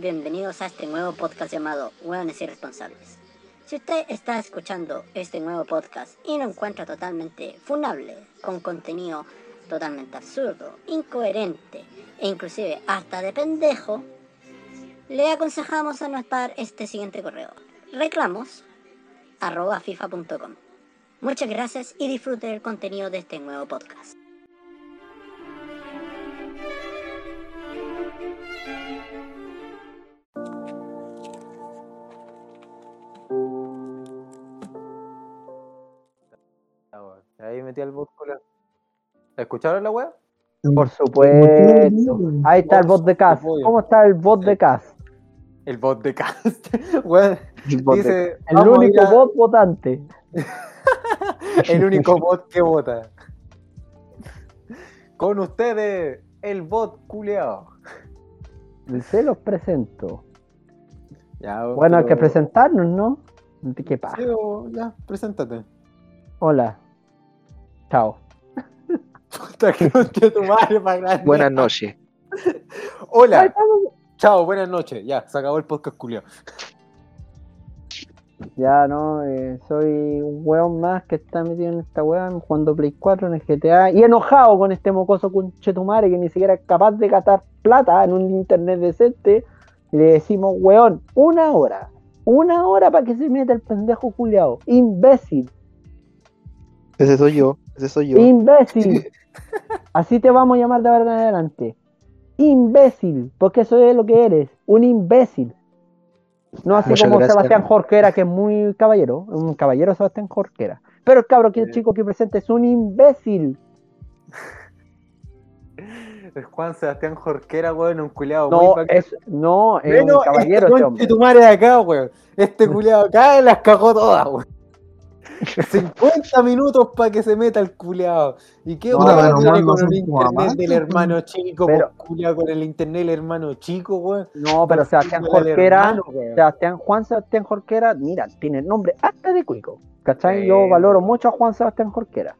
bienvenidos a este nuevo podcast llamado Hueones Irresponsables. Si usted está escuchando este nuevo podcast y lo encuentra totalmente funable, con contenido totalmente absurdo, incoherente e inclusive hasta de pendejo, le aconsejamos anotar este siguiente correo. Reclamos. Muchas gracias y disfrute del contenido de este nuevo podcast. ¿Escucharon la wea? Por supuesto. Ahí está el bot de Cast. ¿Cómo está el bot de Cast? El bot de cast. Dice, El a ir único a- bot votante. el único bot que vota. Con ustedes, el bot culeado. Se los presento. Ya, Bueno, hay que presentarnos, ¿no? ¿Qué pasa? Sí, ya, preséntate. Hola. Chao. Puta que conche tu madre para grande. Buenas noches. Hola. Chao, buenas noches. Ya, se acabó el podcast culiao. Ya no, eh, soy un weón más que está metido en esta weón jugando Play 4 en el GTA y enojado con este mocoso conchetumare que ni siquiera es capaz de gastar plata en un internet decente. Y le decimos, weón, una hora, una hora para que se meta el pendejo culiao. Imbécil, Ese soy yo. Ese soy yo. imbécil. Así te vamos a llamar de ahora en adelante. Imbécil, porque eso es lo que eres, un imbécil. No así Muchas como gracias. Sebastián Jorquera, que es muy caballero, un caballero Sebastián Jorquera. Pero el cabro que el chico que presenta es un imbécil. El Juan Sebastián Jorquera, weón, un culeado No, muy es, no, es un caballero este hombre. conche tu madre de acá, weón. Este culeado acá las cagó todas, weón. 50 minutos para que se meta el culeado. ¿Y qué No, weón pero tiene Juan, no con el internet mamá, del hermano chico? Pero- culiao, con el internet del hermano chico, weón. No, pero Sebastián el Jorquera. Sebastián, Juan Sebastián Jorquera, mira, tiene nombre hasta de cuico. ¿Cachai? Yo Bueno. valoro mucho a Juan Sebastián Jorquera.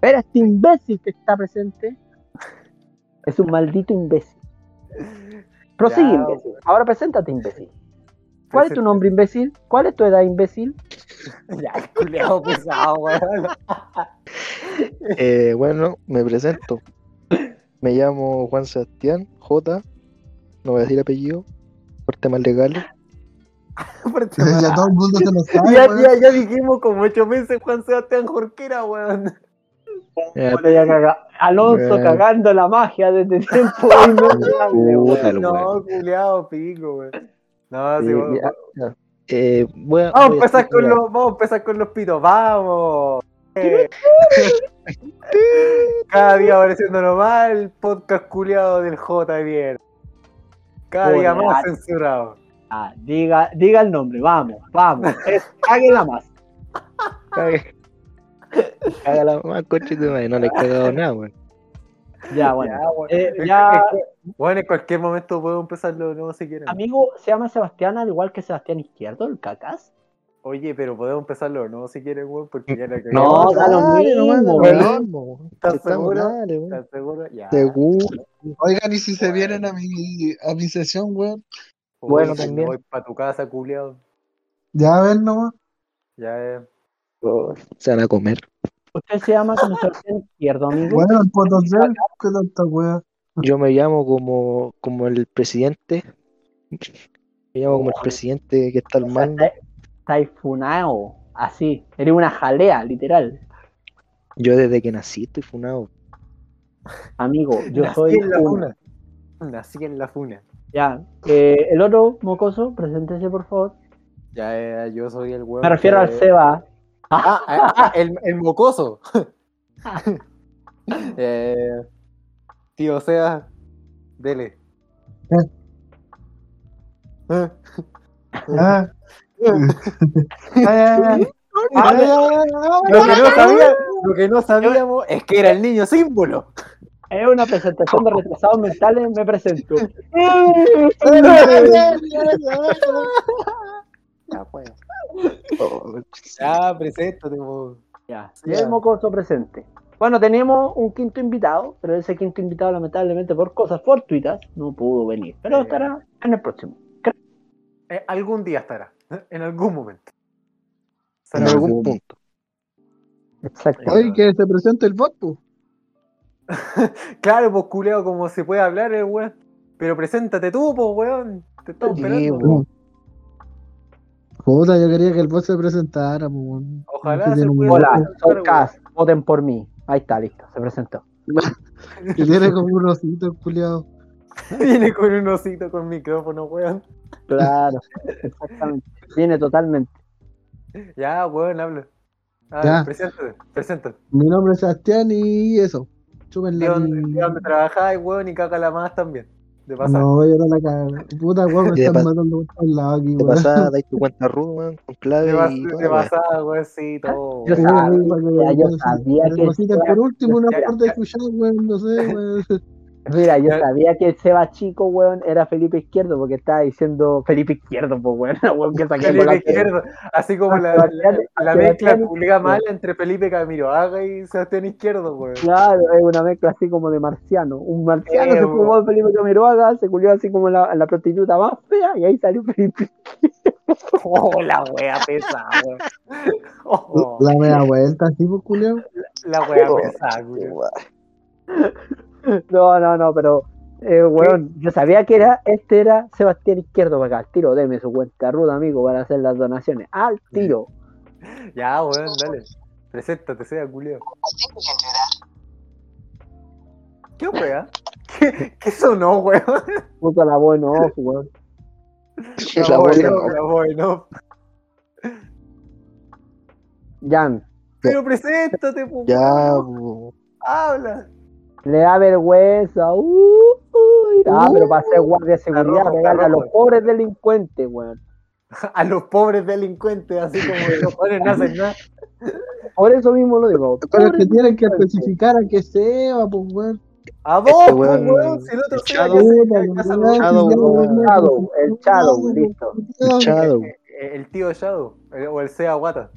Pero este imbécil que está presente es un maldito imbécil. Prosigue, Ya, imbécil. Ahora preséntate, imbécil. ¿Cuál es tu nombre, imbécil? ¿Cuál es tu edad, imbécil? Ya, el culeado pesado, weón. Eh, bueno, me presento. Me llamo Juan Sebastián J. No voy a decir apellido. Por temas legales. Ya todo el mundo se lo sabe, Ya, weón. ya, ya dijimos como ocho meses Juan Sebastián Jorquera, weón. Eh, Puta, ya caga- Alonso Bueno. cagando la magia desde tiempo weón. No, culeado, pico, weón. No, sí, Sí, weón. ya, ya. Eh, voy a- Vamos a voy a empezar con los, vamos a empezar con los pitos, vamos. Eh. Cada día apareciendo más el podcast culiado del J mierda. Cada día más ah. censurado. Ah, diga, diga el nombre, vamos, vamos. Es, cáguela más. Cague- Cágala más, coche de madre. No le he cagado nada, weón. Ya, bueno. Ya. Eh, ya- que, bueno, en cualquier momento podemos empezar lo nuevo si quieren. Amigo, se llama Sebastián al igual que Sebastián Izquierdo, el cacas. Oye, pero podemos empezar lo nuevo si quieren, weón, porque ya la No, da lo mismo. ¿Estás seguro? dale, weón. ¿Estás seguro? Ya. Seguro. Oigan, y si se vienen a mi, a mi sesión, weón. Bueno, si también. Voy para tu casa, culiado. Ya ven nomás. Ya eh. Se van a comer. Usted se llama como Sebastián Izquierdo, amigo. Bueno, el potencial, ¿qué tanta weá? Yo me llamo como, como el presidente. Me llamo como el presidente que está al mando. funado, así. Eres una jalea, literal. Yo desde que nací estoy funado. Amigo, yo Nací soy en la funa. funa. Nací en la funa. Ya. Eh, el otro mocoso, preséntese, por favor. Ya, eh, yo soy el weón. Me refiero que- al Seba. Ah, ah, ah, el, el mocoso. eh, tío, sea, dele. Ah. Ah, ah, ah, ah, Lo que, no sabía, lo que no sabíamos es que era el niño símbolo. Es una presentación de retrasados mentales, me presento. Ya, pues. Oh, Ya, preséntate, po. Ya, ya. el mocoso presente. Bueno, tenemos un quinto invitado, pero ese quinto invitado, lamentablemente, por cosas fortuitas, no pudo venir. Pero estará En el próximo. Eh, algún día estará. En algún momento. En algún punto. Exacto. Oye, que se presente el bot. Claro, pues culeado, como se puede hablar el weón. Pero preséntate tú, pues weón. Te estamos Sí, esperando. weón. Puta, yo quería que el bot se presentara. Ojalá se un Hola. Cas, voten por mí. Ahí está, listo, se presentó. Que tiene como un osito, culiado. Viene con un osito con micrófono, weón. Claro, exactamente. Viene totalmente. Ya, weón, habla. Ah, Ya. preséntate, preséntate. Mi nombre es Sebastián y eso. Chúpenle. ¿De dónde, dónde trabajáis, weón? Y cágala más también. De. No, yo no la cago. Puta, weón, me de están matando por todos lados aquí, De weón. pasada, dais tu cuenta root, weón, con clave de, y de pasada, weón, sí, todo. Yo sabía, yo sabía que por último, una parte de escuchar, weón, no sé, weón. Mira, yo sabía que el Seba chico, weón, era Felipe Izquierdo, porque estaba diciendo Felipe Izquierdo, pues, weón, weón, que saqué Felipe la- Izquierdo, así como la, la, la mezcla Izquierdo. culiga mala entre Felipe Camiroaga y Sebastián Izquierdo, weón. Claro, es una mezcla así como de marciano. Un marciano Eh, se fumó Felipe Camiroaga, se culió así como la, la prostituta más fea, y ahí salió Felipe. Oh, la wea pesada, weón. Oh, La media vuelta, así, pues, culiao. la wea pesada, weón. No, no, no, pero, eh, weón, yo sabía que era, este era Sebastián Izquierdo para acá, al tiro, deme su cuenta ruda, amigo, para hacer las donaciones. Al tiro. Ya, weón, dale. Preséntate, sea culeo. ¿Qué wea? ¿Qué, qué sonó, weón? Puta la buena off, weón. La voz buena, en off, la voz en off. Jan, Pero preséntate, pues. Ya, weón. po. Habla. Le da vergüenza. Uh, uy. Ah, pero para ser guardia de seguridad, rojo, está pegarle a los pobres delincuentes, weón. A los pobres delincuentes, así como los pobres no hacen nada. Por eso mismo lo digo. Pero es que pobres tienen que especificar a qué Seba, pues, weón. A vos, Este pues, weón, weón, si el otro el sea se- Shadow, el Shadow, listo. weón. Shadow. Eh, eh, El tío Shadow, eh, o el Sea Guata.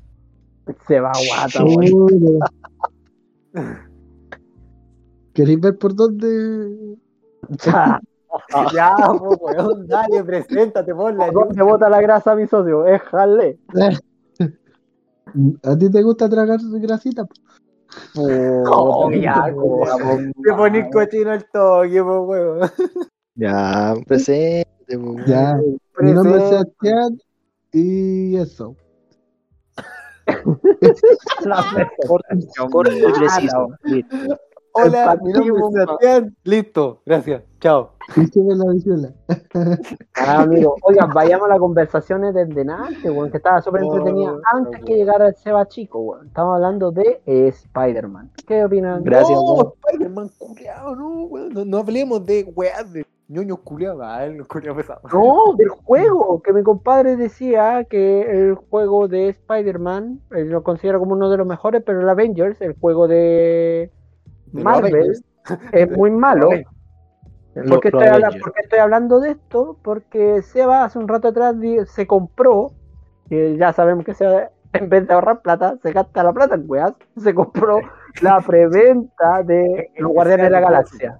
Se va guata, weón. ¿Queréis ver por dónde? Ya. Ya, pues, weón, dale, preséntate, ponla. ¿Por dónde bota la grasa mi socio? Es jale. ¿A ti te gusta tragar grasita? Oh, ya, weón. Te ponís cochino al toque, pues, weón. Ya, presente, po. Ya. Mi nombre es Presente. Sebastián y eso. Corto y preciso. Hola, mi nombre es Sebastián. Listo, gracias. Chao. Ah, amigo. Oigan, vayamos a las conversaciones desde antes, weón, que estaba súper Oh, entretenida antes que llegara el Seba chico, weón. Estamos hablando de eh, Spider-Man. ¿Qué opinan? Gracias, no. Spider-Man no, weón. No, no hablemos de weas de ñoños culiados. Ah, el culiao pesado. No, del juego, que mi compadre decía que el juego de Spider-Man, él lo considera como uno de los mejores, pero el Avengers, el juego de Marvel, es muy malo. ¿Por qué, estoy habla- Avengers. por qué estoy hablando de esto? Porque Seba hace un rato atrás se compró, que ya sabemos que Seba, en vez de ahorrar plata, se gasta la plata en weas, se compró la preventa de Los Guardianes de la Galaxia.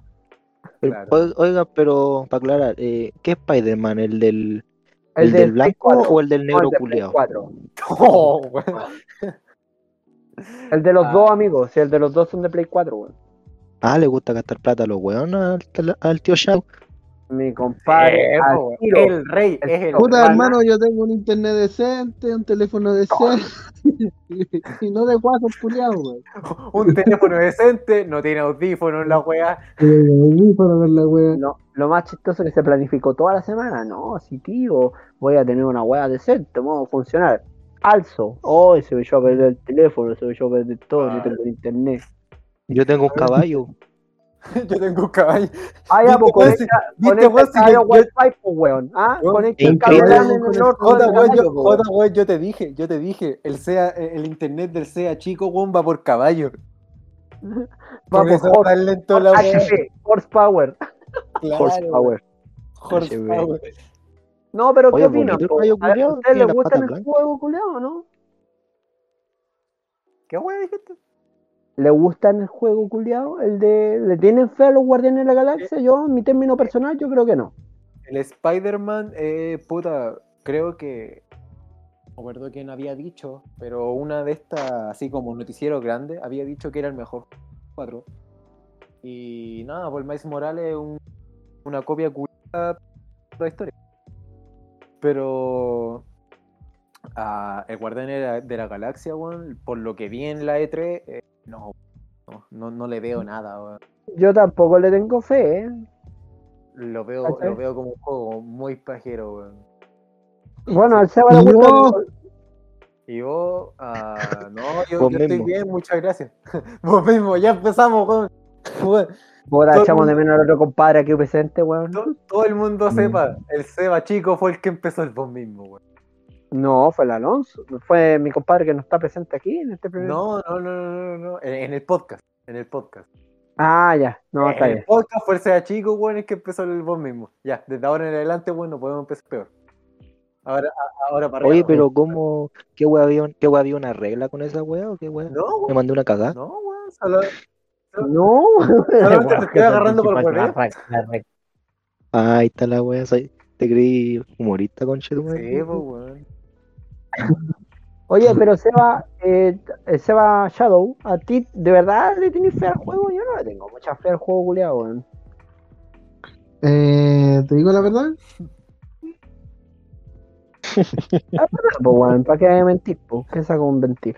Claro. Oiga, pero para aclarar, eh, ¿qué Spider-Man? ¿El del, El, el del del blanco 4, o el del no, negro el de Play culiao? 4. Oh, weón. El de los Ah. dos amigos, sí, el de los dos son de Play 4, weón. Ah, le gusta gastar plata a los weones al, al tío Shadow. Mi compadre, Eh, al po, tiro. el rey El es el Puta, hermano, yo tengo un internet decente, un teléfono decente. y no de guasos culiados, weón. un teléfono decente, no tiene audífonos la wea. Para ver la wea. No, lo más chistoso es que se planificó toda la semana. No, sí, tío, voy a tener una hueá decente, vamos a funcionar. Alzo, oh, se me echó a perder el teléfono, se me echó a perder todo, Ah. yo tengo el internet. Yo tengo un caballo. Yo tengo un caballo. Ah, ya, ¿Viste, pues weón? conecta, ¿Viste, conecta el Wi-Fi, pues, weón. Ah, conecta el increíble. caballo en el del weón, yo, te dije, yo te dije, el SEA, el internet del SEA chico, weón, va por caballo. weón. Por horse- lento la horsepower. Claro, Horsepower. Horsepower. No, pero ¿qué opinan? caballo ¿A ustedes les gusta el blancas. juego, culiao, no? ¿Qué wea dijiste? ¿Le gusta el juego, culiao? ¿El de, ¿Le tienen fe a los Guardianes de la Galaxia? Yo, en mi término personal, yo creo que no. el Spider-Man, eh, puta, creo que. No me acuerdo quién había dicho, pero una de estas, así como noticiero grande, había dicho que era el mejor 4. Y nada, pues el Miles Morales es un- una copia curada de la historia. Pero. ah, el Guardián de la, de la Galaxia, weón, por lo que vi en la E3, eh, no, no, no, le veo nada, weón. Yo tampoco le tengo fe, ¿eh? Lo veo, ¿Cachai? lo veo como un juego muy pajero, weón. Bueno, al Seba le Y gusta. vos- Y vos, ah, no, yo, Vos yo estoy bien, muchas gracias. vos mismo, ya empezamos, weón. Weón, Ahora todo- echamos de menos al otro compadre aquí presente, weón. to- todo el mundo Mm. sepa, el Seba chico fue el que empezó el vos mismo, weón. No, fue el Alonso. Fue mi compadre que no está presente aquí en este primer. No, no, no, no, no, no, en, en el podcast, en el podcast. Ah, ya. No, está en el bien. podcast fue el Seba chico, weón, el que empezó el vos mismo. Ya, desde ahora en adelante, weón, no podemos empezar peor. Ahora, ahora para Oye, pero weón. ¿cómo? ¿Qué weá había, qué weá había una regla con esa weá o qué weá? No, Me weón, mandé una cagada. no, weón, solo... No. Solamente te estoy agarrando por. Ah, ahí está la weá. soy- Te creí humorista, conche tu madre. Sí, pues, weón. Oye, pero Seba, eh, Seba Shadow, ¿a ti de verdad le tienes fe al juego? Yo no le tengo mucha fe al juego, culiado, weón. eh, ¿Te digo la verdad? Pues, weón, ¿para qué mentir? Pues? ¿Qué saco un mentir?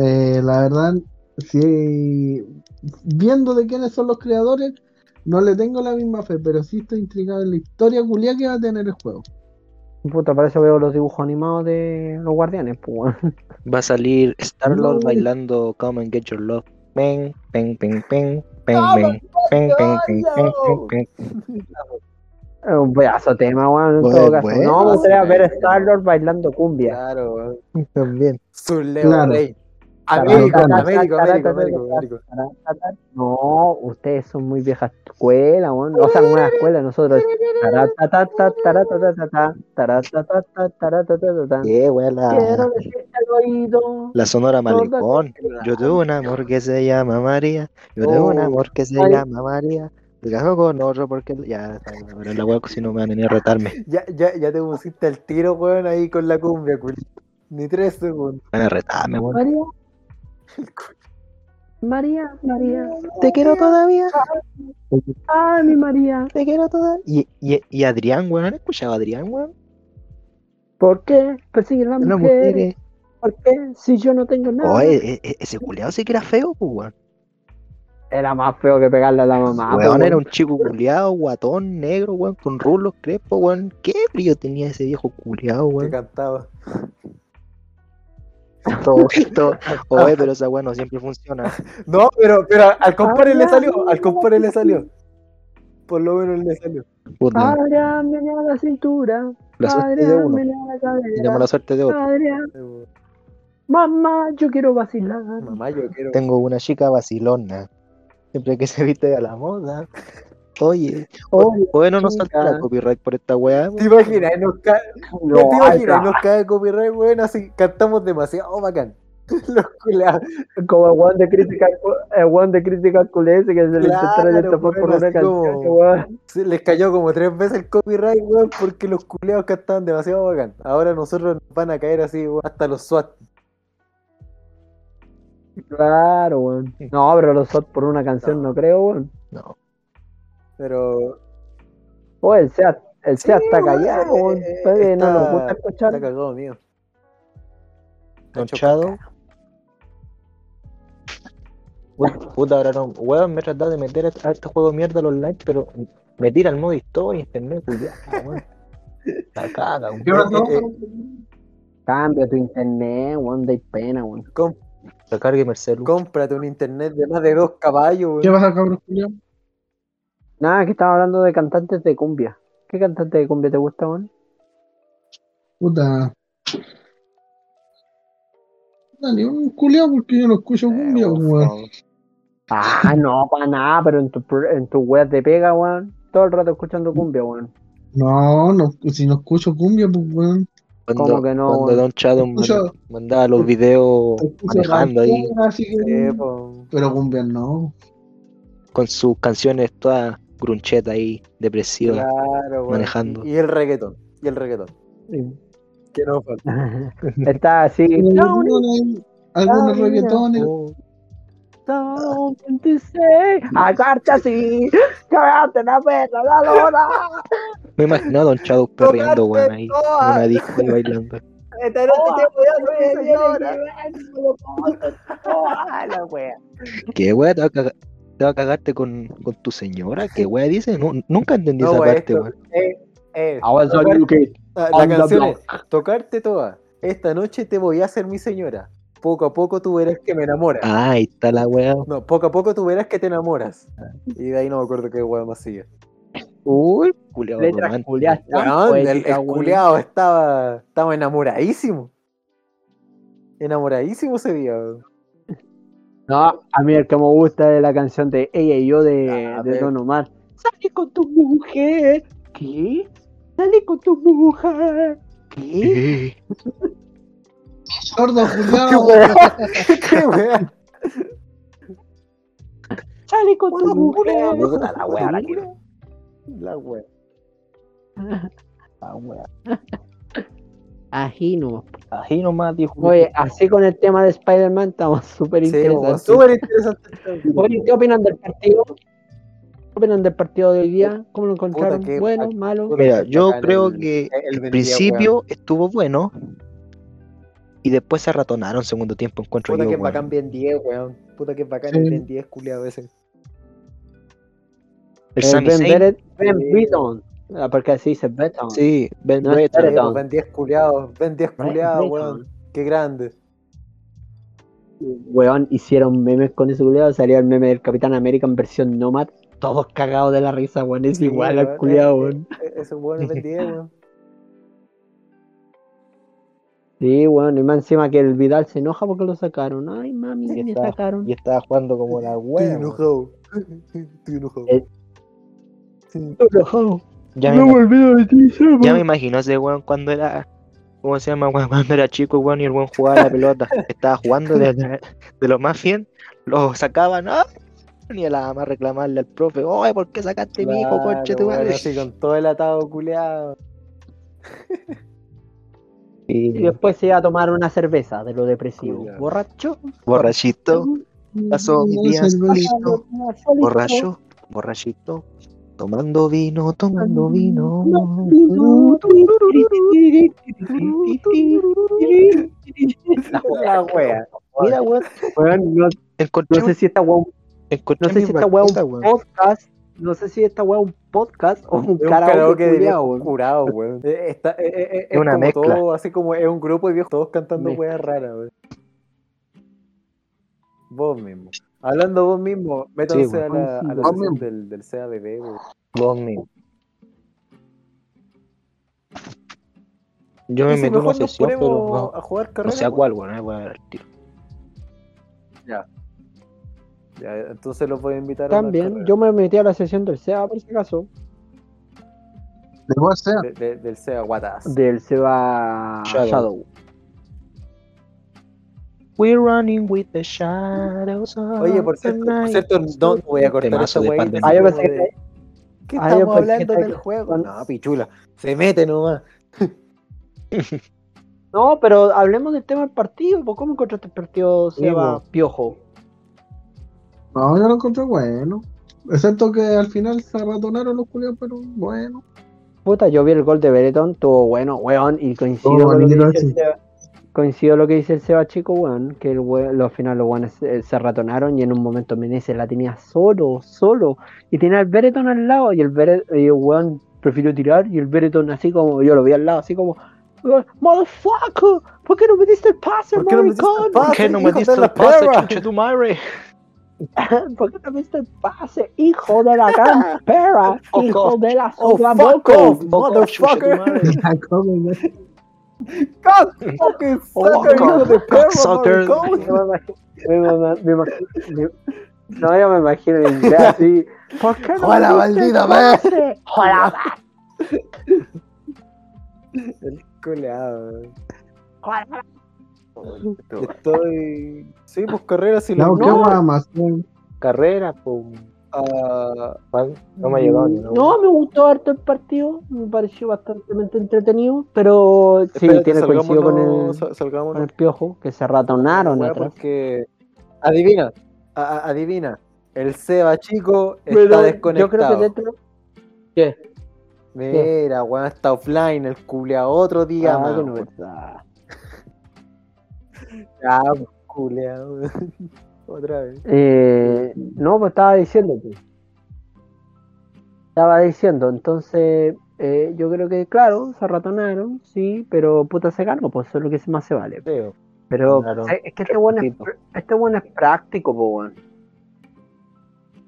Eh, la verdad, sí, viendo de quiénes son los creadores, no le tengo la misma fe, pero sí estoy intrigado en la historia culia que va a tener el juego. Puta, para eso veo los dibujos animados de los guardianes, pues, weón. Va a salir Star-Lord No. bailando Come and Get Your Love. Pen, pen, pen, pen, pen, pen, pen, pen, pen, pen, pen, pen. Es un pedazo de tema, weón, en Bueno, todo caso. bueno, no, me gustaría ver a Star-Lord bailando cumbia. Claro, weón. También. Su Leo Claro. Rey. Américo. Américo, Américo. No, ustedes son muy vieja escuela. O sea, nueva escuela, nosotros. ¿Qué Quiero la, sonora malecón? Yo tuve un amor que se llama María. Yo tuve un Oh. amor que se llama María. Me casó con otro porque ya, pero la weá si no me van a venir a retarme. Ya, ya, ya te pusiste al tiro, weón, ahí con la cumbia, cul. Ni tres segundos. Van a retarme, weón. María. María. Te quiero todavía. Ay, mi María. Te quiero todavía. Y, y, y Adrián, weón. ¿Han escuchado a Adrián, weón? ¿Por qué persiguen a las Las mujeres? mujeres. ¿Por qué? Si yo no tengo nada. Oye, e- e- ese culiado sí que era feo, pues, weón. Era más feo que pegarle a la mamá. weón, po, era un chico culiado, guatón, negro, weón, con rulos crespos, weón. ¿Qué brillo tenía ese viejo culiado, Que weón? cantaba. Todo esto. Oye, pero esa weón no siempre funciona. No, pero, pero al compadre le Ah, salió, al compadre le salió. Por lo menos le salió. Adrián, menea la cintura. la suerte de Adrián, uno. menea la cadera. Tenemos la suerte de otro. Adrián, mamá, yo quiero vacilar. Mamá, yo quiero. Tengo una chica vacilona. Siempre que se viste a la moda. Oye, Oye, oye, no nos chica. salta la copyright por esta weá. ¿Te imaginas? Nos cae, no, ¿Te ay, imaginas? Nos cae copyright, weón, así cantamos demasiado bacán. Los culiados. Como el one de Critical, one de Critical Culé ese que se le intentaron por bueno, una canción. weón. Se les cayó como tres veces el copyright, weón, porque los culiados cantaban demasiado bacán. Ahora nosotros nos van a caer así, weón, hasta los SWAT. Claro, weón. No, pero los SOT por una canción no, creo, weón. No. Pero O el SEAT, el Sí, SEAT está callado, eh, weón. eh, Ustedes no está- nos gusta escuchar. está cagado mío. Don Chado. Puta, ahora no. Weón, me he tratado de meter a a este juego de mierda al online, pero me tira el modo historia, internet, culiado, weón. La caga, weón. ¿Qué pasó? Eh, Cambia tu internet, weón, de pena, weón. Com- La cargue Mercelu. cómprate un internet de más de dos caballos, ¿Qué weón. pasa, cabrón Julio? Nada, que estaba hablando de cantantes de cumbia. ¿Qué cantante de cumbia te gusta, weón? Puta. Ni un culiao porque yo no escucho cumbia, Eh, weón. weón. Ah, no, para nada, pero en tu, pro- en tu web de pega, weón. Todo el rato escuchando cumbia, weón. No, no, si no escucho cumbia, pues weón. Cuando, ¿Cómo que no, cuando weón? Don Chado Escucho- mandaba los videos manejando ahí que- Sí. Pero cumbia no. con sus canciones todas gruncheta ahí, depresiva. Claro, manejando. Y, y el reggaetón. Y el reggaetón. Que no falta. Está así. Y "No, algunos- Algunos no, reggaetones. Something to say". Agarte así. Cagate la perra, la lora. Me imagino a Don Shadow perreando, weón, ahí. En una disco ahí bailando. Esta noche te voy a señora. La wea. ¿Qué weón? ¿Te va a cagarte con, con tu señora? ¿Qué weón dice? Nu- nunca entendí No, esa weón, parte, esto- weón. eh, eh, la canción es Tocarte toda. Esta noche te voy a hacer mi señora. Poco a poco tú verás que me enamoras. Ah, ahí está la weá. No, poco a poco tú verás que te enamoras. Y de ahí no me acuerdo qué weón más sigue. Uy, Letras Weón, el, el estaba, estaba enamoradísimo. Enamoradísimo ese día. weón. No, a mí el que me gusta es la canción de Ella y yo de, Ah, de Don Omar. Salí con tu mujer. ¿Qué? Salí con tu mujer. ¿Qué? Sordo, ¿Qué Julián. weón? ¿Qué weón? Salí con tu mujer. la wea, la quiero. La weón. La wea. Ají nomás. Así nomás, dijo. Oye, así con el tema de Spider-Man estamos súper Sí, interesantes. súper interesante. Oye, ¿qué opinan del partido? ¿Qué opinan del partido de hoy día? ¿Cómo lo encontraron? ¿Bueno, malo? Mira, yo creo el- que el principio estuvo bueno y después se ratonaron segundo tiempo, encuentro Puta yo, que weón. bacán Ben 10, weón. Puta que bacán Sí. el Ben 10, culiado ese. El El Sami Ben Breton. Ah, Porque así dice Breton. sí, Ben No pues, Ben 10 culiado. Ben 10 Ben culiado, Breton. weón. Qué grande. Weón, hicieron memes con ese culiado. Salía el meme del Capitán América en versión Nomad. Todos cagados de la risa, weón. Es Sí, igual weón, al culiado, eh, weón. eh, Ese weón es Ben 10, weón. Sí, weón. Y más encima que el Vidal se enoja porque lo sacaron. Ay, mami, Y me está- sacaron. Y estaba jugando como la Estoy wea. weón. enojado. Estoy enojado. Eh, Sí. enojado. Ya me, No me olvido de ti, ya me imagino ese weón cuando era. ¿Cómo se llama? Cuando era chico, weón, y el weón jugaba la pelota. Estaba jugando de, de, de lo más bien. Lo sacaban. ¡ah! Ni a la mamá reclamarle al profe. Oye, ¿por qué sacaste mi hijo, conche tu weón, madre? Así con todo el atado culiado. Y después se iba a tomar una cerveza de lo depresivo. Borracho. Borrachito, pasó mi día solito, borracho, borrachito, tomando vino, tomando vino. La wea. Mira, weón, no, sé si esta weón encontré No sé si esta weá es un podcast. No sé si esta weá es un podcast o un karaoke, de viejos weón. Eh, está- eh, eh, Es una como mezcla. todo, así como es un grupo de viejos todos cantando weas raras, weón. Vos mismo. Hablando vos mismo, métanse Sí, a la, a la Vos sesión mismo. del, del CABB. Vos mismo. Yo me si metí en una sesión, pero no, a jugar no carrera, sé a cuál, weón, eh, voy a ver el tiro. Ya, entonces los voy a invitar a una También, yo me metí a la sesión del SEA por si acaso. De cuál sea. de- de- del SEA Guatas. Del SEA Shadow. Shadow. We're running with the shadows of Oye, por the cierto, por night. cierto, no voy a cortar. Ah, yo pensé que- ¿Qué estamos hablando del juego? No, pichula. Se mete nomás. No, pero hablemos del tema del partido. ¿Por ¿Cómo encontraste el partido, Sí, Seba po. Piojo? No, yo lo encontré bueno. Excepto que al final se ratonaron los culiados, pero bueno. Puta, yo vi el gol de Bereton, estuvo bueno, weón, y coincido con lo que Coincido lo que dice el Seba chico, weón, que el weón, al final los weones se, se ratonaron y en un momento Menezes la tenía solo, solo, y tenía el Bereton al lado y el y el weón prefirió tirar y el Bereton así como, yo lo vi al lado, así como, motherfucker, ¿por qué no me diste el pase, ¿Por qué no me diste el pase? ¿Por qué no me diste la el pase, perra? chuche tu madre? ¿Por qué no me diste el pase, hijo de la gran perra, Fuck hijo de la Oh, chuche tu motherfucker. Madre. ¿Cómo, güey? God fucking Oh, sucker, hijo de perro. Yo me imagino, me, me- no, yo me imagino en inglés así. ¿Por qué no Hola, me diste maldita el? Hola, Culeado. hola. Estoy. Sí, pues carrera si No, lo qué No. guay más. güey. Carrera, po. a- No me ha llegado ni una. No, me gustó harto el partido, me pareció bastante entretenido, pero sí, Espérate, tiene coincido con el, con piojo, que se ratonaron Weá, atrás. porque adivina, a- adivina, el Seba chico está Pero desconectado. yo creo que dentro... ¿Qué? Mira, weón, está offline el culea otro día Ah, más. que no pues, culea. Otra vez. Eh, no, pues estaba diciendo que. Estaba diciendo, entonces eh, yo creo que, claro, se ratonaron, sí, pero puta se ganó, pues eso es lo que más se vale. Creo. Pero eh, es que este bueno es, este bueno es práctico, pues bueno.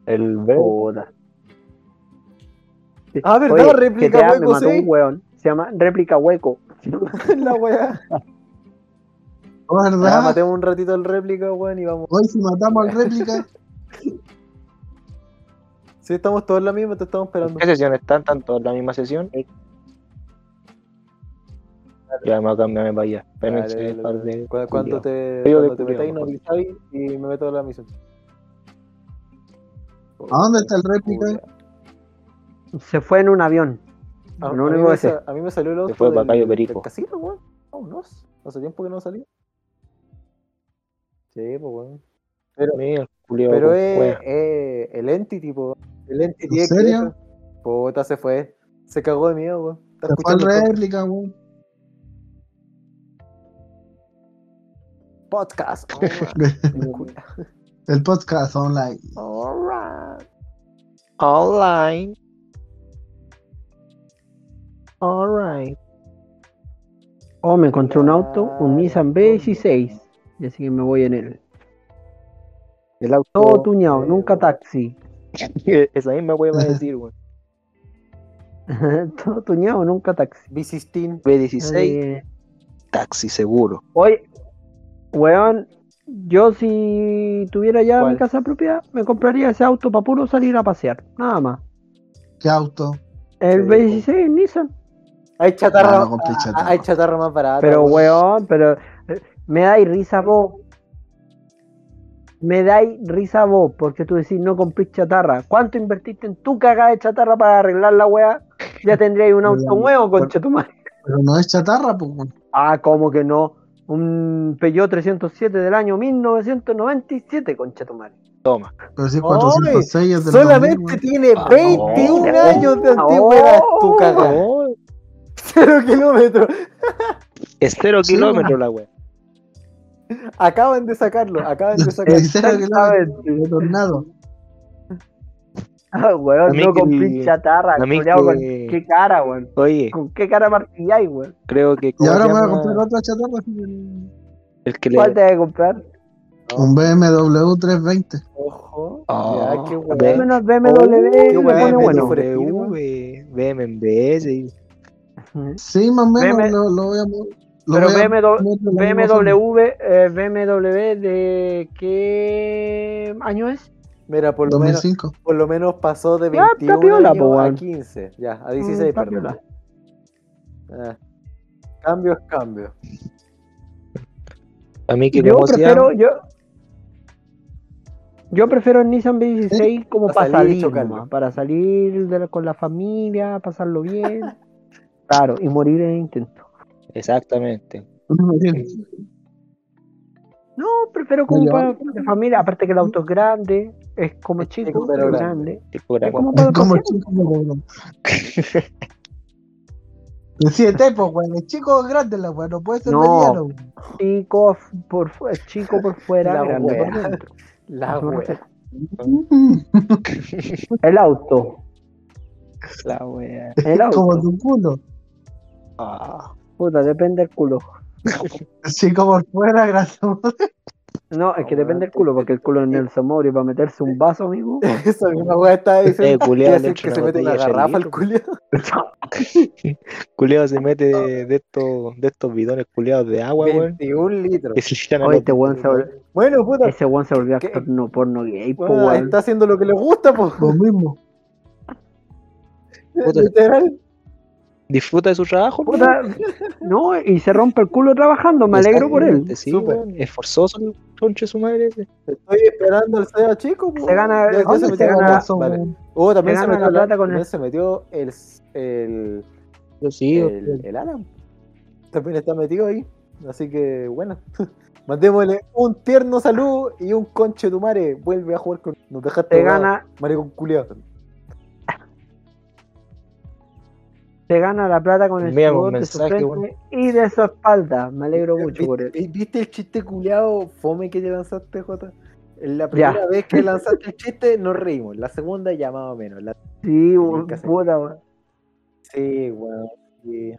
El. Puta. Ah, ¿verdad? Réplica hueco, mató sí. un weón. Se llama réplica hueco. La weá. ¿No es Ya, ¿Verdad? matemos un ratito el réplica, weón, y vamos. Hoy si matamos al réplica, Sí, estamos todos en la misma, te estamos esperando. ¿Qué sesión están? ¿Están todos en la misma sesión? Ya me voy a cambiarme para allá. Espérense, Dale, dale, par dale. de Cu- Cuando te, cuando te metáis, no avisáis y me meto a la misión. ¿A dónde está el réplica? Se fue en un avión. A, Lo a mí me a mí me salió el auto fue para del, Cayo del Perico. casino, weón. Vámonos. Hace tiempo que no salía. Sí, pues weón. Mira, el culiao Pero con es, es el Entity, po. El Entity ¿En serio? Puta, se fue. Se cagó de miedo, weón. Se fue el réplica, weón. podcast. El podcast online. Alright. Online. Alright. Oh, me encontré un auto, un Nissan B16. Y así que me voy en él. El auto. Todo tuñado, nunca taxi. Esa misma wea va a decir, weón. Todo tuñado, nunca taxi. B16. B16, Eh, taxi seguro. Oye, weón, yo si tuviera ya ¿Cuál? mi casa propia, me compraría ese auto para puro salir a pasear. Nada más. ¿Qué auto? El Sí, B16 Nissan. Hay chatarra, No, no compré chatarra. hay chatarra más barata. Pero weón. pero me dais risa vos. Me dais risa vos, porque tú decís no comprís chatarra. ¿Cuánto invertiste en tu cagada de chatarra para arreglar la weá? Ya tendríais un auto nuevo, concha tu madre. Pero no es chatarra, pues. Ah, ¿cómo que no? Un Peugeot 307 del año 1997, concha tu madre. Toma. Pero si es Ay, 406 es del Solamente 2000, weón. tiene 21 oh, años de antigüedad tu oh. cagada. Oh, Cero kilómetros. es cero kilómetros la wea. Acaban de sacarlo, acaban de sacarlo. Exactamente. de tornado. Ah, weón, no que- comprís chatarra, con qué cara, weón. Oye, ¿Con qué cara martilláis, weón? creo que. Y ¿cómo ahora voy a comprar otra chatarra. El que le. ¿Cuál te vas a comprar? Un BMW 320. Ojo. Oh, ya, qué. Menos BMW, qué pone me bueno. BMW, BMW, sí. Más o menos BM lo, lo voy a Pero BMW. BMW, eh, BMW de qué año es? Mira, por lo, menos, 2005. por lo menos pasó de Ya, está 21 piola, años po, a weón. 15. Ya, a Mm, 16, está perdón. Ah. Cambio es cambio. A mí que Yo prefiero, yo, yo prefiero el Nissan B16 como Para para salir para salir de la- con la familia, pasarlo bien, claro, y morir en intento. Exactamente. No, prefiero como para de familia, aparte que el auto es grande, es como Es chico, chico, pero grande. grande. Tipo Es como para como chico, pero no. De siete, pues, weón. Es chico o grande la weón. No puede ser No. mediano. weón. chico por chico por fuera, La grande por wea. dentro. La wea. El auto, La wea. el auto. Como tu culo. Ah, Puta, depende del culo. Chico por fuera, gracias. No, es que depende del culo, porque el culo es Nelson Mori para meterse un vaso, amigo. Esa misma weá está diciendo. Eh, culiao, decir que de se mete en la de garrafa el culiao. Culeado se mete de, de estos, de estos bidones culeados de agua, weón. 21 litros. Oye, este weón se volvió, Bueno, puta. ese weón se volvió actor no porno gay, po, weón. está haciendo lo que le gusta, po. Lo mismo. Puta. Literal. Disfruta de su trabajo, Puta, no, y se rompe el culo trabajando, me alegro por él. Sí. Es forzoso. conche su madre. Estoy esperando el SEA chico. Se gana- Ya- ya ¿dónde se metió gana? la- vale. Oh, también se se, gana metió la con también el- se metió el, el, Yo sí, el, el Alan. También está metido ahí. Así que, bueno. Mandémosle un tierno saludo y un conche tu madre. Vuelve a jugar con. Nos dejaste Te gana, maricón culiado. Te gana la plata con el sudor de su frente y de su espalda. Me alegro mucho por eso. ¿Viste, ¿Viste el chiste culiado fome que te lanzaste, Jota? La primera vez que lanzaste el chiste nos reímos. La segunda ya más o menos. La- Sí, weón, puta, weón. Sí, weón. sí.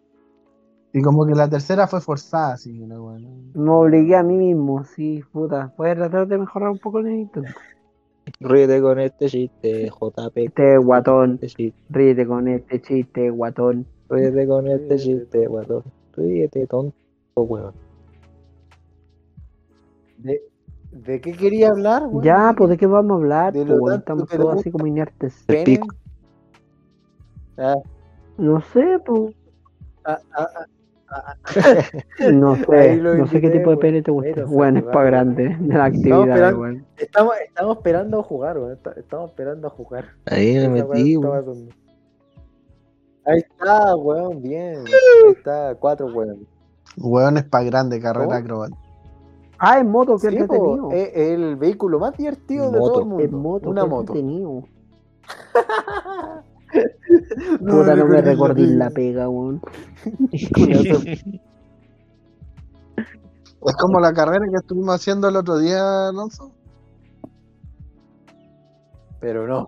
Y como que la tercera fue forzada, weá, ¿no? Me obligué a mí mismo, sí, puta. Voy a tratar de mejorar un poco el intento. Ríete con este chiste, JP. Este guatón, Este ríete con este chiste, guatón. ríete con este chiste, guatón. Ríete, tonto, weón. ¿De, ¿De qué quería hablar, weón? Ya, pues de qué vamos a hablar, De pues, tanto estamos todos gusta. así como inertes. ¿Pene? pico. Ah, No sé, pues. ah, ah, ah, No sé, no sé qué tipo de pene te gusta. Bueno, es para va, grande, de la actividad, esperando- weón. Estamos, estamos esperando a jugar, Estamos esperando a jugar. Ahí me metí, weón. Ahí está, weón, bien. Ahí está, cuatro, weón. Weón es para grande, carrera acrobática. Ah, en moto, qué Sí, entretenido. po, es el vehículo más divertido de todo el mundo. En moto, Una moto. entretenido. Puta, no me recordé la pega, weón. Es como la carrera que estuvimos haciendo el otro día, Alonso. Pero no.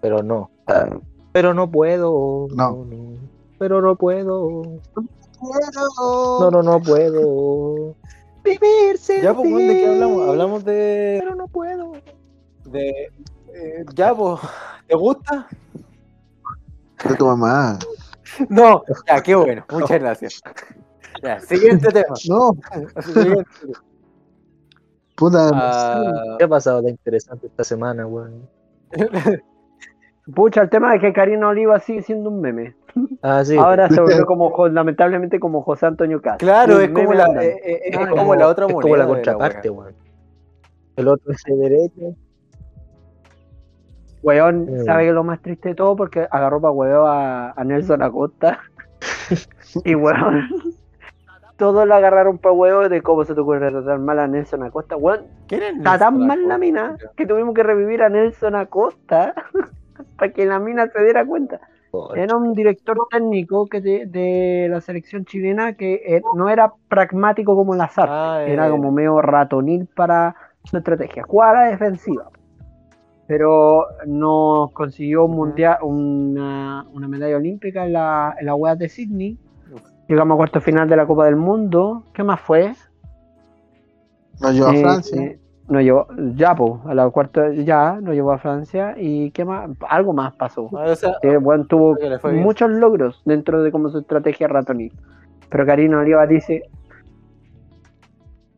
Pero no. Pero no puedo. No. Pero no puedo. No, no, no puedo. Vivir sin Ya, pues, ¿de qué hablamos? Hablamos de. Pero no puedo. de eh, ya, pues, ¿te gusta? De tu mamá. No, ya, qué bueno. Muchas gracias. Ya, siguiente tema. No, Siguiente puta. Ah, ¿Qué ha pasado de interesante esta semana, weón? Pucha, el tema de que Karina Oliva sigue siendo un meme. Ah, sí. Ahora se volvió como, lamentablemente, como José Antonio Castro. claro, es como la, eh, eh, es Ah, como la otra es moneda. como la de contraparte, weón. El otro es el derecho. Weón. ¿sabe que lo más triste de todo? Porque agarró para huevo a, a Nelson Acosta. y weón, todos lo agarraron para huevo de cómo se te ocurre tratar mal a Nelson Acosta. Weón, ¿Quién es está tan mal la mina que tuvimos que revivir a Nelson Acosta para que la mina se diera cuenta. Era un director técnico que de, de la selección chilena que eh, no era pragmático como Lazar. Ah, era eh. como medio ratonil para su estrategia. Jugaba a la defensiva. Pero no consiguió un mundial, una, una medalla olímpica en la, en la web de Sydney. Llegamos a cuarto final de la Copa del Mundo. ¿Qué más fue? Nos llevó a Eh, Francia. eh, nos llevó, ya, po, a la cuarta, ya, nos llevó a Francia. ¿Y qué más? Algo más pasó. Ah, o sea, Que, bueno, tuvo muchos logros dentro de como su estrategia ratonil. Pero Karina Oliva dice,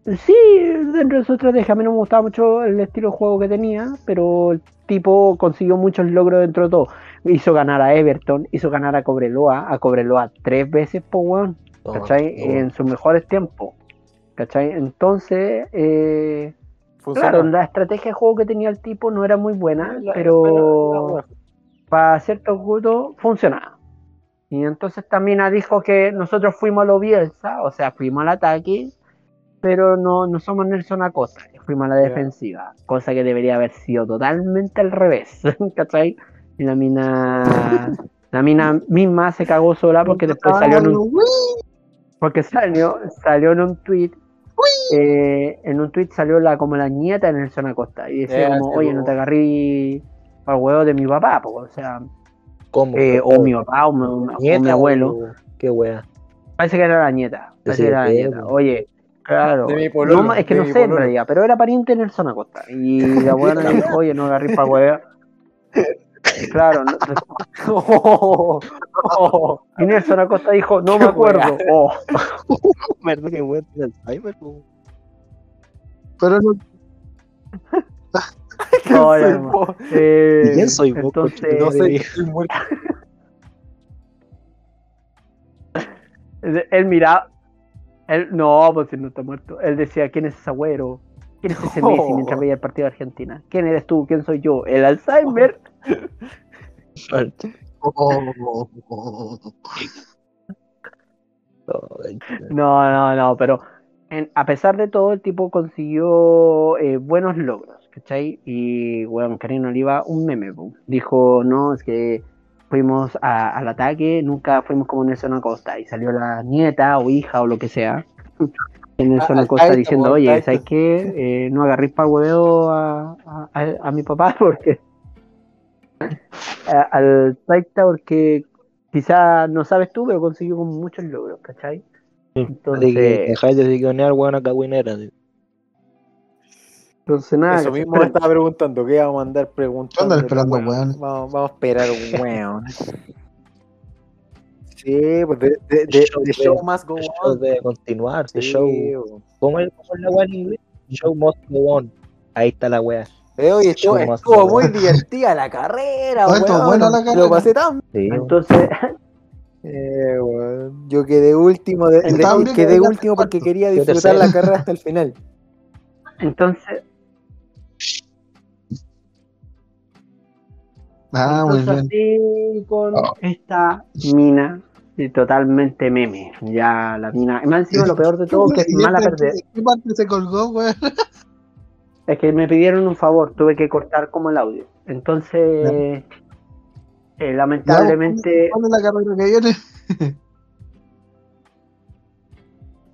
sí, dentro de su estrategia a mí no me gustaba mucho el estilo de juego que tenía, pero el tipo consiguió muchos logros dentro de todo. Hizo ganar a Everton, hizo ganar a Cobreloa, a Cobreloa tres veces por weón, Toma, ¿cachai? toma. En sus mejores tiempos, ¿cachai? Entonces, eh, claro, la estrategia de juego que tenía el tipo no era muy buena, La- pero la- la- para ciertos gustos funcionaba. Y entonces también dijo que nosotros fuimos a lo Bielsa, o sea, fuimos al ataque, pero no, no somos Nelson Acosta, fuimos a la defensiva, cosa que debería haber sido totalmente al revés, ¿cachai? Y la mina, la mina misma se cagó sola porque después salió en un, porque salió, salió en un tweet, eh, en un tweet salió la como la nieta de Nelson Acosta y decía como, oye, no te agarrí al huevo de mi papá, po", o sea, ¿Cómo? eh, o mi papá o mi, o Nieta, mi abuelo. Qué wea. Parece que era la nieta. Parece que era la nieta. Oye, claro. De mi pololo, no, es que no sé en pololo. realidad, pero era pariente de Nelson Acosta. Y la buena le dijo, oye, no agarré para huevo. Claro, no- Oh, oh, y Nelson Acosta dijo, no me acuerdo. Oh, Verdad que weón tiene Alzheimer. Pero no, ¿quién No, soy ya, eh, ¿Quién soy vos, Entonces? No sé, estoy muerto. él miraba, Él, no, pues él no está muerto. Él decía, ¿quién es ese agüero? ¿Quién es ese Messi mientras veía el partido de Argentina? ¿Quién eres tú? ¿Quién soy yo? ¿El Alzheimer? No, no, no, pero en- a pesar de todo, el tipo consiguió eh, buenos logros, ¿cachai? Y, bueno, Karina Oliva, un meme, po. dijo, no, es que fuimos a- al ataque, nunca fuimos como Nelson Acosta, y salió la nieta o hija o lo que sea, en Nelson al Acosta diciendo, oye, Taito". ¿sabes qué? Eh, no agarréis para huevo a, a- a- a mi papá porque... al Taita porque quizá no sabes tú, pero consiguió como muchos logros, ¿cachai? De Entonces, que dejáis de weón, a cagüinera. Entonces nada, Eso mismo me estaba preguntando, ¿qué vamos a andar preguntando? Andan esperando, Bueno, weón. Vamos, vamos a esperar, weón. Sí, pues de, de, de, Show must go El show on. debe continuar. The Sí, show. weón. ¿Cómo es, cómo es la weá en inglés? Show must go on. Ahí está la weá. Eh, oye, estuvo, estuvo go muy on. divertida la carrera, estuvo weón. buena la Lo carrera. pasé tan Sí. Entonces, Eh, weón. Yo quedé último, de, de- quedé último porque quería disfrutar la carrera hasta el final. entonces, Ah, muy entonces así con Oh. esta mina totalmente meme. Ya la mina, y más encima lo peor de todo que es ¿Y mala perder. ¿Qué parte se colgó, weón? Es que me pidieron un favor, tuve que cortar como el audio. Entonces, eh, lamentablemente, ¿Cuál es la carrera que viene?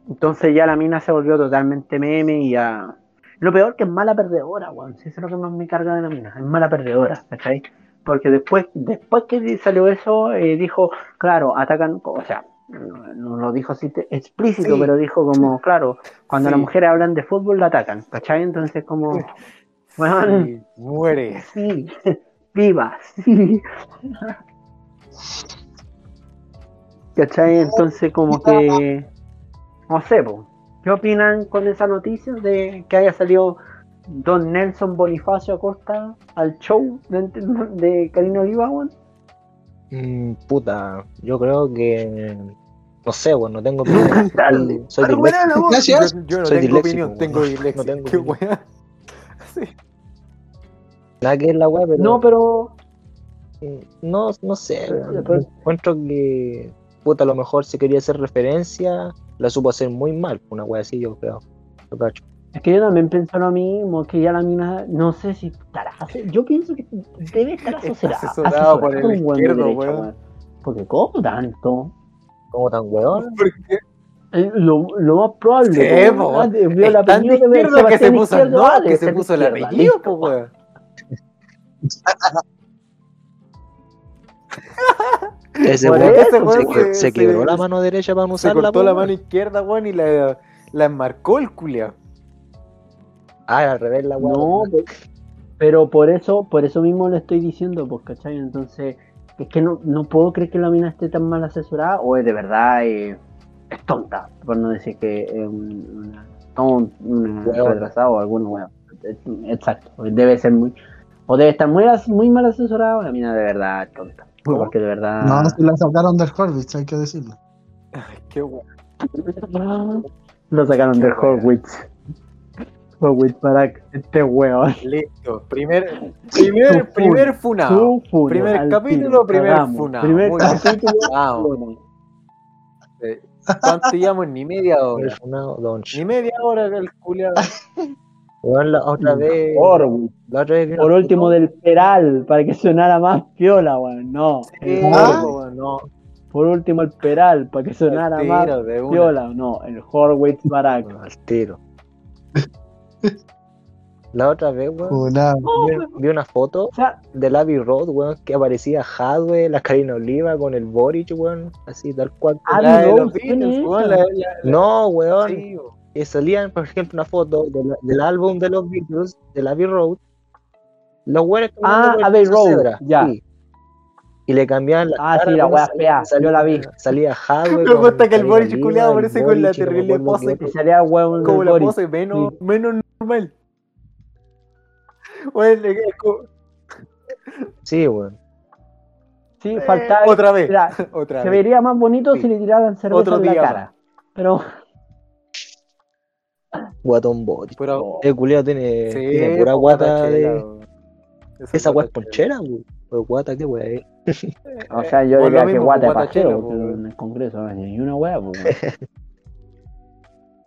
entonces ya la mina se volvió totalmente meme y ya. Lo peor que es mala perdedora, weón. Si eso es lo que más me carga de la mina, es mala perdedora, ¿cachai? Porque después, después que salió eso, eh, dijo, claro, atacan, o sea, no, lo dijo así explícito, Sí. pero dijo como, claro, cuando Sí. las mujeres hablan de fútbol la atacan, ¿cachai? Entonces como, weón, Sí, muere. sí, viva, sí. ¿Cachai? Entonces como que, no sé, po, ¿qué opinan con esa noticia de que haya salido Don Nelson Bonifacio Acosta al show de, de Karina Oliva, weón? Mm, puta, yo creo que. No sé, weón, no tengo opinión. Dale. Soy Pero buena la voz. Gracias. Yo, yo no Soy tengo opinión, tengo no dislexia. tengo Qué weá. Sí. Nada que es la weá, pero. No, pero No, no sé, Pero- weón. pero- encuentro que. Puta, a lo mejor si quería hacer referencia, la supo hacer muy mal. Una weá así, yo creo. Yo cacho. Es que yo también pienso lo mismo, que ya la mina, no sé si estará, yo pienso que debe estar asesorada, asesorado por el un weón de izquierdo, derecha, weón. weón. Porque ¿cómo tanto? ¿Cómo tan weón? Porque Eh, Lo, lo más probable. Sí, po, Ah, es tan de izquierdo que se puso, no, ah, que se puso el apellido, weón. Ese Por weón Ese se, weón que- se- se quebró se- la mano derecha para no Se usarla. cortó po, la mano izquierda, weón, y la, la enmarcó el culiao. Ah, al revés la weá. No, pe- pero por eso, por eso mismo le estoy diciendo, pues, ¿cachai? Entonces, es que no, no puedo creer que la mina esté tan mal asesorada, o es de verdad eh, es tonta, por no decir que es un- una, Hueona. retrasada o alguna weón. Exacto, debe ser muy, o debe estar muy, muy mal asesorada, o la mina de verdad es tonta. ¿Cómo? Porque de verdad. No, si la sacaron del Horvitz, hay que decirlo. Ay, qué weón. Lo sacaron del Qué wea. Horwitz. Horwitz para este weón. Listo. Primer, primer, Su primer funado. Primer capítulo, tiro, primer cagamos. funado. Primer Muy capítulo. Vamos. ¿Cuánto llevamos? Ni media hora. Ni media hora el culiao. Weón, la otra vez. Horwitz. La otra vez Por último del Peral, para que sonara más piola, weón. No. Sí, el Ah. No. Por último el Peral, para que sonara más tiro, una. piola. No, el Horwitz Barak. Al tiro. La otra vez, weón, Una- vi, vi una foto O sea, del Abbey Road, weón, que aparecía Hadwe, la Karina Oliva con el Boric, weón, así tal cual. Abbey La de Road, los ¿quién Beatles, es weón, la- la- la- No, weón, sí, weón. salían, por ejemplo, una foto de la- del álbum de los Beatles, del Abbey Road, los weones Ah, Abbey Road, ya. sí. Y le cambiaban la Ah, cara, sí, la salía- fea, yo la vi. Salía Hadwe. Me gusta que el Boric el aparece con la terrible pose. que salía weón Como la pose menos, menos normal. Weón, es como- Sí, weón. Sí, eh, faltaba. otra vez. Mira, Otra se vez. vería más bonito Sí. si le tiraran cerveza Otro en la día cara. Pero Guatón body. Pero, El culiao tiene, sí, tiene pura guata chela, de. weón. Esa guata es guata ponchera, weón. Pues guata, qué weá es. O sea, yo diría que guata porque pues. en el Congreso no hay ni una hueá, pues, weón.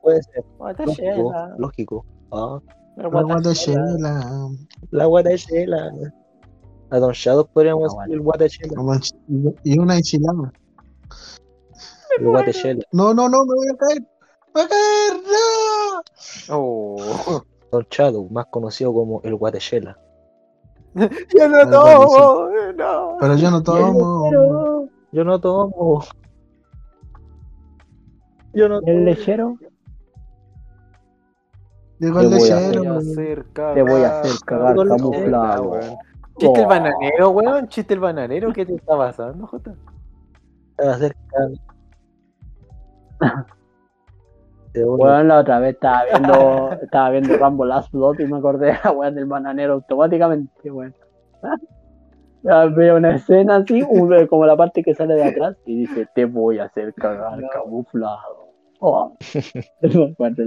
Puede ser. Guata Lógico. Lógico. La La guata guata chela. chela. la guata chela. A Don Shadow podríamos decir el guata chela. Como ch- Y una enchilada. El guata chela. No, no, no, me voy a caer. ¡Me voy a caer! ¡No! Oh. Don Shadow, más conocido como el guatechela. Yo no tomo, no. Pero yo no tomo. Yo no tomo. Yo no ¿Y el lechero? Te voy lechero. Hacer cagar. Te voy a hacer cagar camuflado. weón. Chiste el Oh. bananero, weón. Chiste el bananero. ¿Qué te está pasando, Jota? Te voy a- Weón, la otra vez estaba viendo, estaba viendo Rambo Last Blood y me acordé de la weá del bananero automáticamente, weón. Veo una escena así, como la parte que sale de atrás y dice, te voy a hacer cagar camuflado. Oh. Me acuerdo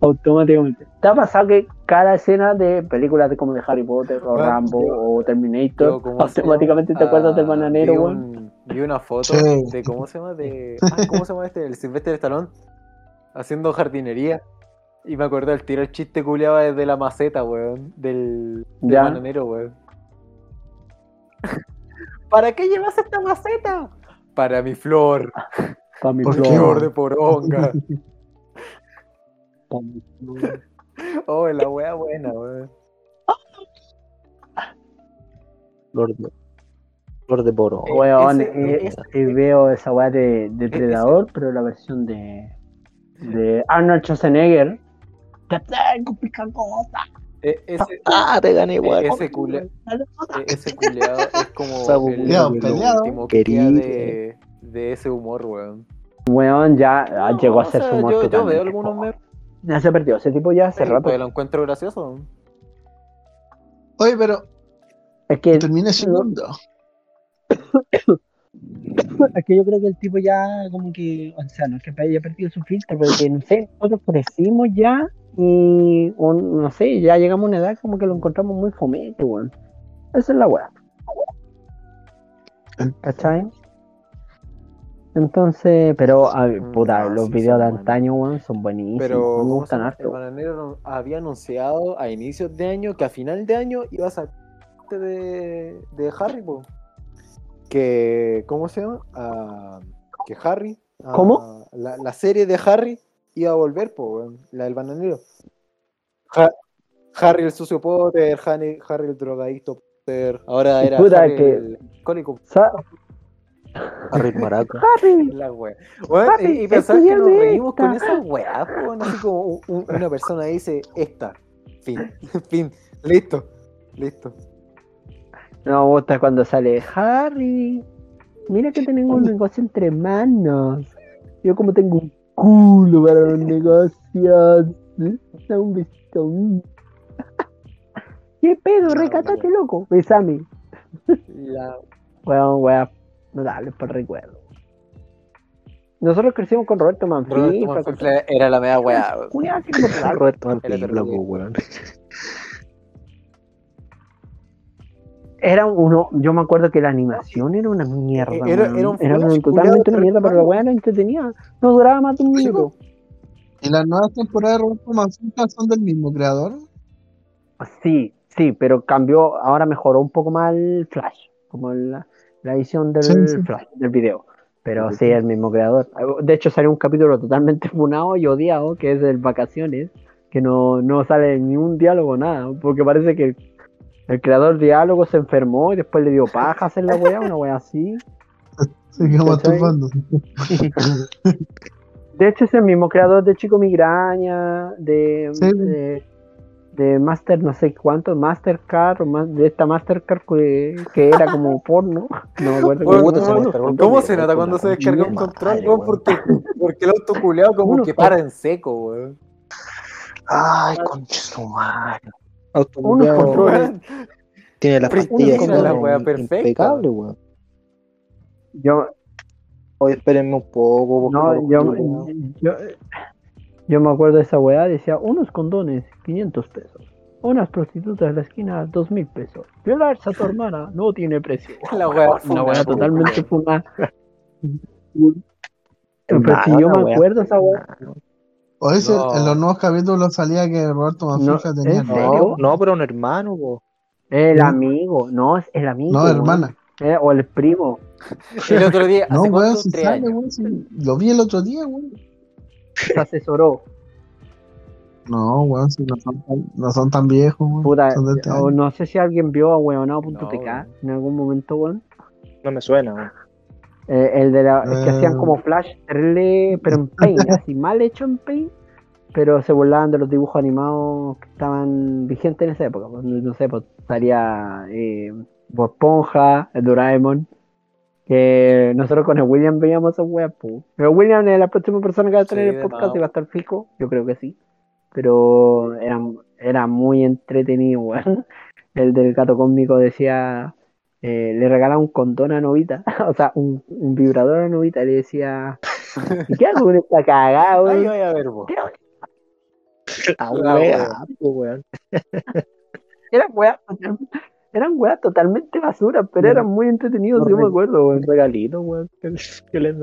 Automáticamente. ¿Te ha pasado que cada escena de películas de como de Harry Potter o Weón, Rambo yo- o Terminator, yo, ¿cómo se automáticamente te acuerdas del Ah, bananero, vi weón? un- Vi una foto Sí. de, ¿cómo se llama? De, ah, ¿Cómo se llama este? El Silvestre Stallone. Haciendo jardinería. Y me acordé del tiro el chiste culiaba desde la maceta, weón. Del, del Ya. bananero, weón. ¿Para qué llevas esta maceta? Para mi flor. Pa' mi ¿Por? Flor de poronga. Oh, la wea buena, weón. Flor de poro. Eh, Weón, ese- eh, ese- eh, veo esa weá de, de ese- Predador, pero la versión de, de Arnold Schwarzenegger. Te tengo picacota. E- ese, Ah, te gané igual. e- ese, cule- e- ese culeado es como Sabu el, peleado. último Querido. de, de ese humor, weón. Weón, ya No, llegó a o ser sea, su humor yo, yo veo algunos memes, Ya se perdió, ese tipo ya hace pero rato. lo encuentro gracioso. Oye, pero Es que, termine segundo. es que yo creo que el tipo ya como que, o sea, no es que haya perdido su filtro, pero que no sé, nosotros crecimos ya y o no sé, ya llegamos a una edad como que lo encontramos muy fomete, weón. Esa es la weá. ¿Cachai? Entonces, pero a ver, Mm, puta, no, los sí, videos de antaño, weón, son buenísimos. Pero me ¿cómo se gustan harto. bananero había anunciado a inicios de año que a final de año iba a sacar de, de Harry, po. Que, ¿cómo se llama? Ah, que Harry. ah, ¿Cómo? La, la serie de Harry iba a volver, po, la del bananero. Ha- Harry el sucio Potter, Harry, Harry el drogadicto Potter. Ahora era Harry que- el alcohólico. Harry Maraca. Harry, La wea. Papi, y, pensar que nos reímos con esa po, weón, así como un- un- una persona dice esta, fin, fin, listo, listo. No, me gusta cuando sale Harry. Mira que tenemos un negocio entre manos. Yo como tengo un culo para los negocios. Da un besito. ¿Qué pedo? Recátate, loco. Besame. La, Weón, weón. No dale por recuerdo. Nosotros crecimos con Roberto Roberto Manfifla. Manfifla era la media weá. weón. Cuidado, así como tal. Roberto terrible. po, weón. Era uno, yo me acuerdo que la animación era una mierda. Era- era un Era flash totalmente una mierda, pero la weá era entretenida. No duraba más de un minuto. ¿Y las nuevas temporadas de Roberto Manfifla son del mismo creador? Sí, sí, pero cambió, ahora mejoró un poco más el Flash, como la, la edición del Sí, sí. Flash, del video. Pero sí, el mismo creador. De hecho, salió un capítulo totalmente funado y odiado, que es el Vacaciones, que no, no sale ni un diálogo, nada, porque parece que el, creador de diálogo se enfermó y después le dio paja hacer la weá, una weá así. Se quedó. De hecho, es el mismo creador de Chico Migraña, de, Sí. de, de Master, no sé cuánto, Mastercard, o más, de esta Mastercard que, que era como porno. No me acuerdo Weón, cómo Puta, se ¿cómo- me descargó el ¿Cómo video, se nota cuando la se descarga un control, madre. Porque, porque el auto culeado como Uno que para en seco, weón. Ay, concha su madre. Uno Weón, tiene las Pristina pastillas la wea perfecta. impecable, weón. Yo, Oye, espérenme un poco, no, yo, Yo me acuerdo de esa weá, decía unos condones, 500 pesos. Unas prostitutas en la esquina, 2000 pesos. Violarse a tu hermana no tiene precio. La weá Una weá totalmente fumada. Pero si yo me acuerdo esa weá. O ese, No. en los nuevos capítulos salía que Roberto Manfija No, tenía ¿en No, serio? no, pero un hermano, po. El ¿Sí? amigo, no, es el amigo. No, hermana. Eh, o el primo. El otro día, No, ¿hace weón, si Tres sale, weón, si- Lo vi el otro día, weón. Se asesoró. No, weón, si no son tan, no son tan viejos, weón. Puta, Son de este o no sé si alguien vio a weonado.tk No, en algún momento, weón. No me suena, weón. Eh, el de la, el que hacían Eh. como flash terrible, pero en paint, así mal hecho en paint, pero se burlaban de los dibujos animados que estaban vigentes en esa época. pues, no no sé, pues estaría eh, Bob Esponja, el Doraemon, que nosotros con el William veíamos esas weas, pues. Pero William es la próxima persona que va a tener Sí, el podcast y va a estar fijo, yo creo que sí. Pero era, era muy entretenido, weón. El del gato cósmico decía, eh, le regalaba un condón a Novita, o sea, un, un vibrador a Novita, y le decía, ¿y qué hago con esta cagada, Ay, weón? voy a ver wea, po, weón. Eran weas, totalmente basura, pero eran muy entretenidos, yo me acuerdo, weón. regalito, weón.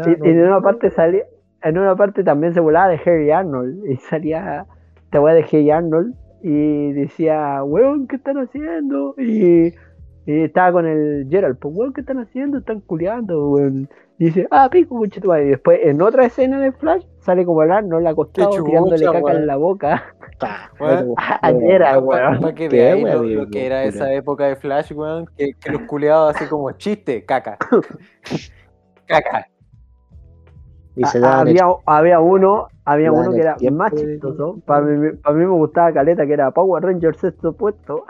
que- y en una parte salía, en una parte también se volaba de Harry Arnold, y salía esta wea de Harry Arnold, y decía, weón, ¿qué están haciendo? Y, y estaba con el Gerald, pues weón, ¿qué están haciendo? Están culiando, weón. Y dice, ah, pico, conchetumare. Y después, en otra escena de Flash, sale como el Arnold acostado Qué chucha, tirándole caca weón. en la boca Ta, Weón. a Gerald, weón. Para que veáis lo, lo que era esa época de Flash, weón, que, que los culeados así como chiste, caca. caca. Y se Ah, había, había uno, había uno que era tiempo más chistoso. Para mí, para mí me gustaba Caleta, que era Power Ranger sexto puesto.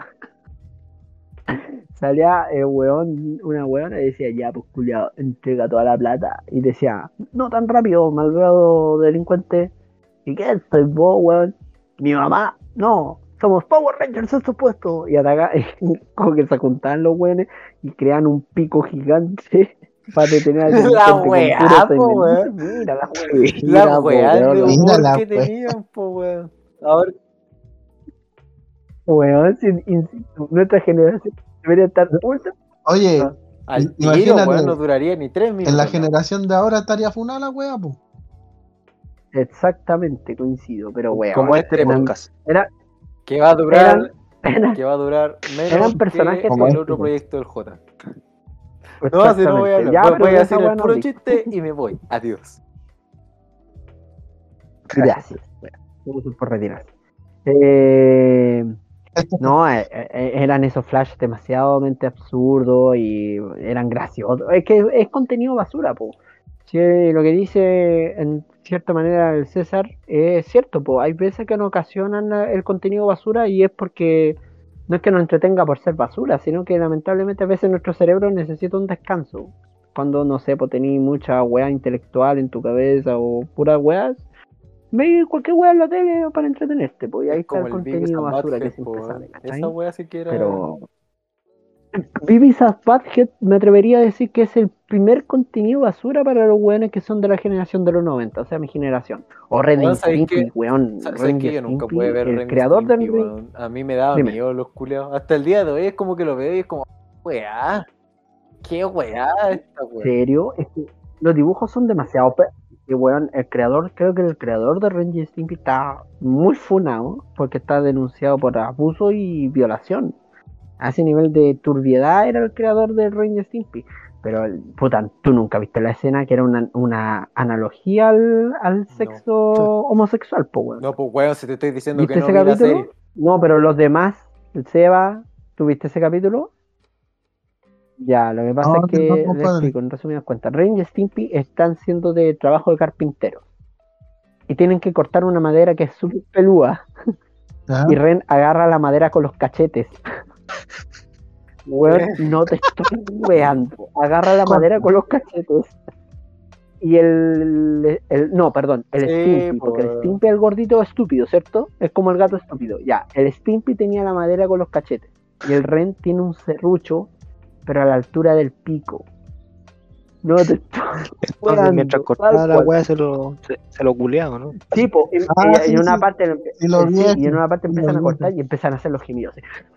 Salía el weón, una weona y decía, ya pues culiado, entrega toda la plata. Y decía, no tan rápido, malvado delincuente. ¿Y qué soy vos, weón? Mi mamá, no, somos Power Rangers sexto puesto. Y ataca, como que se juntaban los weones y crean un pico gigante para detener al La weá, po, weón. Mira la weá. La weá de humor que tenían, po, weón. Ahora, Weón, si- insisto, nuestra generación debería estar. Oye, al tiro, Imagínate, weón, no duraría ni tres minutos. en la ¿no? generación de ahora estaría funada la wea, po. Exactamente, coincido, pero weón. Como este eran, podcast. era- Que va a durar, eran- que va a durar menos eran que personajes como el este, otro proyecto del J. No, si no voy a hablar. Ya, voy, a hacer el no puro chiste y me voy. Adiós. Gracias. Gracias por retirarse. Eh, no, eh, eh, eran esos flash demasiado absurdos y eran graciosos. Es que es contenido basura, po. Lo que dice en cierta manera el César es cierto, po. Hay veces que nos ocasionan la- el contenido basura y es porque no es que nos entretenga por ser basura, sino que lamentablemente a veces nuestro cerebro necesita un descanso. Cuando, no sé, pues tenéis mucha weá intelectual en tu cabeza o puras weas, ve cualquier weá en la tele para entretenerte, pues ahí Es está como el contenido basura que siempre sale. Esa wea sí que era. Pero and Butthead me atrevería a decir que es el primer contenido basura para los weones que son de la generación de los 90, o sea, mi generación. O Ren Weón, and ¿sabes Stimpy, weón. ¿Sabes que yo nunca pude ver el Ren creador de Stimpy, weón? A mí me daba Dime. miedo los culeados. Hasta el día de hoy es como que lo veo y es como, weá. ¿Qué weá esta weá? serio, es que los dibujos son demasiado. Y weón, el creador, creo que el creador de Ren y Stimpy está muy funado porque está denunciado por abuso y violación. A ese nivel de turbiedad era el creador de Ren y Stimpy. Pero, puta, tú nunca viste la escena que era una, una analogía al, al sexo homosexual, po, weón. No, pues weón, si te estoy diciendo ¿Viste que no ese vi la capítulo? serie. No, pero los demás, el Seba, ¿tuviste ese capítulo? Ya, lo que pasa No, es que, no, le compadre. explico en resumidas cuentas, Ren y Stimpy están siendo de trabajo de carpintero. Y tienen que cortar una madera que es súper pelúa. Y Ren agarra la madera con los cachetes. Weón, no te estoy weando. Agarra la madera con los cachetes. Y el, el- no, perdón, el Sí, Stimpy, porque el. Stimpy es el gordito estúpido, ¿cierto? Es como el gato estúpido. Ya, el Stimpy tenía la madera con los cachetes. Y el Ren tiene un serrucho, pero a la altura del pico. No te Entonces, mientras cortaba la weá, se lo, se, se lo culeaba, ¿no? Sí, po, y, Ah, y- y sí, en una sí. parte sí, y en una parte empiezan a cortar y empiezan a hacer los gemidos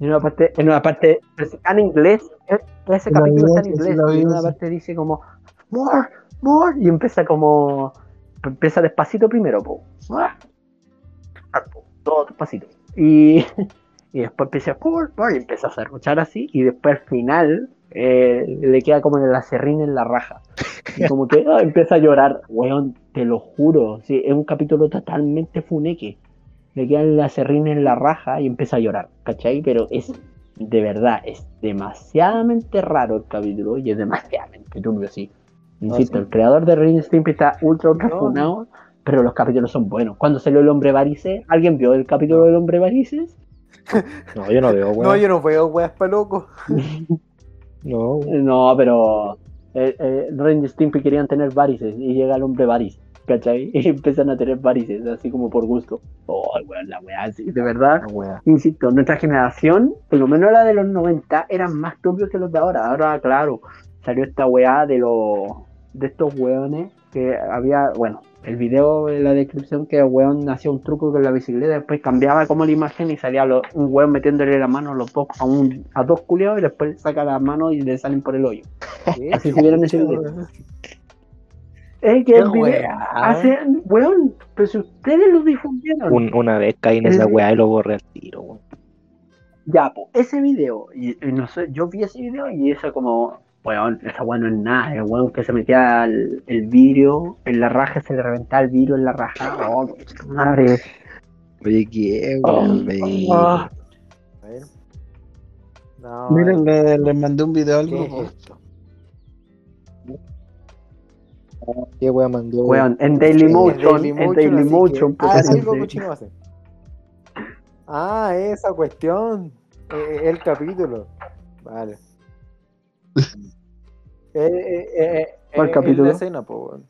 en una parte, en una parte, pues, está en inglés, eh, ese capítulo está en inglés, y en una parte dice como, more, more, y empieza como, empieza despacito primero, po. Po, todo despacito. Y, y después empieza, more, y empieza a cerruchar así, y después al final, eh, le queda como en el acerrín en la raja. Y como que ah, empieza a llorar, weón, te lo juro, sí, es un capítulo totalmente funeque le queda el acerrín en la raja y empieza a llorar, ¿cachai? Pero es, de verdad, es demasiadamente raro el capítulo y es demasiadamente turbio, sí. Insisto, sí. el creador de Ring Stimpy está ultra, ultra No. funado, pero los capítulos son buenos. Cuando salió el hombre varices, ¿alguien vio el capítulo del hombre varices? No, yo no veo, weón. No, yo no veo weas pa' loco. No, No, pero eh, eh, Ren y Stimpy querían tener varices y llega el hombre varice, ¿cachai? Y empiezan a tener varices, así como por gusto. Oh, weón, la weá, sí, de verdad. Insisto, nuestra generación, por lo menos la de los 90, eran más turbios que los de ahora. Ahora, claro, salió esta weá de los de estos weones que había, bueno, el video en la descripción que el weón hacía un truco con la bicicleta, después cambiaba como la imagen y salía lo- un weón metiéndole la mano a los dos, a, un, a dos culiados y después saca la mano y le salen por el hoyo. Así se vieron ese video. Es que el video hace, weón, pero si ustedes lo difundieron. Un- una vez caí en El- esa weá y lo borré al tiro, weón. Ya, pues, ese video, y, y no sé, yo vi ese video y eso como, weón, esa weón no es nada, el weón que se metía el, el vidrio en la raja, se le reventaba el vidrio en la raja, oh, madre. Oye, ¿qué, Oh, weón? Ah, A ver. No, Miren, le, le mandé un video al ¿qué es esto? ¿Qué weá mandó? weón, en Dailymotion, Daily en Dailymotion, que- Ah, algo cochino hace. Ah, esa cuestión. Eh, el capítulo. Vale. Eh, eh, eh, ¿Cuál eh, capítulo? La escena, po, weón.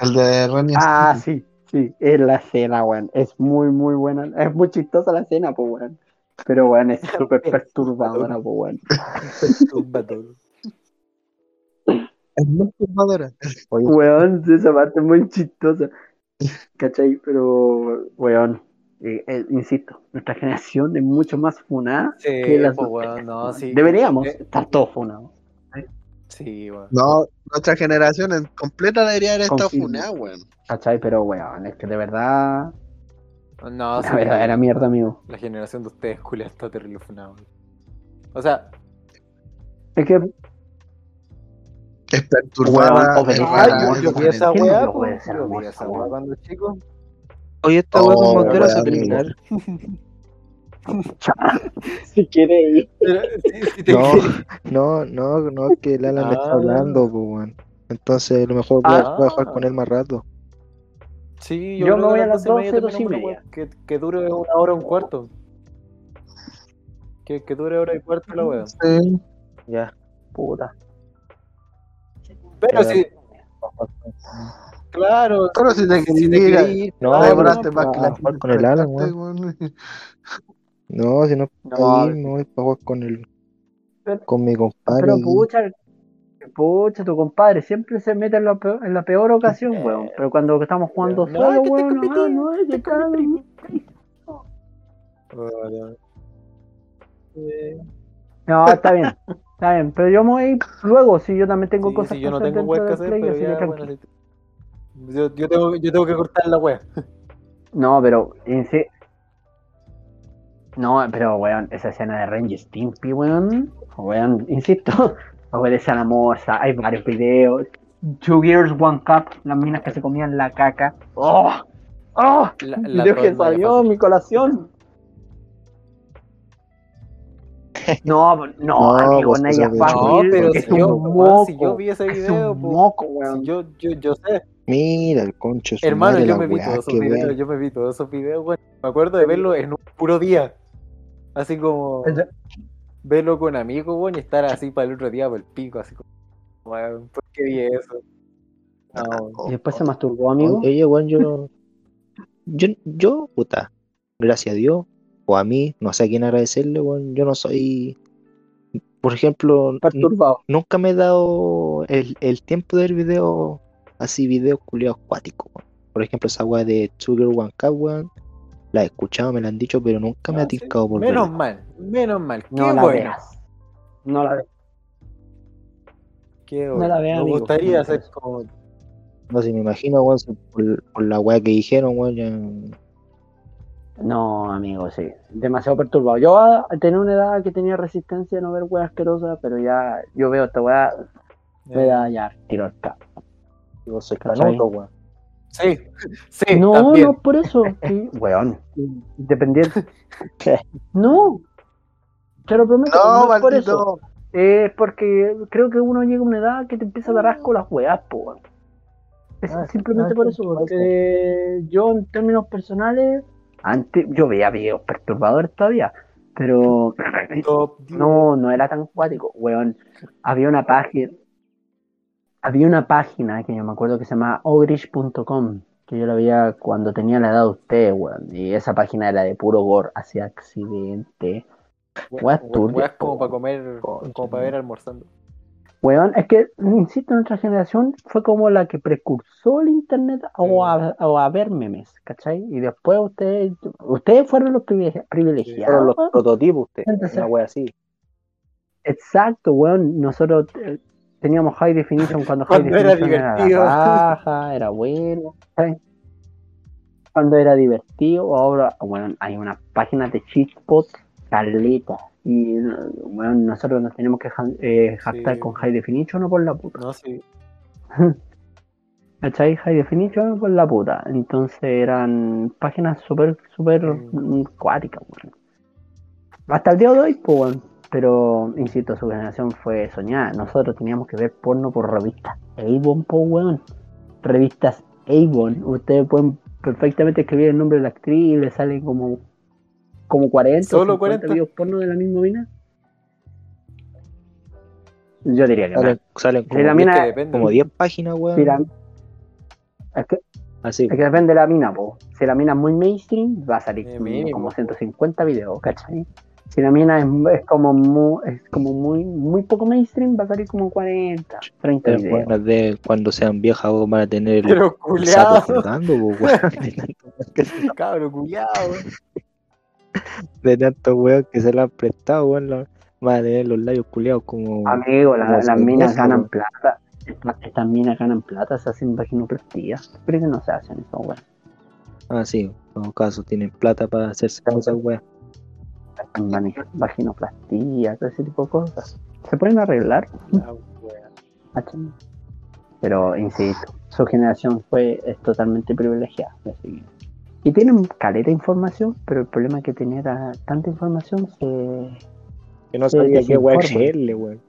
El de Ren y Ah, sí, sí, es la escena, weón, es muy, muy buena, es muy chistosa la escena, pues, weón. Pero, weón, es súper perturbadora, pues, weón. Perturbador. Es muy turbadora. Oye, Weón, esa parte es muy chistosa. ¿Cachai? Pero, weón, eh, eh, insisto, nuestra generación es mucho más funada Sí, que las po, weón, no, sí. Deberíamos Eh, estar todos funados. Sí, weón. No, nuestra generación en completa debería haber estado funada, weón. ¿Cachai? Pero, weón, es que de verdad, No, sí, la verdadera mierda, amigo. La generación de ustedes, culia, está terrible funado. O sea, Es que, Es perturbada. Weón, es ay, rara, weón, yo, vi esa ¿Quién no weá, yo vi esa weón? weá cuando chico. Oye, esta weá Oh, se weón, terminar. si quiere ir. Pero, si, si te- No, no, no, no, que el Alan me está Ah. hablando, pues, weón. Entonces, a lo mejor voy, a- Ah. voy a jugar con él más rato. Sí, Yo yo, me creo voy que a las 12 y media 12, 12 y media. Que, que dure una hora, un cuarto. Que, que dure hora y cuarto la weá. Sí. Ya. Puta. Pero sí, claro. Pero si te si te quería ir, querís ir, No, demoraste más que la jugar con el Alan, despertaste, weón. No, si no, No, me voy para jugar con el, Pero- con mi compadre. Pero pucha, pucha, tu compadre siempre se mete en la peor, en la peor ocasión, weón. Pero cuando estamos jugando No, solo, weón, ah, no, es que. Eh, No, está bien, está bien. Pero yo me voy luego, si yo también tengo sí, cosas sí, yo no hacer tengo dentro weá que del hacer, Play, pero así ya, bueno. Yo, yo, tengo, yo tengo que cortar la weá. No, pero en sí. No, pero weón, esa escena de Ranger Stimpy, weón. Weón, insisto, obedece a la moza, hay varios videos. Two Gears, One Cup, las minas que se comían la caca. ¡Oh! ¡Oh! La, la video que salió, mi colación. No, no, No, amigo, pues, Naya eso de fácil. No, pero es si un yo, moco. si yo vi ese es video, un po, moco, si weón. yo, yo, yo sé. Mira el concho. su Hermano, madre, yo me vi weá todos esos que videos, ven. yo me vi todos esos videos, weón. Me acuerdo de verlo en un puro día. Así como verlo con amigos, weón, y estar así para el otro día por el pico, así como, weón, ¿por qué vi eso? No, Y después se masturbó, amigo. Oye, weón, yo. Yo, yo, puta. Gracias a Dios. o a mí, no sé a quién agradecerle, weón. Yo no soy, por ejemplo, Perturbado. nunca me he dado el, el tiempo de ver videos así, videos culiados acuáticos. Por ejemplo, esa weá de Sugar One Cup, weón. La he escuchado, me la han dicho, pero nunca me Ah, ha sí. tincado por Menos verla. mal, menos mal. Qué No la bueno. veas. No la veas. Qué No la Me amigo. gustaría hacer como. No sé, me imagino, weón, si por, por la weá que dijeron, weón, ya... No, amigo, sí. Demasiado perturbado. Yo ah, tenía una edad que tenía resistencia a no ver weas asquerosas, pero ya yo veo esta wea, me da ya tiro al cap. Yo soy ¿Cachai? canuto, weón. Sí, sí, no, también. no por eso. Sí, weón. Independiente. No. Te lo prometo. No, No, es por eso. Es porque creo que uno llega a una edad que te empieza a dar asco las weas, po. Es Ah, simplemente ah, por eso, por porque yo en términos personales, antes yo veía videos perturbadores todavía, pero Top 10. no, no era tan cuático, weón. Había una página, había una página que yo me acuerdo que se llamaba ogrish.com, que yo la veía cuando tenía la edad de ustedes, weón. Y esa página era de puro gore, hacía accidente. weas We- turbias, como para comer, Concha, como para ver almorzando. Weón, es que, insisto, nuestra generación fue como la que precursó el internet o a, o a ver memes, ¿cachai? Y después ustedes, ustedes fueron los privilegi- privilegiados. Fueron los prototipos, usted. Entonces- Una wea así. Exacto, weón. Nosotros eh, teníamos high definition cuando, high era definition era, divertido. la raja, era bueno. ¿cachai? Cuando era divertido, ahora, bueno, hay una página de cheatspot caleta. Y bueno, nosotros nos tenemos que eh, jactar Sí. con high definition o por la puta. No, sí. ¿Cachai? High definition o por la puta. Entonces eran páginas súper, súper Mm. cuáticas, weón. Hasta el día de hoy, pues, weón. Pero, insisto, su generación fue soñada. Nosotros teníamos que ver porno por revistas Avon, po, weón. Revistas Avon. Ustedes pueden perfectamente escribir el nombre de la actriz y le salen como, como 40 o ¿Solo 50 40? videos porno de la misma mina. Yo diría que Salen, como, la Es mina- que depende. como 10 páginas, weón. Si la- es, que, Así. es que depende de la mina, po. Si la mina es muy mainstream, va a salir Eh, como- mínimo, como po. 150 videos, ¿cachai? Si la mina es, es como muy, es como muy, muy poco mainstream, va a salir como 40, 30 Las videos. weonas de cuando sean viejas van a tener el Pero culiado, weón. cabro, culiado. de tantos weón que se la han prestado, weón. Van a tener los labios culiados como. Amigo, la- como las minas ganan weón. plata. Estas, estas minas ganan plata, se hacen vaginoplastia. Pero que no se hacen eso, weón. Ah, sí, en todo caso tienen plata para hacerse cosas, weón. Vaginoplastia, todo ese tipo de cosas. Se pueden arreglar. ¿cachai? Pero, insisto, su generación fue es totalmente privilegiada. Y tienen caleta de información, pero el problema es que tener a- tanta información se... Que no sabía qué desinforman. creerle, weón.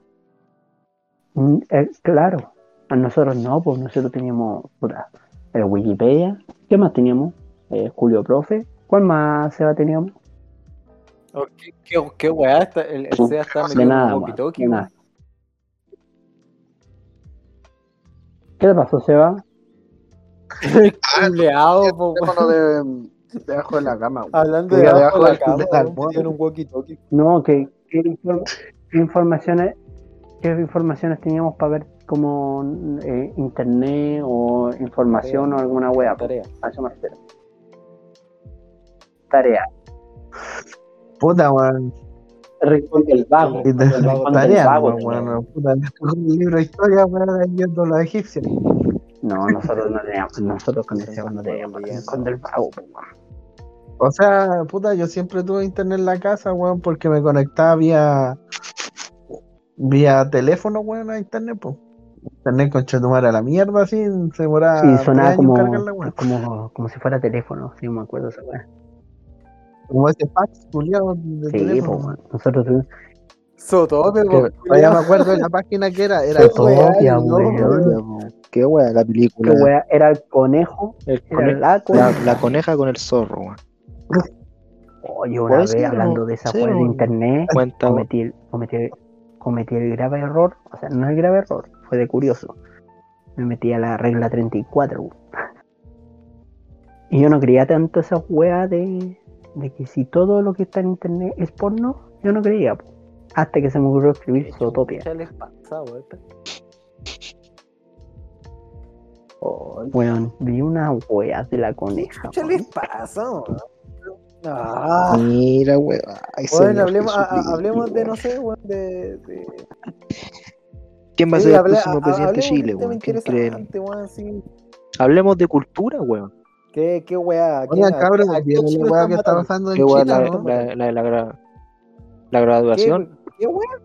Mm, eh, claro, a nosotros no, pues nosotros teníamos puta, el Wikipedia. ¿Qué más teníamos? Eh, Julio Profe. ¿Cuál más Seba teníamos? ¿Qué, qué, qué weá? Está, el, el SEA está metido nada, un más, walkie-talkie, de weón. nada. ¿Qué le pasó, Seba? Culeado, po, weón. De, debajo de la cama, weón. Hablando de debajo de la cama, de un walkie-talkie. No, ¿qué, qué, infor- qué informaciones qué informaciones teníamos para ver como eh, internet o información o alguna wea? Tarea. A eso me refiero. Tarea. Puta, weón. El rincón del vago. Y de El rincón del tarea, vago weón, weón. Puta, un libro de historia, weón, viendo los egipcios. No, nosotros no teníamos, nosotros con ese no teníamos el rincón del vago. weón. O sea, puta, yo siempre tuve internet en la casa, weón, porque me conectaba vía vía teléfono, weón, a internet, pues. Internet con chetumare a la mierda, así, se demoraba Sí, sonaba como, cargarla, weón. como, como si fuera teléfono, sí me acuerdo esa weá. Como ese fax, culiado, de Sí, teléfono. po, weón. nosotros tuvimos Que todavía me acuerdo de la página que era, era Fotopia, ¿no? weón. Qué weón, la ¿Qué película. weá? Era el conejo, El era la la, coneja. la coneja con el zorro, weón. Oye, una vez hablando ¿no? de esa Sí, de internet, Cuenta, cometí el, cometí, el- cometí el grave error, o sea, no el grave error, fue de curioso. Me metí a la regla 34. weón. Y yo no quería tanto esa weá de, de que si todo lo que está en internet es porno, yo no creía. po. Hasta que se me ocurrió escribir Zootopia. ¿Qué les pasa, weón? Weón, vi una wea de la coneja. ¿Qué les pasa, weón? Ah, Mira, weón. Ay, bueno, hablemos, a- a- Jesucristo, hablemos de, no sé, weón, de... de... ¿Quién va a Sí, ser el hable- próximo a- presidente de Chile, weón? ¿Quién creen? interesante, weón, sí. Hablemos de cultura, weón. ¿Qué, qué weá? ¿Qué- Oigan, a- cabros, a qué ¿vieron chino la weá que está pasando en China, la, no? la, la, la, gra- la graduación. ¿Qué, qué weá?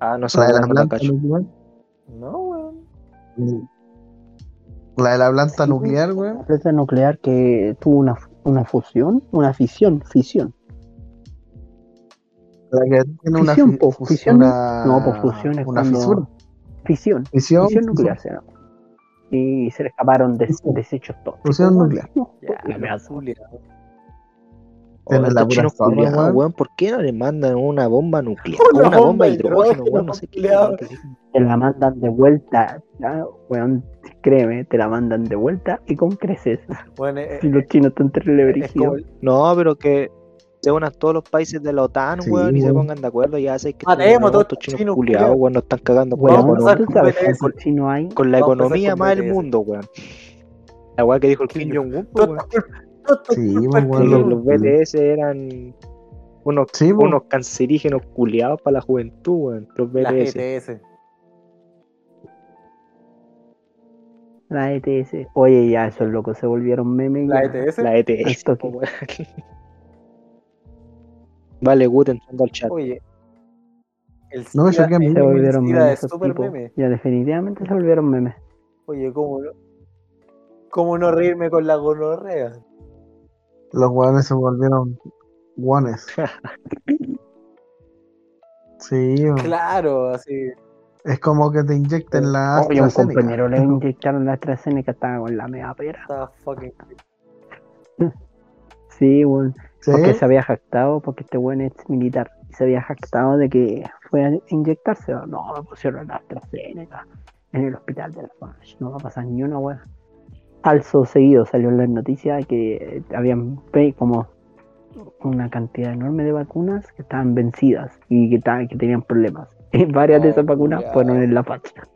Ah, no sé, La de la la planta nuclear. No, weón. La de la planta Sí, nuclear, La weón. planta nuclear que tuvo una, una fusión, una fisión, fisión. La que tiene una, Fisión, po, fisión. una- No, pues fusión es una cuando- fisura. Fisión, Fisión, fisión nuclear se llama. Y se le escaparon des- desechos tóxicos. Fusión nuclear. Ya, la. Tiene Oh, la estos pura chinos culiados, weón. weón. ¿Por qué no le mandan una bomba nuclear? Una O una bomba hidrógeno, hidrógeno, weón. No sé qué. Te la mandan de vuelta. ya, Weón, créeme, te la mandan de vuelta y con creces. Bueno, eh, Si los chinos están terrible es como... No, pero que se unan todos los países de la OTAN, Sí, weón, y se pongan de acuerdo. Ya sé que Matemos todos estos chinos chinos culiados, weón, nos están cagando con la Weón, Vamos a ¿tú empezar sabes con la economía con más del mundo, weón. La weá que dijo el Kim Jong-un, weón. Sí, weón, los BTS eran unos, Sí, unos cancerígenos culiados para la juventud, weón. Los La BTS. La ETS. Oye, ya esos locos se volvieron memes. La. ETS. La ETS. Vale, Gut entrando al chat. Oye. El No, SIDA- que a mí el Se volvieron memes esos meme. Ya definitivamente se volvieron memes. Oye, ¿cómo no? ¿Cómo no reírme con la gonorrea? Los weones se volvieron guanes. Sí. Claro, así. es como que te inyecten la Oye, un AstraZeneca. compañero le inyectaron la AstraZeneca, estaba con la mega pera. Está fucking. Sí, weón. ¿Sí? Porque se había jactado, porque este weón es militar. y Se había jactado de que fue a inyectarse. No, me pusieron la AstraZeneca en el hospital de la Paz. No va a pasar ni una weá. Alzo seguido salió en las noticias que habían como una cantidad enorme de vacunas que estaban vencidas y que, tenían problemas. Y varias de Oh, esas vacunas culiao. fueron en la patria.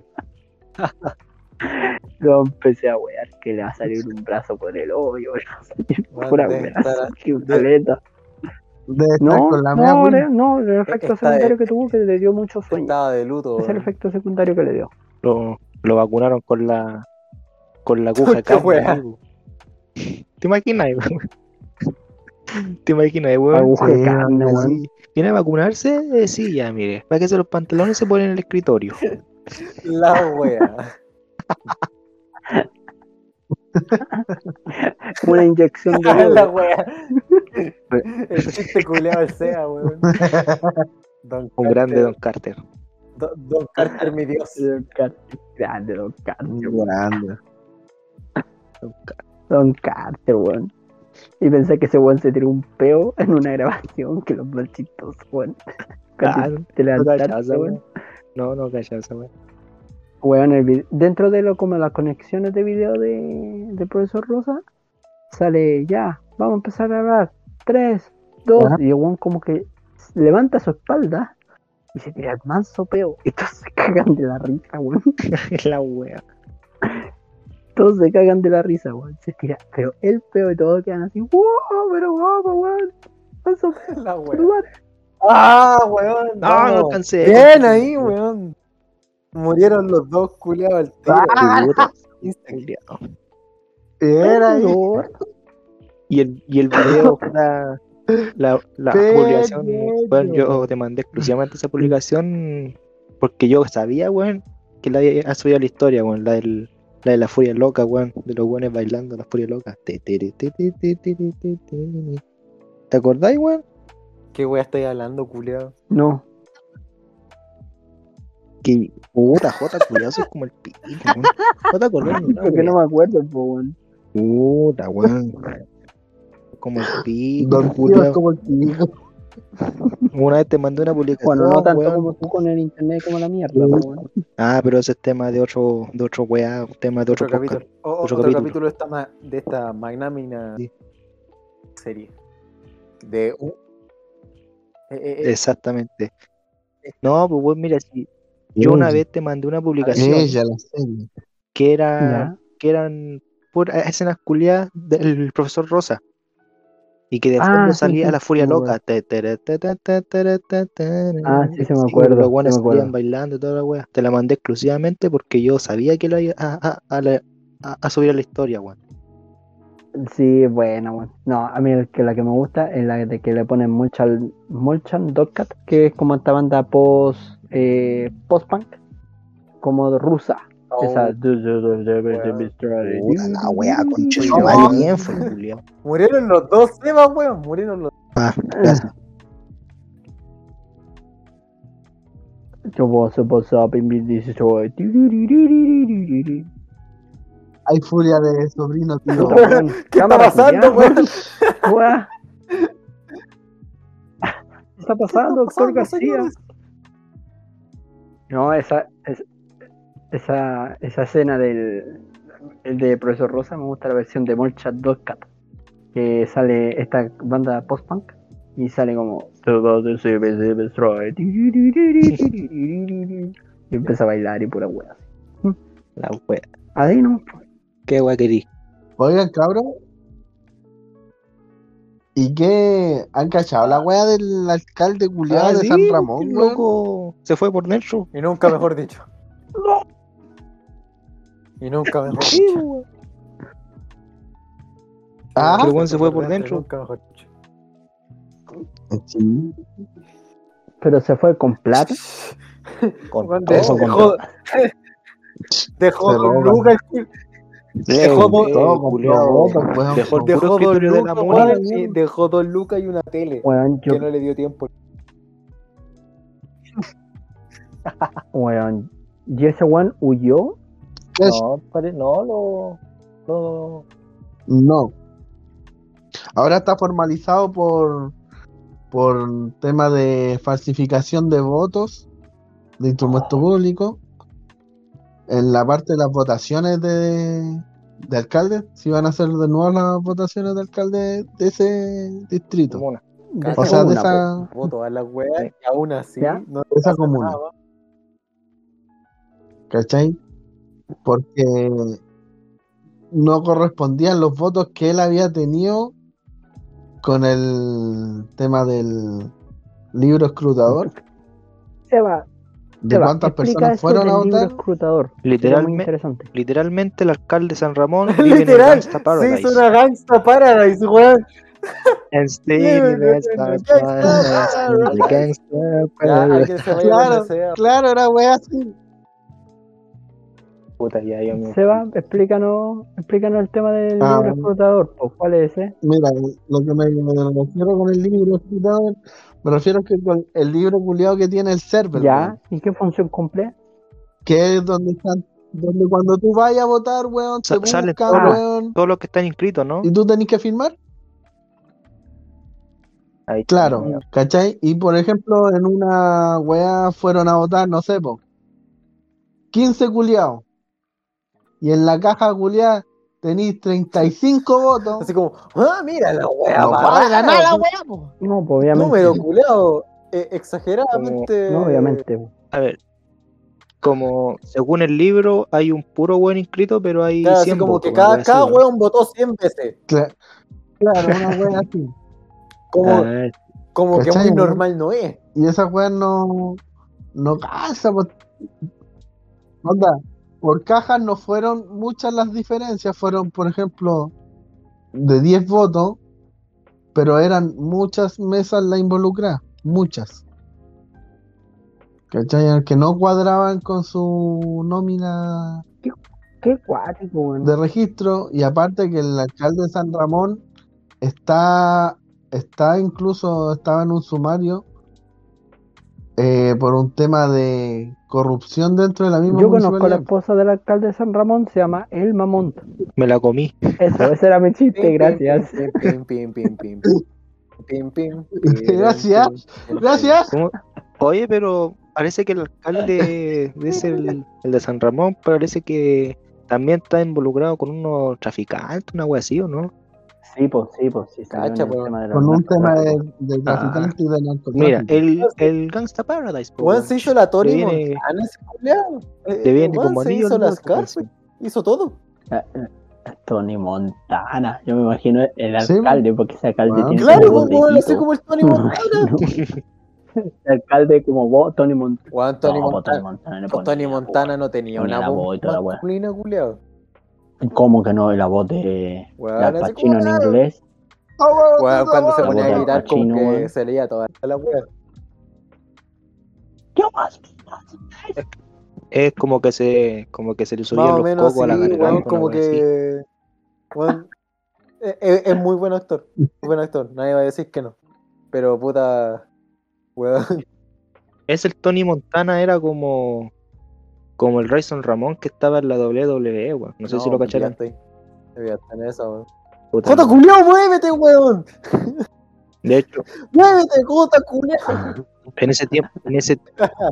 Yo empecé a wear que le va a salir un brazo por el hoyo. Pura de de- caleta. Estar No, con la no, no, el efecto Está- secundario que tuvo que le dio mucho sueño. Estaba de luto. Es el efecto secundario que le dio. Lo, lo vacunaron con la con la aguja de amigo. ¿Te imaginas, weón? ¿Te imaginas, weón? Aguja de sí, carne, weón. Sí. ¿Viene a vacunarse? Eh, sí, ya, mire. Para que se los pantalones se ponen en el escritorio. La wea. Una inyección de la wea. El chiste culeado del SEA, weón. Don Un grande Don Carter. Don, Don Carter, mi Dios. Don Carter, Grande Don Carter. Grande. Don Carter. Don Carter, weón. Y pensé que ese weón se tiró un peo en una grabación que los más chistosos, weón. Cuando te No levantaste, cachaza, weón. weón. No, no cachaza, weón. Weón, el dentro de lo como las conexiones de video de, de profesor Rosa, sale ya, vamos a empezar a grabar. Tres, dos, Ya. y el weón como que levanta su espalda y se tira el manso peo. Y todos se cagan de la risa, weón. La wea. Todos se cagan de la risa, weón. Se tira, pero el peo y todos quedan así, wow, pero guapo, weón. Manso peo, La wea. Ah, weón. No, vamos. no alcancé. Bien ahí, weón. Murieron los dos culiados al tiro. Ah, este Era no. Y el, y el video la, la, la publicación. Bueno, yo te mandé exclusivamente esa publicación porque yo sabía, weón, que la había subido la historia, weón, la del. La de la furia loca, weón. De los weones bailando, la furia loca. ¿Te acordáis, weón? ¿Qué weón estoy hablando, culiado? No. Que puta, Jota, culiao, soy como el pico, weón. No acordás, ni una Porque no me acuerdo, po, weón. Puta, weón. Como el pico, Don es como el pico. Una vez te mandé una publicación, Bueno, no tanto weón. como tú con el internet como la mierda, po, weón. Ah, pero ese es tema de otro, de otro weá, tema de otro, capítulo. O- Otro otro capítulo. capítulo de esta, de esta magnámina Sí. serie. de un... Eh, eh, eh, Exactamente. No, pues weón, mira, si yo una vez te mandé una publicación Ella, la serie. que era Ya. que eran puras escenas culiadas del profesor Rosa. Y que de Ah, fondo salía sí, la furia sí loca. Te, te, te. Ah, sí, sí me acuerdo, Los buenos salían bailando y toda la wea. Te la mandé exclusivamente porque yo sabía que la iba a, a, a- a subir a la historia, weón. Sí, bueno, bueno. No, a mí el que, la que me gusta es la de que le ponen Mulchan, Mulchan Dogcat, que es como esta banda post, eh, post-punk, como rusa. oh, Esa. La wea, madre, bien fue culiao. Murieron los dos Sebas, weón. Murieron los Ah, gracias. Hay furia de sobrino, tío. ¿Qué está pasando, weón? ¿Qué está pasando, doctor García? No, esa, es- esa, esa escena del el de Profesor Rosa me gusta la versión de Molchat Dogcat, que sale esta banda post-punk y sale como y empieza a bailar y pura wea. La wea. Ahí no, Qué wea querí. Oigan, cabrón. ¿Y qué? ¿Han cachado la wea del alcalde culiado Ah, de sí, San Ramón, loco se fue por dentro. Y nunca mejor dicho. Y nunca mejor dicho. Ah, El se fue por dentro. Nunca mejor dicho. sí. pero se fue con plata. Con todo, dejó, con dejó, dejó con lucas, dejó dos lucas y una tele. Yo, Que no le dio tiempo. weón, y ese weón huyó. No, pare- no, lo. lo- No. Ahora está formalizado por por tema de falsificación de votos de instrumento público. En la parte de las votaciones de, de alcalde, si van a hacer de nuevo las votaciones de alcalde de ese distrito. comuna. de O sea, de esa, Voto a la weá y aún así no de esa comuna. nada. ¿Cachai? Porque no correspondían los votos que él había tenido con el tema del libro escrutador. Seba, ¿De Seba, cuántas personas fueron a votar? escrutador. Literalmente, interesante. literalmente el alcalde de San Ramón vive en el Literal, Gangsta se Paradise. hizo una gangsta paradise, weón. And the yeah. gangsta paradise. Claro, claro, era wea así. Puta, ya, yo me- Seba, explícanos, explícanos el tema del Ah, libro explotador. pues, ¿Cuál es ese? Mira, lo que me, me refiero con el libro escrutador, me refiero que con el libro culiado que tiene el server, Ya, weón, ¿y qué función cumple? que es donde están, donde cuando tú vayas a votar, weón, te Sa- sale buscan, todo. weón, Todos los que están inscritos, ¿no? y tú tenés que firmar. Ahí Claro, mira. ¿cachai? Y por ejemplo, en una weá fueron a votar, no sé, po, 15 culiados. Y en la caja culiada tenéis 35 votos. Así como, ah, mira la weá. No pa- cuadra nada la weá. weá, po. No, pues obviamente. Número culeado. eh, exageradamente. No, obviamente. A ver, como según el libro hay un puro buen inscrito, pero hay Claro, así 100 como votos, que cada, cada así, weón votó 100 veces. Cla- Claro, una weá así. Como, como que ¿cachai, muy no? normal no es. Y esa weá no, no calza, po. Onda, por cajas no fueron muchas las diferencias, fueron, por ejemplo, de 10 votos, pero eran muchas mesas la involucradas, muchas. ¿Cachai? Que no cuadraban con su nómina Qué cuático, weón. de registro y aparte que el alcalde de San Ramón está está incluso estaba en un sumario eh, por un tema de corrupción dentro de la misma Yo conozco a la esposa del alcalde de San Ramón, se llama Elma Montt. me la comí. Eso, ese era mi chiste, Pim, gracias. Pim, pim, pim, pim, pim. Pim, Gracias, gracias. ¿Cómo? Oye, pero parece que el alcalde el, el de San Ramón, parece que también está involucrado con unos traficantes, una wea así, ¿o no? Sí, pues, sí, pues, sí, Cacha, pues, tema de Con un tema de, de traficante y de narcotráfico. Mira, el, el Gangsta Paradise. Weón weón. se hizo la Tori viene- Montana ese culiao. Eh, Te viene se anillo hizo las pues. Hizo todo. Ah, eh, Tony Montana. Yo me imagino el Sí, alcalde, porque ese alcalde Ah, tiene Claro, pues, así botecito. como el Tony Montana. El alcalde como vos, Tony Montana. Tony No, pues, Tony Montana. Pues Tony Montana no tenía una voz voz y toda la weá. masculina, culiao. ¿Cómo que no? La voz de, de Al Pacino en inglés. Weón, cuando se ponía a gritar como que se leía toda la weá. ¿Qué más? Es como que se, como que se le o los menos cocos a la garganta. como wea que... es, es- es muy buen actor, muy buen actor, nadie va a decir que no. Pero puta... Weón, Es el Tony Montana, era como. Como el Rayson Ramón que estaba en la WWE, weón. No sé si lo cacharon. cacharon. Olvídate en esa, weón. ¡Jota culiao, muévete, weón! De hecho, ¡Muévete, Jota culiao! en ese tiempo, en ese.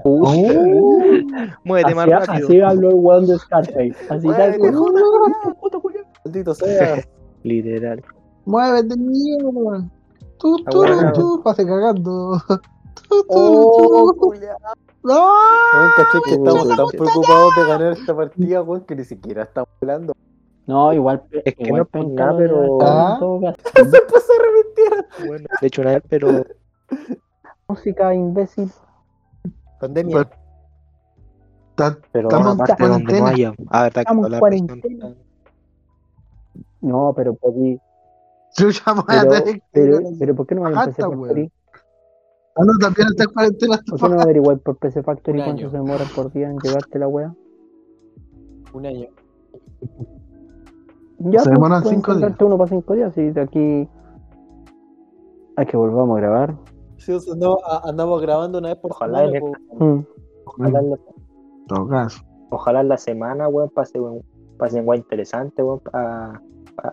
Oh, Muévete más Así, rápido. así habló el weón de Scarface. Así tal Muévete, cual. Maldito sea. Literal. Muévete, mierda. Tú, Ah, tú, bueno. tú, pase cagando. Tú, tú, ¡Oh, tú. ¡No! Weón, caché que estamos tan preocupados de ganar esta partida, weón, que ni siquiera estamos hablando. No, igual. Es que igual no nada, pero- Ah. Se empezó a. Bueno, de hecho, vez, pero. Música imbécil. Pandemia. Ta- Pero Estamos en aparte donde no cuarentena. haya. Ah, verdad Estamos la cuarentena. No, pero podí. Voy a Pero, tener que pero, pero ¿por qué no van a Factory? Ah, no, también está en cuarentena. ¿Por qué no averiguar por PC Factory cuánto se demora por día en llevarte la wea? Un año. Ya, Se pues, demoran cinco días. uno para cinco días y de aquí a que volvamos a grabar. Sí, o sea, no, a- andamos grabando una vez por Ojalá semana. Mm. Ojalá en la, ojalá en la semana, weón, pase, weón, pasen weón interesante, weón, para pa,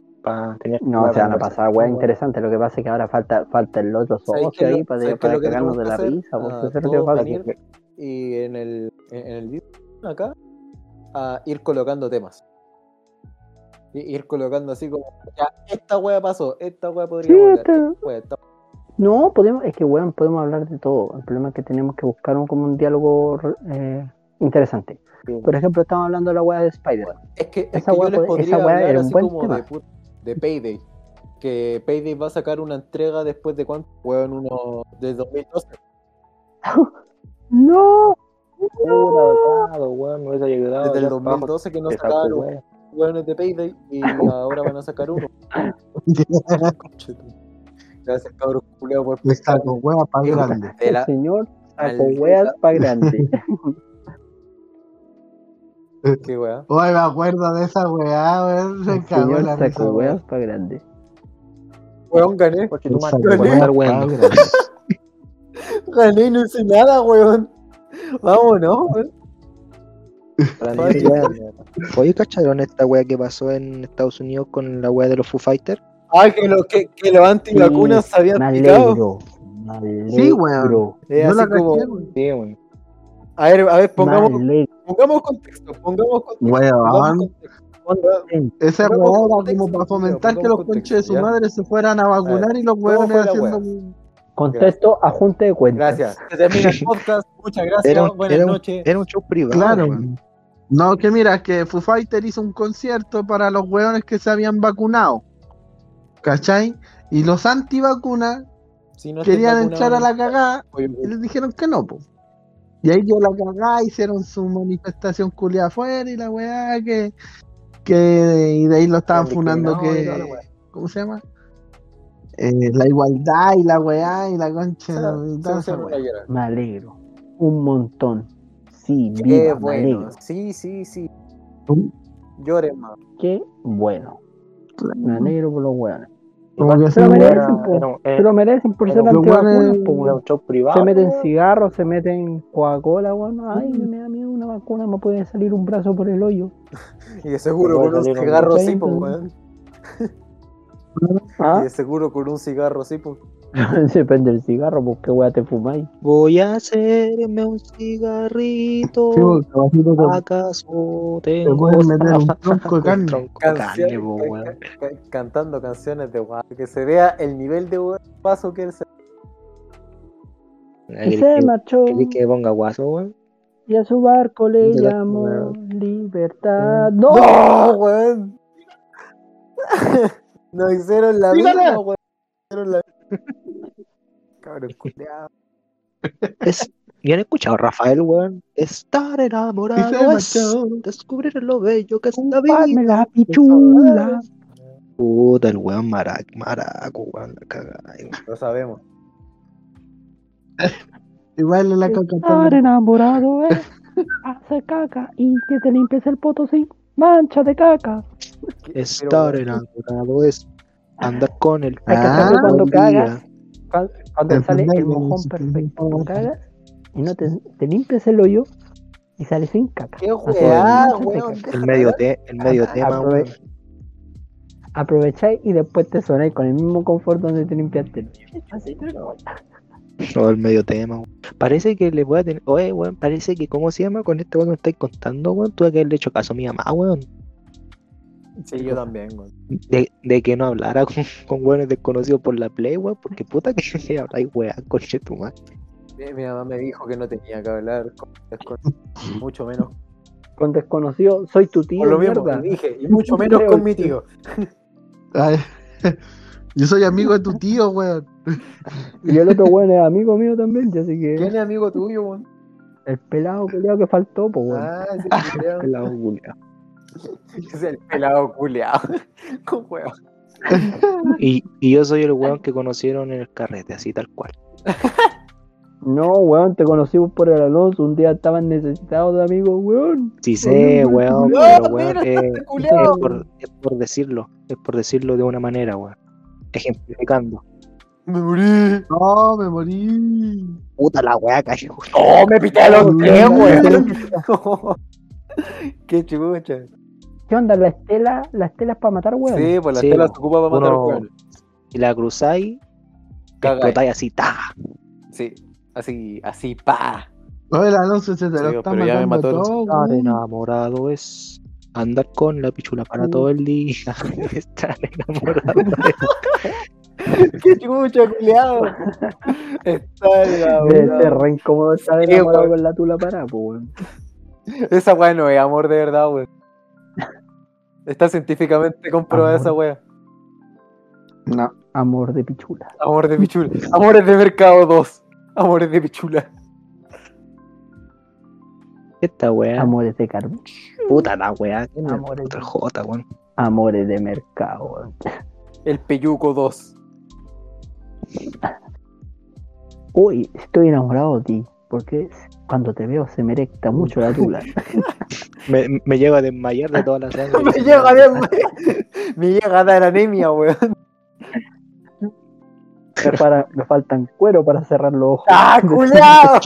tener. No, una se van a pasar weá weón. interesante. Lo que pasa es que ahora falta, falta el otro ¿Sabéis socio qué ahí lo- para, qué para que cagarnos de la hacer? risa. Eso es lo que todos falta. venir. Y en el, en, el acá, a ir colocando temas. Y ir colocando así como, ya, esta wea pasó, esta wea podría Sí, esta- wea, esta- No, podemos, es que weón, podemos hablar de todo. El problema es que tenemos que buscar un, como un diálogo eh, interesante. Sí. Por ejemplo, estamos hablando de la weá de Spider-Man. Es que, es Esa que yo wea les puede- podría esa wea hablar era un así buen como tema. de, de Payday. Que Payday va a sacar una entrega después de cuánto, weón, uno de 2012. ¡No! Verdad, weón, me ayudado. Desde el ya, bajo, 2012 que no sacaron weón. weones de Payday y ahora van a sacar uno. Gracias, culeados, por saco hueá para grande. El señor maldita- weas para grande. Qué weá. Hoy me acuerdo de esa weá, weón. Se El cagó la risa, weón. weas para grande. Weón, gané. Le madre, saco weón, pa'. Gané y no hice nada, weón. Vámonos, weón. Oye, ¿cacharon esta weá que pasó en Estados Unidos con la weá de los Foo Fighters? Ah, que, lo, que, que los antivacunas se habían Me picado. alegro. Me alegro. Sí, weón. No la como- caché, weón. Sí, weón. A ver, a ver, pongamos. Pongamos contexto, pongamos contexto. Weón. Esa contexto, como para fomentar que los conches de su ya. madre se fueran a vacunar y los ¿cómo weones fue la haciendo. Contexto, ajunte de cuentas. Gracias. Se termina el podcast. Muchas gracias. Era Buenas era un- noches. era un show privado. Claro. weón. No, que mira, que Foo Fighter hizo un concierto para los weones que se habían vacunado. ¿Cachai? Y los antivacunas Si no querían entrar a la cagada y les dijeron que no, po. Y ahí dio la cagada, hicieron su manifestación culiada afuera y la weá que. que y de ahí lo estaban funando que. ¿Cómo se llama? Eh, la igualdad y la weá y la concha. se la- se. Me alegro. Un montón. Sí, Qué viva, me bueno. alegro. Sí, sí, sí. Lloren más. Qué bueno. Me alegro por los weones. Como que Se lo merecen, Era, po. era un- Se era- lo merecen por ser antivacunas, era un show privado. Se meten cigarros, se meten Coca-Cola, weón. Ay, me da miedo una vacuna, me puede salir un brazo por el hoyo. Y de seguro con un cigarro golpe, sí, pues. ¿Ah? Y de seguro con un cigarro sí, pues. Depende del cigarro, porque weá te fumáis. Voy a hacerme un cigarrito. Sí, pues, te- ¿Acaso te tengo pueden meter un tronco de carne. tronco po, cantando canciones de guapo. Que se vea el nivel de paso que él se. Y ¿Querés se que- marchó querés que ponga guaso, weón? y a su barco le llamó libertad. ¡No! ¡No, weón! Nos hicieron la misma, weón. Hicieron la- Cabrón, culiao. Es, ¿Y han escuchado a Rafael, weón? Estar enamorado es descubrir lo bello que es la vida. La pichula. Puta, el weón marac, maraco, weón, la cagada. Lo sabemos. Baila la coca Estar enamorado es hacer caca y que te limpies el poto sin mancha de caca. Estar enamorado es andar con el Ah, cuando cagas. Cuando, Te sale el mojón perfecto. Cuando cagas y no te, te limpias el hoyo y sale sin caca. ¡Qué weá, weón! El medio, te, el medio Apro- tema, aprove- weón. Aprovecháis y después te sonáis con el mismo confort donde te limpiaste el hoyo. Así, pero- No, el medio tema, weón. Parece que le voy a tener. Oye, weón, parece que, ¿cómo se llama? Con este weón que me estáis contando, weón. Tuve que haberle hecho caso a mi mamá, weón. Sí, yo también, weón. De, de que no hablara con, con weones desconocidos por la play, weón. Porque puta que habláis, weón, coche tu madre. Mi, mi mamá me dijo que no tenía que hablar con, con- mucho menos Con desconocido, soy tu tío, con lo mismo que dije, y mucho menos con mi tío. Ay, Yo soy amigo de tu tío, weón. Y el otro weón es amigo mío también, y así que ¿Quién es amigo tuyo, weón? el pelado culiao que faltó, pues weón. Ah, ese culiao. pelado culiao. Es el pelado culeado. Con huevo. Y, y yo soy el weón que conocieron en el carrete, así tal cual. No, weón, te conocimos por el Alonso. Un día estaban necesitados de amigos, weón. Sí sé, weón, pero No, weón, mira, eh, es, por, es por decirlo, es por decirlo de una manera, weón. Ejemplificando. Me morí. No, me morí. Puta la weá, cayó. ¡Oh, me pité los tres, weón! Qué chucha. ¿Qué onda? La estela, la estela es para matar, weón. Sí, pues la Sí, tela po. se ocupa para matar weón. Si la cruzáis, explotáis así, ta. Sí, así, así, pa. No, el Alonso se te Sí, lo está pero ya me matando mató el- todo, Estar enamorado es andar con la pichula para todo el día. Estar enamorado. Qué chucha, culiado. Está en la Debe ser re incómodo estar enamorado con la tula parada, pues. Esa weá no es amor de verdad, weón. Está científicamente comprobada Amor. esa weá. No. Amor de pichula. Amor de pichula. Amores de mercado 2. Amores de pichula. Esta weá. Amores de carbón. Puta la. ¿Qué me Amores. puta el J, weón? Amores de mercado, weón. El peyuco 2. Uy, estoy enamorado de ti. Porque cuando te veo se me erecta mucho la tula. Me, me llego a desmayar de toda la sangre. me llega a dar, me llega a dar anemia, weón. me, para- me faltan cuero para cerrar los ojos. ¡Ah, culiao!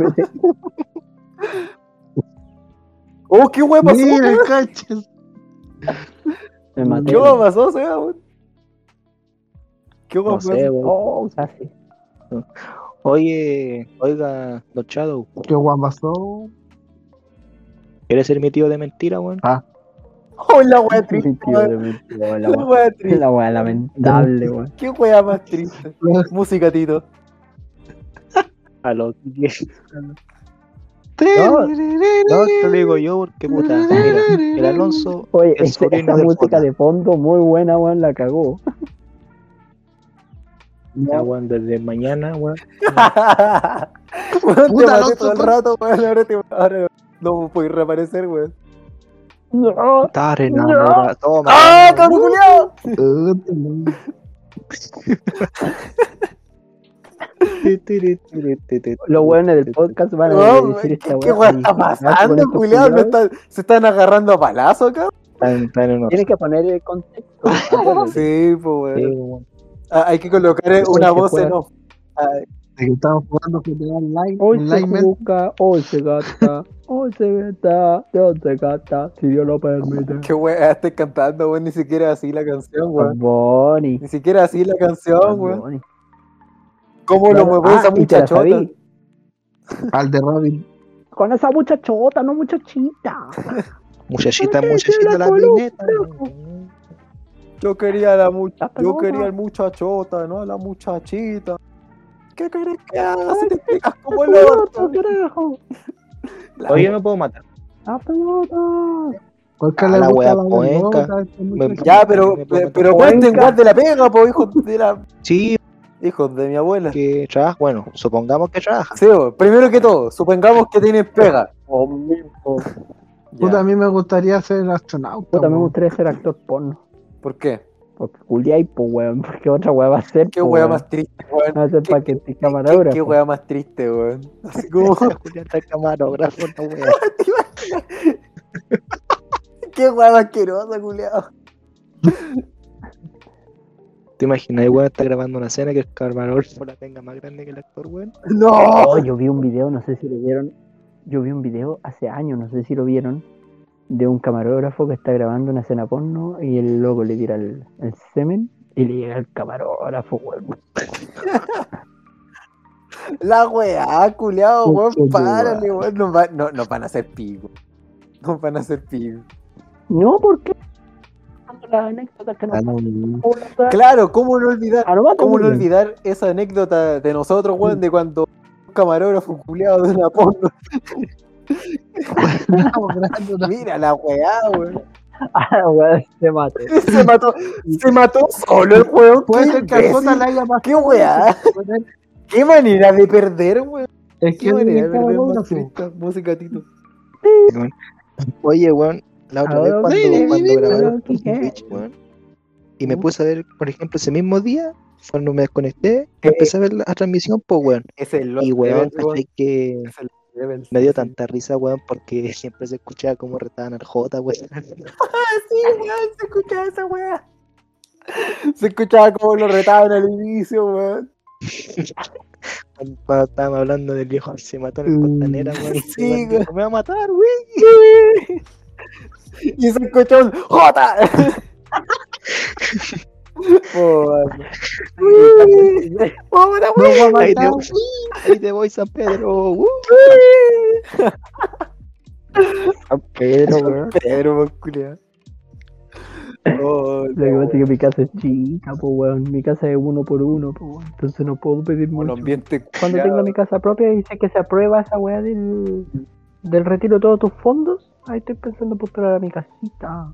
¡Oh, qué weá pasó! Mira, weón! cachas. me maté. ¿Qué weá pasó, Seba, weón? ¿Qué weá No pasó? sé. Oh, casi. Oye, oiga, Don Shadow, ¿Qué guan pasó? ¿quieres ser mi tío de mentira, weón? ¡Oh, la weá triste! Tío de la La triste. Lamentable, weón. ¿Qué weá más triste? Música, Tito. A lo que No, No, te lo digo yo porque puta. Mira, el Alonso, Oye, el esa del música de fondo muy buena, weón, la cagó. Ya, weón, desde mañana, weón. Weón, te Puta, maté todo el rato, weón. Ahora, te, ahora no puedes reaparecer, weón. No, Estar enamorado. Toma. ¡Ah, cabrón, culiao! los weones del podcast van a Weón, decir esta ¿Qué, weá. qué weá y- está pasando, culiao? Están- ¿Se están agarrando a palazo acá? Están- están en unos- Tienes que poner el contexto. Sí, pues, Sí, weón. Ah, Hay que colocar eh, Hoy una voz en off. Ah, De que estamos jugando GTA Online. Hoy se busca, hoy se gasta, hoy se gasta, Dios se gasta, si Dios lo permite. Qué weá, estoy cantando, weón. Ni siquiera así la canción, weón. Ni siquiera así la canción, weón. ¿Cómo lo mueve Ah, esa muchachota? Al de Robin. Con esa muchachota, no muchachita. Muchachita, ¿Por qué muchachita, la la columna. Yo quería la mucha, yo quería al muchachota, no la muchachita. ¿Qué querés que haga si te explicas como el carajo. La- Oye, me puedo matar. La pelota. Ah, le la gusta wea pelota, este Me-. Ya, pero, Me pero cuenten Cuenca. guas de la pega, po, hijos de la, Sí, hijos de mi abuela. que trabaja. Bueno, supongamos que trabaja. Sí, bo, primero que todo, supongamos que tienen pega. Puta, Ya, a mí me gustaría ser astronauta. Puta, me gustaría ser actor porno. ¿Por qué? Porque culiáis, pues, weón. Porque otra weá va a ser. Qué po, weón. más triste, weón. Va a ser ¿Qué- para que te ¿Qué, camarógrafo. qué wea más triste, weón. Así como, Julián está camarógrafo, no wea. qué wea más asquerosa, culiao. ¿Te imaginas, weón, está grabando una escena que el camarógrafo la tenga más grande que el actor, weón? No. Oh, yo vi un video, no sé si lo vieron. Yo vi un video hace años, no sé si lo vieron, de un camarógrafo que está grabando una escena porno y el loco le tira el, el semen y le llega el camarógrafo, weón. La weá, culiao, weón, Qué párale, weón. No, va- no, no van a hacer pico. No van a hacer pico. No, porque las anécdotas que nos Ah. Claro, ¿cómo no olvidar? ¿Cómo no olvidar esa anécdota de nosotros, weón, de cuando un camarógrafo culiado de una porno? Mira la weá, weón. Ah, weón, se mate. Se mató, se mató solo el weón. Puede ser que le haya pasado. Qué weá. Qué manera de perder, weón. Es Qué que manera de perder. Música, Tito. Oye, weón, la otra vez cuando, cuando grabaron. Twitch, weón, y me puse a ver, por ejemplo, ese mismo día, cuando me desconecté, empecé a ver la transmisión, pues, weón. Es el Y, weón, Levels, weón. ¿cachai que Es el Levels, me dio tanta risa, weón, porque siempre se escuchaba como retaban al J, weón. Ah, sí, weón, se escuchaba esa weá. Se escuchaba como lo retaban al inicio, weón. Cuando- estábamos hablando del viejo se mató en el Mm. costanera, weón, Sí, weón weón. dijo, me va a matar, weón. Y se escuchó un ¡Jota! Joder. ¡Pobre No voy a Ahí te, matar. voy, ahí te voy, San Pedro. uh. San Pedro, weón. Pedro, culiao. Oh, Lo que pasa es que mi casa es chica, pues, weón. Mi casa es uno por uno, pues, weón. Entonces no puedo pedir mucho. ambiente Cuando tenga mi casa propia y sé que se aprueba esa weá del, del retiro de todos tus fondos, ahí estoy pensando postular a mi casita.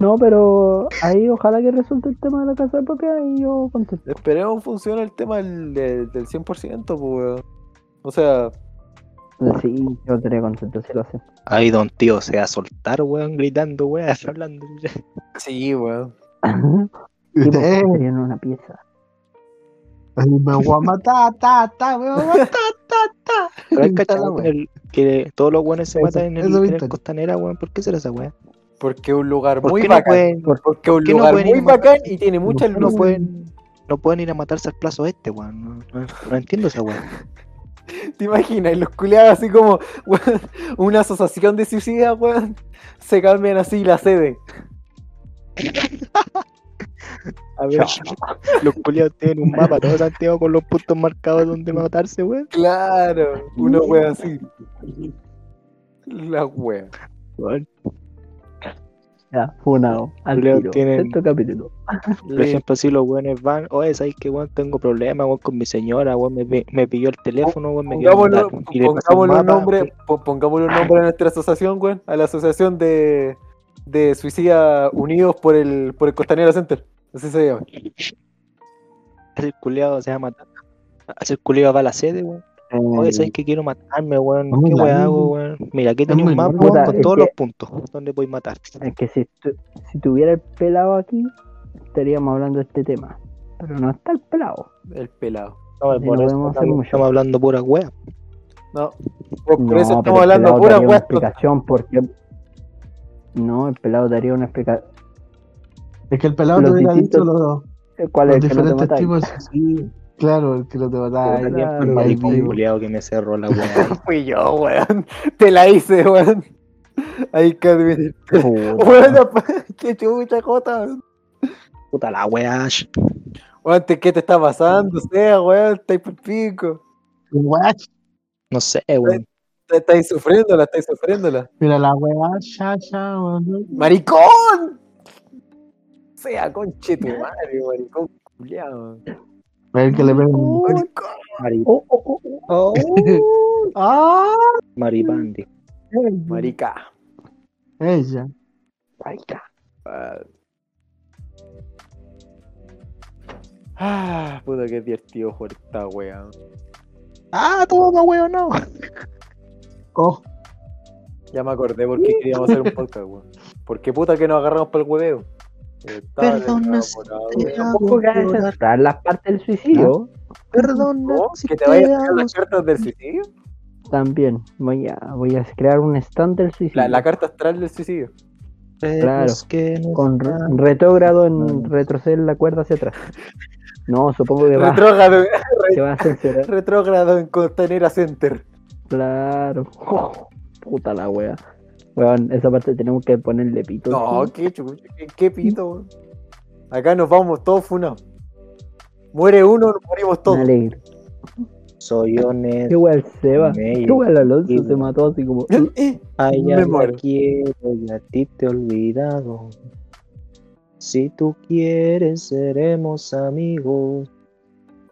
No, pero ahí ojalá que resulte el tema de la casa propia y yo contesto. Esperemos funcione el tema del, del, del 100%, pues, weón. O sea, Sí, yo estaría contento si lo hacen. Ahí don tío se va a soltar, weón, gritando, weón, hablando. sí, weón. Sí, pues, Eh, en una pieza. ay, me voy a matar, ta, ta, me voy a matar, ta, ta. Pero hay cachado que, todos los weones se matan en el, en el costanera, weón. ¿Por qué será esa weá? Porque es un lugar ¿Por muy no bacán. pueden, Porque es un no lugar muy bacán y tiene muchas qué no luces. pueden, no pueden ir a matarse al plazo este, weón? No, entiendo esa weá. ¿Te imaginas? Y los culiados así como, weón, una asociación de suicidas, weón, se cambian así la sede. A ver, los culiados tienen un mapa todo Santiago con los puntos marcados donde matarse, weón. Claro, una wea así. La wea. Weón, Ya, funado. Al Leo tiro. tiene- Sexto capítulo. Por ejemplo, si los weones van, oye, ¿sabes qué, weón? Tengo problemas, weón, con mi señora, weón, me, me pilló el teléfono, weón, me quiero Pongámoslo, matar. Y le paso un pongámosle un nombre, po- pongámosle un nombre a nuestra asociación, weón, a la asociación de, de suicidas unidos por el, por el Costanera Center. Así se llama. Ese culiado se va a matar. Ese culiado va a la sede, weón. Oye, ¿sabes qué quiero matarme, weón? ¿Qué weón hago, weón? Mira, aquí tenía muy un mapa Puta, con todos que- los puntos donde voy a matar. Es que si, tu- si tuviera el pelado aquí, estaríamos hablando de este tema. Pero no está el pelado. El pelado. No, estamos hablando pura weá. No, por, por No, eso estamos hablando pura daría una wea. explicación porque... No, el pelado daría una explicación. Es que el pelado te hubiera distintos- dicho los, ¿Cuál los es el que no te diferentes tipos. Sí, claro, el que no te mataba. Ahí, ahí ahí fue. vivo. culiado que me cerró la weá. Fui yo, weón. Te la hice, weón. Hay que. Bueno, qué chucha, Jota. Puta la weá. Weón, ¿te- ¿qué te está pasando? O sea, weón, estáis por pico. Weá, No sé, weón. Te- Estáis sufriéndola, estáis sufriéndola. Mira la weá, ya, ya, weón. ¡Maricón! Sea conche tu madre, maricón culiao. A ver que le Maricón. Mari- Oh, oh, oh, oh. ¡Ah! Maripandi. Marica. Ella. Ah. Ah, puta que divertido jugar esta wea. Ah, toma, weón, no. Oh, Ya me acordé por qué queríamos hacer un podcast, weón. ¿Por qué puta que nos agarramos para el hueveo? Perdona. Tampoco las partes del suicidio. Perdona. ¿No? si ¿Que te te vayas a amo. las cartas del suicidio? También. Voy a, voy a crear un stand del suicidio. La, la carta astral del suicidio. Claro. Que no con re- retrógrado en retroceder la cuerda hacia atrás. No, supongo que va, Retrógrado, se va a censurar. retrógrado en Costanera Center. Claro. puta la wea. Weón, esa parte tenemos que ponerle pito. No, ¿sí? qué chucha, qué, qué pito, weón. Acá nos vamos todos funados. Muere uno, nos morimos Me todos. alegro. Soy honesto. Qué el Seba. Qué el Alonso Sí, se mató así como. Eh, Ay, Me ya muero. la quiero y a ti te he olvidado. Si tú quieres, seremos amigos.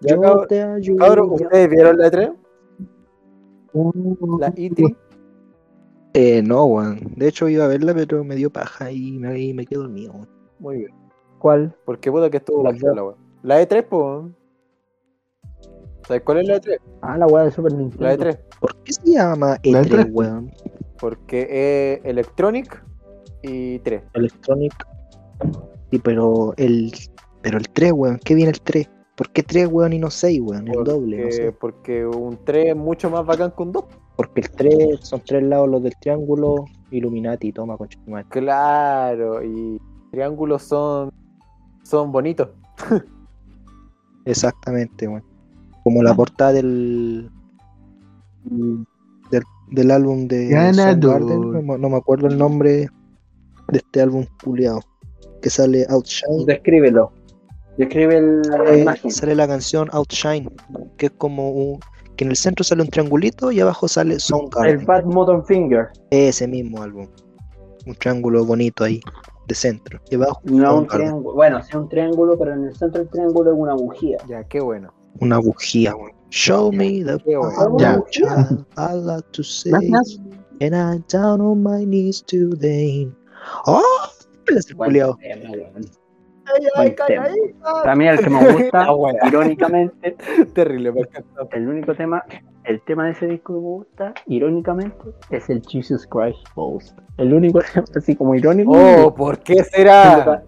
Ya, Yo cabro- te ayudo. Cabrón, ¿ustedes vieron la 3? La E3. Eh, no, weón. De hecho, iba a verla, pero me dio paja y me, y me quedé dormido, weón. Muy bien. ¿Cuál? Porque puta que estuvo La la weá. La E3, po. ¿Sabes cuál es la E3? Ah, la wea de Super Nintendo. La E3. ¿Por qué se llama ¿La E3, E3? weón? Porque es Electronic y 3. Electronic. Sí, pero el, pero el 3, weón. ¿Qué viene el 3? ¿Por qué 3, weón, y no 6, weón? El doble, no sé. Porque un 3 es mucho más bacán que un 2. Porque el 3 son tres lados los del triángulo. Illuminati, toma, con Claro, y triángulos son son bonitos. Exactamente, weón. Como la portada del. del, del álbum de Ganador. Soundgarden, No, me- no me acuerdo el nombre de este álbum culiado. Que sale Outshine. Descríbelo. Describe el- la Eh, imagen. sale la canción Outshine, que es como un, que en el centro sale un triangulito y abajo sale El Soundgarden. Bad Motor Finger. Ese mismo álbum. Un triángulo bonito ahí, de centro. Y abajo No un triángulo. Bueno, sí un triángulo, pero en el centro del triángulo es una bujía. Ya, qué bueno. una bujía, weón. Show me the Qué bueno. power, Ya. child, I like to say, Gracias. and I'm down on my knees today. ¡Oh! Ese culiao. Buen tema. A mí el que me gusta, irónicamente, Terrible, el único tema, el tema de ese disco que me gusta, irónicamente, es el Jesus Christ Falls. El único tema, así como irónico. Oh, ¿por qué será?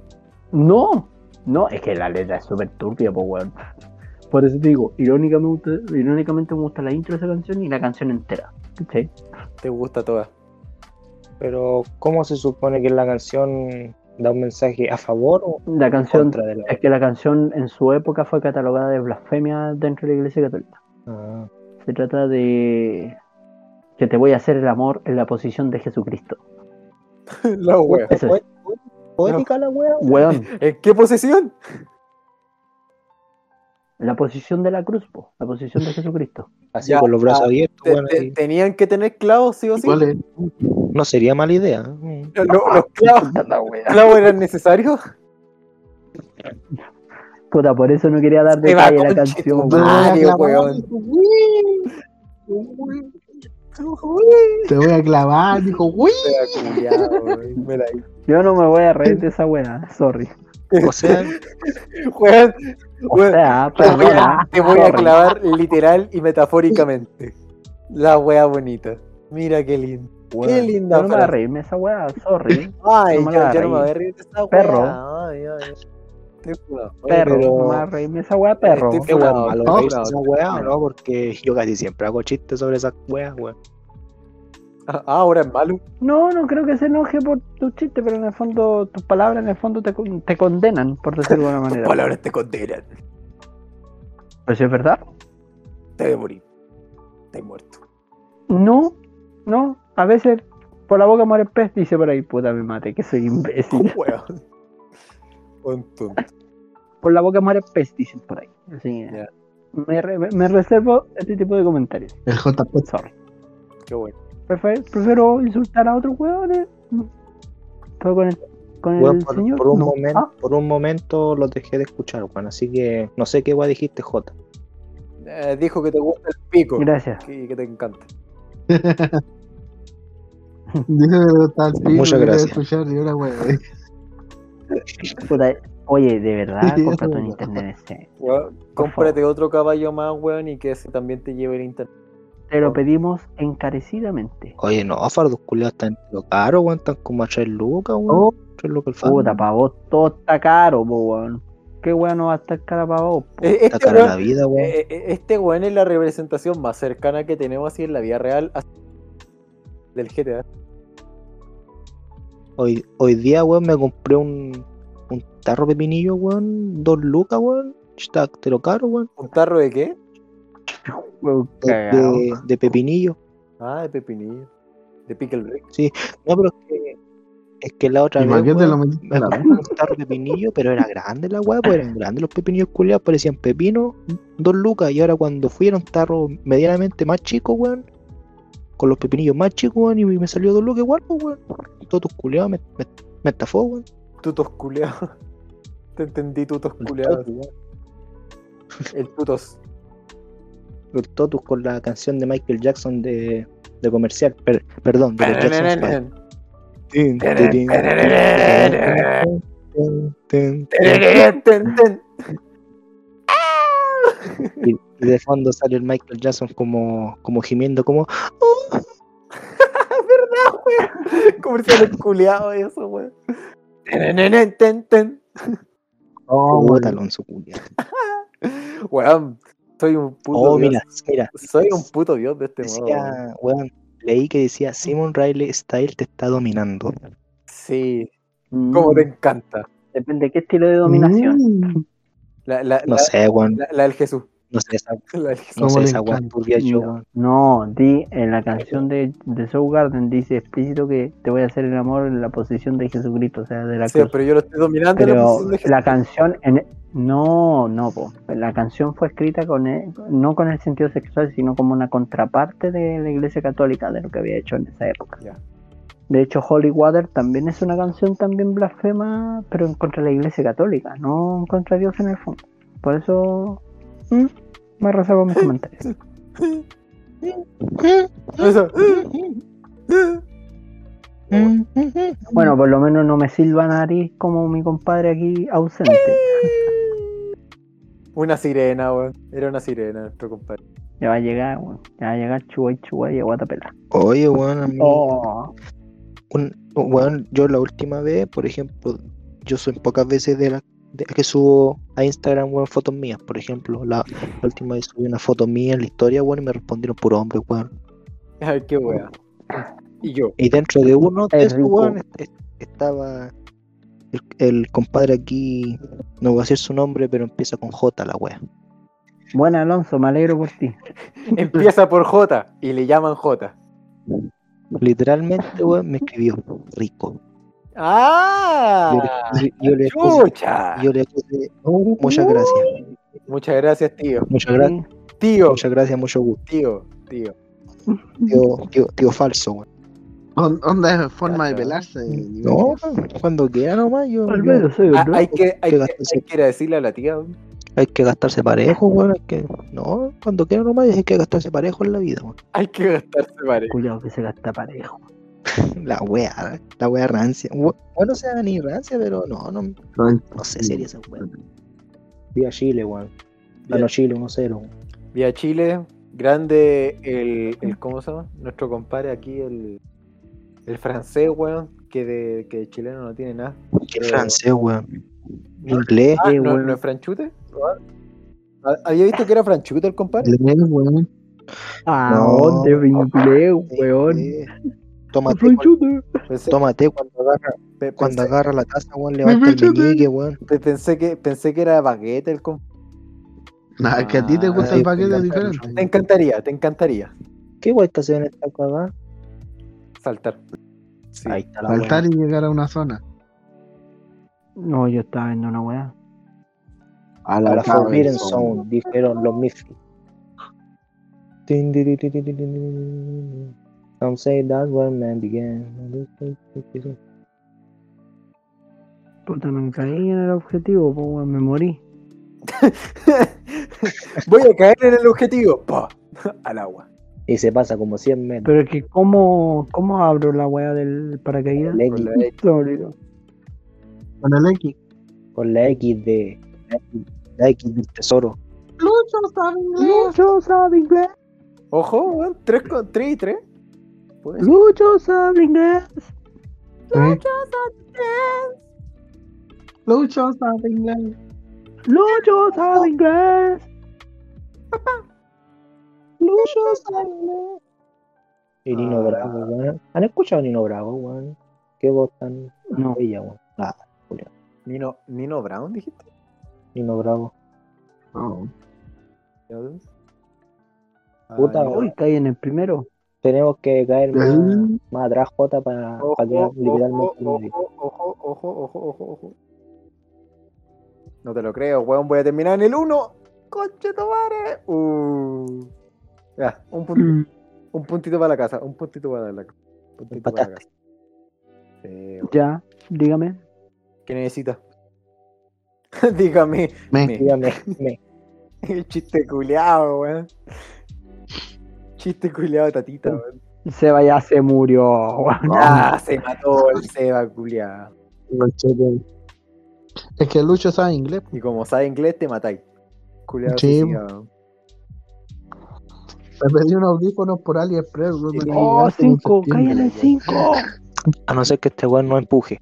No, no, es que la letra es súper turbia, pues weón. Por eso te digo, irónicamente, irónicamente me gusta la intro de esa canción y la canción entera. ¿cachai? Te gusta toda. Pero, ¿cómo se supone que la canción da un mensaje a favor o La canción, contra de la es que la canción en su época fue catalogada de blasfemia dentro de la iglesia católica. Ah, Se trata de que te voy a hacer el amor en la posición de Jesucristo. La wea. Es. ¿Poética la wea? Weón, ¿En qué posesión? la posición de la cruz, po, la posición de Jesucristo. Así Ya, con los brazos abiertos, Te-. ¿Tenían que tener clavos, sí o sí? ¿Cuál es? No sería mala idea. Mm. Lo- lo- ¿Los clavos, clavos eran necesarios? Puta, por eso no quería dar detalle a la canción. tu weón. Te voy a clavar, Te voy a clavar, dijo, uy. Yo no me voy a reír de esa weá, sorry. O sea, Weón, O sea, te voy a, perdona, te voy a clavar literal y metafóricamente. La wea bonita. Mira qué lindo. Qué linda Yo no me voy a reírme esa weá, sorry. Ay, No me yo, no me voy a reír de esa wea. Perro. Ay, ay. Perro, pero- no me voy a reírme esa weá, perro. Estoy qué funado, malo estoy reírse esa weá, ¿no? Porque yo casi siempre hago chistes sobre esas weas, weón. Ah, ahora es malo. No, no creo que se enoje por tu chiste, pero en el fondo, tus palabras en el fondo te, te condenan, por decirlo de alguna Tus manera. palabras te condenan. Pero si es verdad. Te debe morir. Estás muerto. No, no, a veces por la boca muere el pez, dice por ahí, puta me mate, que soy imbécil. Por la boca muere pez, dicen por ahí. Así que me, re- me reservo este tipo de comentarios. El JP. Sorry. Qué bueno. Prefe- prefiero insultar a otros hueones. Pero con el, con el Weón, por, señor. por un no. momento, Ah, por un momento los dejé de escuchar, weón. Así que no sé qué weón dijiste, J. Eh, dijo que te gusta el pico. gracias. Y que te encanta. Dice está Muchas gracias. escuchar y ahora, weón. Puta, Oye, de verdad, Sí, cómprate eso un internet ese. Cómprate otro caballo más, weón, y que ese también te lleve el internet. Te lo pedimos encarecidamente. Oye, no, fardos culiados están lo caro, weón. Están como a 3 lucas, weón. Oh. 3 lucas el fardo. Puta, para vos todo está caro, weón. Qué weón no va a estar cara para vos, po. Eh, Está Este cara weón, la vida, weón. eh, eh, este weón es la representación más cercana que tenemos así en la vida real del GTA. Hoy, hoy día, weón, me compré un, un tarro de pepinillo, weón. 2 lucas, weón. Está te lo caro, weón. ¿Un tarro de qué? De, cagao. de, de pepinillo. Ah, de pepinillo. De pickle brick. No, pero es que, es que la otra ¿Y vez. te lo Me en la compré un tarro de pepinillo, pero era grande la weá, pues eran grandes los pepinillos culiados, parecían pepinos, dos lucas, y ahora cuando fui era un tarro medianamente más chico, weón, con los pepinillos más chicos, weón, y me salió dos lucas igual, pues, weón. Todos tus culiados me, me, me estafó, weón. Tutos culeados. Te entendí, tutos culeados. weón. El tutos. El totus con la canción de Michael Jackson de, de comercial, per- perdón, de Jackson Y, y de fondo sale el Michael Jackson como, como gimiendo, como ¿Verdad, weón? Comerciales culeados eso, weón. Ten, ten, ten. Oh, weón. Alonso culiao. Weón, soy un puto Oh, dios. mira, mira, Soy un puto dios de este modo. weón. decía, weón, leí que decía Simon Riley Style te está dominando. Sí, Mm, como te encanta. Depende de qué estilo de dominación. Mm. La, la, No la, sé, weón, la, la del Jesús. no sé esa, La del Jesús. no ¿Cómo sé esa weón encanta? turbia yo, No, weón. no, di en la canción de, de Soundgarden dice explícito que te voy a hacer el amor en la posición de Jesucristo, o sea, de la Sí, cruz. pero yo lo estoy dominando en la Pero posición de Jesús. la canción en no, no, po. la canción fue escrita con el- no con el sentido sexual, sino como una contraparte de la Iglesia Católica de lo que había hecho en esa época. Ya. De hecho, Holy Water también es una canción también blasfema, pero en contra de la Iglesia Católica, no en contra de Dios en el fondo. Por eso mm, me reservo mis comentarios. Eso. Bueno, por lo menos no me silba nariz como mi compadre aquí ausente. Una sirena, weón. Era una sirena, nuestro compadre. Ya va a llegar, weón. Ya va a llegar Chuguay Chuguay y Aguatapela. Oye, weón, a mí, Oh, un- weón, yo la última vez, por ejemplo, yo soy pocas veces de las de que subo a Instagram, weón, fotos mías, por ejemplo, la, la última vez subí una foto mía en la historia, weón, y me respondieron por hombre, weón. Ay, qué wea. Y yo. Y dentro de uno de Es esos, weón, est- est- estaba el, el compadre aquí, no voy a decir su nombre, pero empieza con J la wea. Buena Alonso, me alegro por ti. Empieza por J y le llaman J. Literalmente, weón, me escribió rico. ¡Ah! Yo le- yo le puse- ¡Chucha! Yo le puse muchas gracias. Muchas gracias, tío. Muchas gracias, Tío, muchas gracias, mucho gusto. tío, tío. Tío, tío, tío falso, weón. On- Onda es forma de pelarse. No, cuando quiera nomás, yo, Al yo- menos hay, que, hay, que hay que ir a decirle a la tía. weón. Hay que gastarse parejo, weón. Hay que, no, cuando quiera nomás hay que gastarse parejo en la vida, weón. Hay que gastarse pare. Cuidado que se gasta parejo. La wea, la wea rancia. Bueno, o sea, ni rancia, pero no, no, no sé si haría esa wea. Viva Chile, weón. Ganó Chile 1-0. weón. Vía Chile, grande el, el. ¿Cómo se llama? Nuestro compadre aquí, el. El francés, weón. Que de, que de chileno no tiene nada. Qué Pero- francés, weón. Inglés. Ah, ¿no, weón. ¿no es franchute? Ah, ¿Había visto que era franchute el compadre? Weón. Ah, No. ¿dónde me inglés, weón? Tómate, tómate cuando agarra, cuando agarra la taza, weón, levanta el meñique, weón. pe- pensé que, pensé que era baguette el compadre. Nah, es que a ti te Ah, gusta el paquete diferente. Te encantaría, te encantaría ¿Qué guay está haciendo esta cagada? saltar. Sí. Ahí está la Saltar y llegar a una zona. No, yo estaba viendo una weá. A la, Forbidden Zone, dijeron los Miffy. Some say that's where man began. Puta, me caí en el objetivo, po, me morí. Voy a caer en el objetivo, pa, al agua. Y se pasa como 100 metros. Pero es que, ¿cómo, cómo abro la weá del paracaídas? Con la X. Con la X. Con la X de. X del tesoro. Lucho sabe inglés. Lucho sabe inglés. Ojo, weón. 3 con 3 y 3. Pues. Lucho sabe inglés. Lucho sabe inglés. Lucho sabe inglés. Lucho sabe inglés. Y Nino Ah. Bravo, weón. ¿Han escuchado a Nino Bravo, weón? Qué voz tan No. bella, weón. Ah, Nino, Nino Brown, dijiste. Nino Bravo. Oh. Puta, ya. Uy, caí en el primero. Tenemos que caer más, más atrás, Jota, para Ojo, ojo, literalmente ojo, ojo, ojo, ojo, ojo, ojo. No te lo creo, weón. Voy a terminar en el 1. ¡Conche tu madre! Uh. Ya, un, puntito, Mm. un puntito para la casa. Un puntito para la casa. Un puntito para la casa. Sí. Ya, dígame. ¿Qué necesitas? Dígame. Me. Me. Dígame, me. El chiste culeado, weón. Chiste culeado, tatita, weón. Seba ya se murió. weón. Ah, se mató el Seba culeado. Es que Lucho sabe inglés. Y como sabe inglés, te matáis. Culeado Sí. Me pedí unos audífonos por AliExpress. weón, me Oh, cinco, weón. cinco. A no ser que este weón no empuje.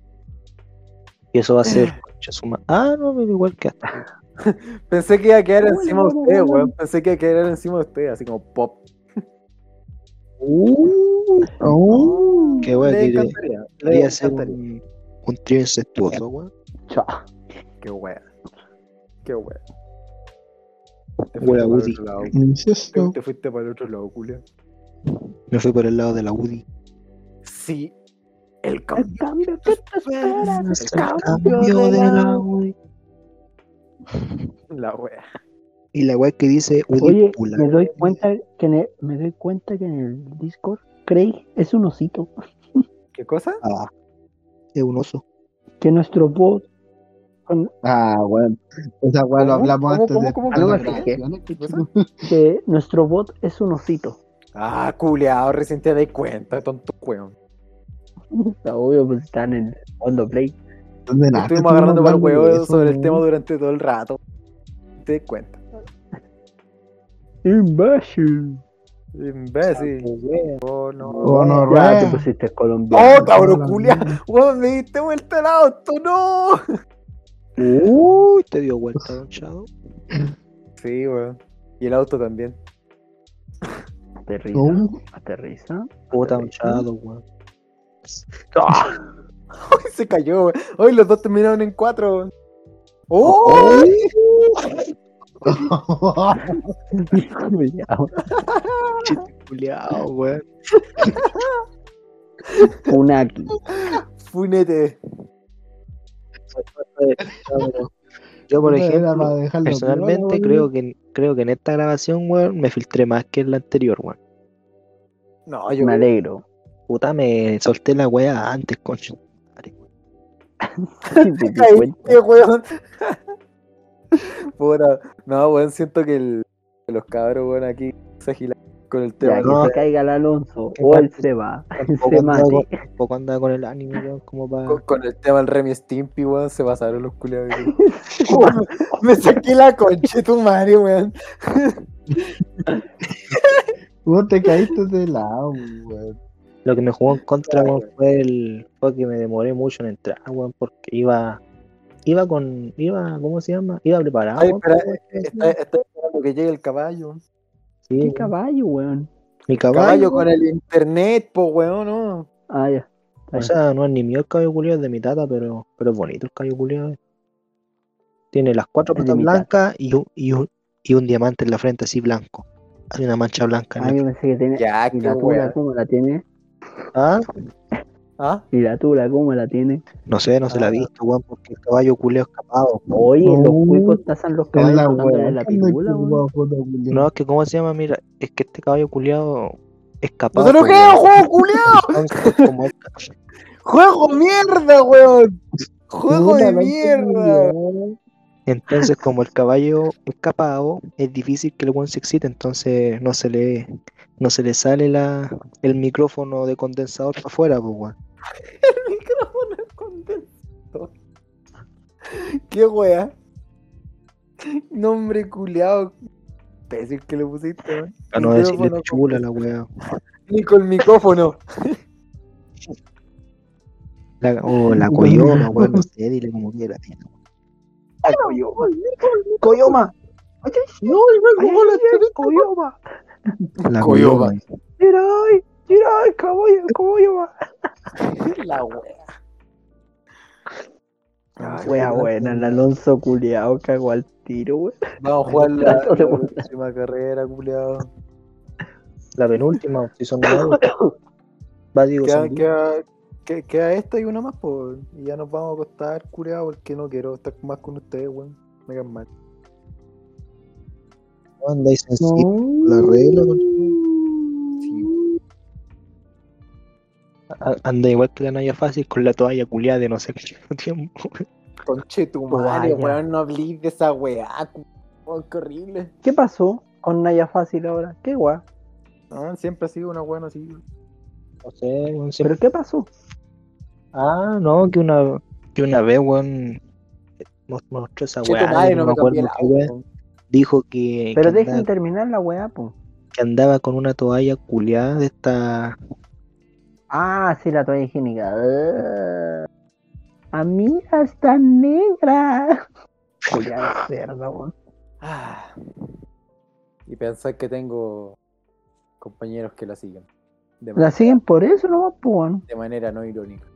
Y eso va a ser. concha Ah, no, pero igual que hasta. Pensé que iba a quedar encima de no, usted, weón. Pensé que iba a quedar encima de usted, así como pop. Oh. Qué weón, le encantaría. Le encantaría. un, un trío incestuoso, weón. Cha. Qué wea. Qué wea. Te Wea fuiste para el Woody. otro lado. Incesto. Te, te fuiste para el otro lado, culia. Me fui por el lado de la UDI. Sí. El El cambio. cambio que te espera. El Cambio de la UDI. La wea. Y la weá que dice Oye, me doy cuenta que en el, me doy cuenta que en el Discord Craig es un osito. ¿Qué cosa? Ah, es un oso. Que nuestro bot Ah, bueno. Esa weá lo ¿Cómo? hablamos ¿Cómo, antes cómo, de que nuestro bot es un osito. Ah, culeado, recién te das cuenta, tonto weón. Está obvio, pues están en fondo play. De nada, Estuvimos agarrando para el huevo sobre el tema durante todo el rato. Te das cuenta. Imbécil. Imbécil. Oh, no. Oh, no, Ya te pusiste colombiano. ¡Oh, cabrón, culia! ¡Weón, me diste vuelta el auto! ¡No! Uy, te dio vuelta, don Chado. Sí, weón. Y el auto también. Aterriza. Oh. Aterriza. Puta, don. Chado, weón. ¡Ay, se cayó! ¡Ay, los dos terminaron en cuatro! ¡Oh! Chiste culiao, weón. Unaki. Funete. Yo, por ejemplo, personalmente creo que, creo que en esta grabación, weón, me filtré más que en la anterior, weón. No, yo. Me alegro. Puta, me solté la weá antes, concho. Puta. No, weón, siento que, el, que los cabros, weón, aquí se agilan con el Ya, tema. que no. se caiga el Alonso. O él tampoco- se va. Se mate. con, tampoco andaba con el ánimo, weón, como para. Con, con el tema del Remy Stimpy, weón, se pasaron los culiados. Me saqué la concha tu madre, weón. Vos te caíste de lado, weón. Lo que me jugó en contra, Claro, weón, fue el. fue que me demoré mucho en entrar, weón, porque iba. Iba con. iba, ¿cómo se llama? Iba preparado. Ay, weón, espera, Está, está esperando que llegue el caballo. Sí, ¿Qué weón. caballo, weón? Mi caballo. Caballo con el internet, po, weón, no. Ah, ya. O sea, no es ni mío el cabello culiado, es de mi tata, pero, pero es bonito el cabello culiado. Tiene las cuatro patas blancas y un, y, un, y un diamante en la frente así blanco. Hay una mancha blanca Ah, yo pensé que tenía. Ya, ¿Y qué la cómo la tiene? ¿Ah? ¿Ah? ¿Y la tula cómo la tiene? No sé, no se la ha Ah. visto, weón, porque el caballo culeo escapado. Oye, los Oh, cuicos tasan los caballos la la que anda pitula, con weón. la foto, culiao. No, es que ¿cómo se llama? Mira, es que este caballo culeado escapado. ¡No creo, weón. juego culiao! Entonces, como es- ¡Juego mierda, weón! ¡Juego de mierda! entonces, como el caballo escapado, es difícil que el weón se excite, entonces no se le, no se le sale la, el micrófono de condensador para afuera, pues, weón. El micrófono es condensador. ¿Qué wea? Nombre culiao. Pésimo que le pusiste, weón. Para no decirle chula la weá. Ni con micrófono. La, o la coyoma, weón, no sé, dile como quiera. ¡Coyoma! No, y me jugó la chuleta. ¡Coyoma! La Coyoma. coyoma. ¡Mira ahí! ¡Mira ahí, caballo! ¡Coyoma! La wea. Ay, Wea buena, el. Alonso culiao cagó al tiro, weón. Vamos a jugar la, próxima carrera, culiao. La penúltima, si son. Va, digo, Queda, queda, que- queda esta y una más, pues. Y ya nos vamos a acostar, culiao, porque no quiero estar más con ustedes, weón. Me caen mal. No andáis sensible. La regla, Sí, Anda igual que la Naya Fácil con la toalla culiada de no sé qué tiempo. Conche tu madre, Toalla. weón, no hablís de esa weá, weón, qué horrible. ¿Qué pasó con Naya Fácil ahora? ¿Qué guay? Ah, siempre ha sido una weá así. No sé, weón, siempre- ¿Pero qué pasó? Ah, no, que una, que una vez, weón, mos- mostró esa Che, tu weá, madre, no no me acuerdo la qué weá. Dijo que, Pero que, dejen andaba, terminar la weá, po. que andaba con una toalla culiada de esta. Ah, sí, la toalla higiénica. Ah, amiga, está negra. Culiada de cerda, weón. Ah. Y pensar que tengo compañeros que la siguen. De ¿La siguen por eso po, weón? de manera no irónica.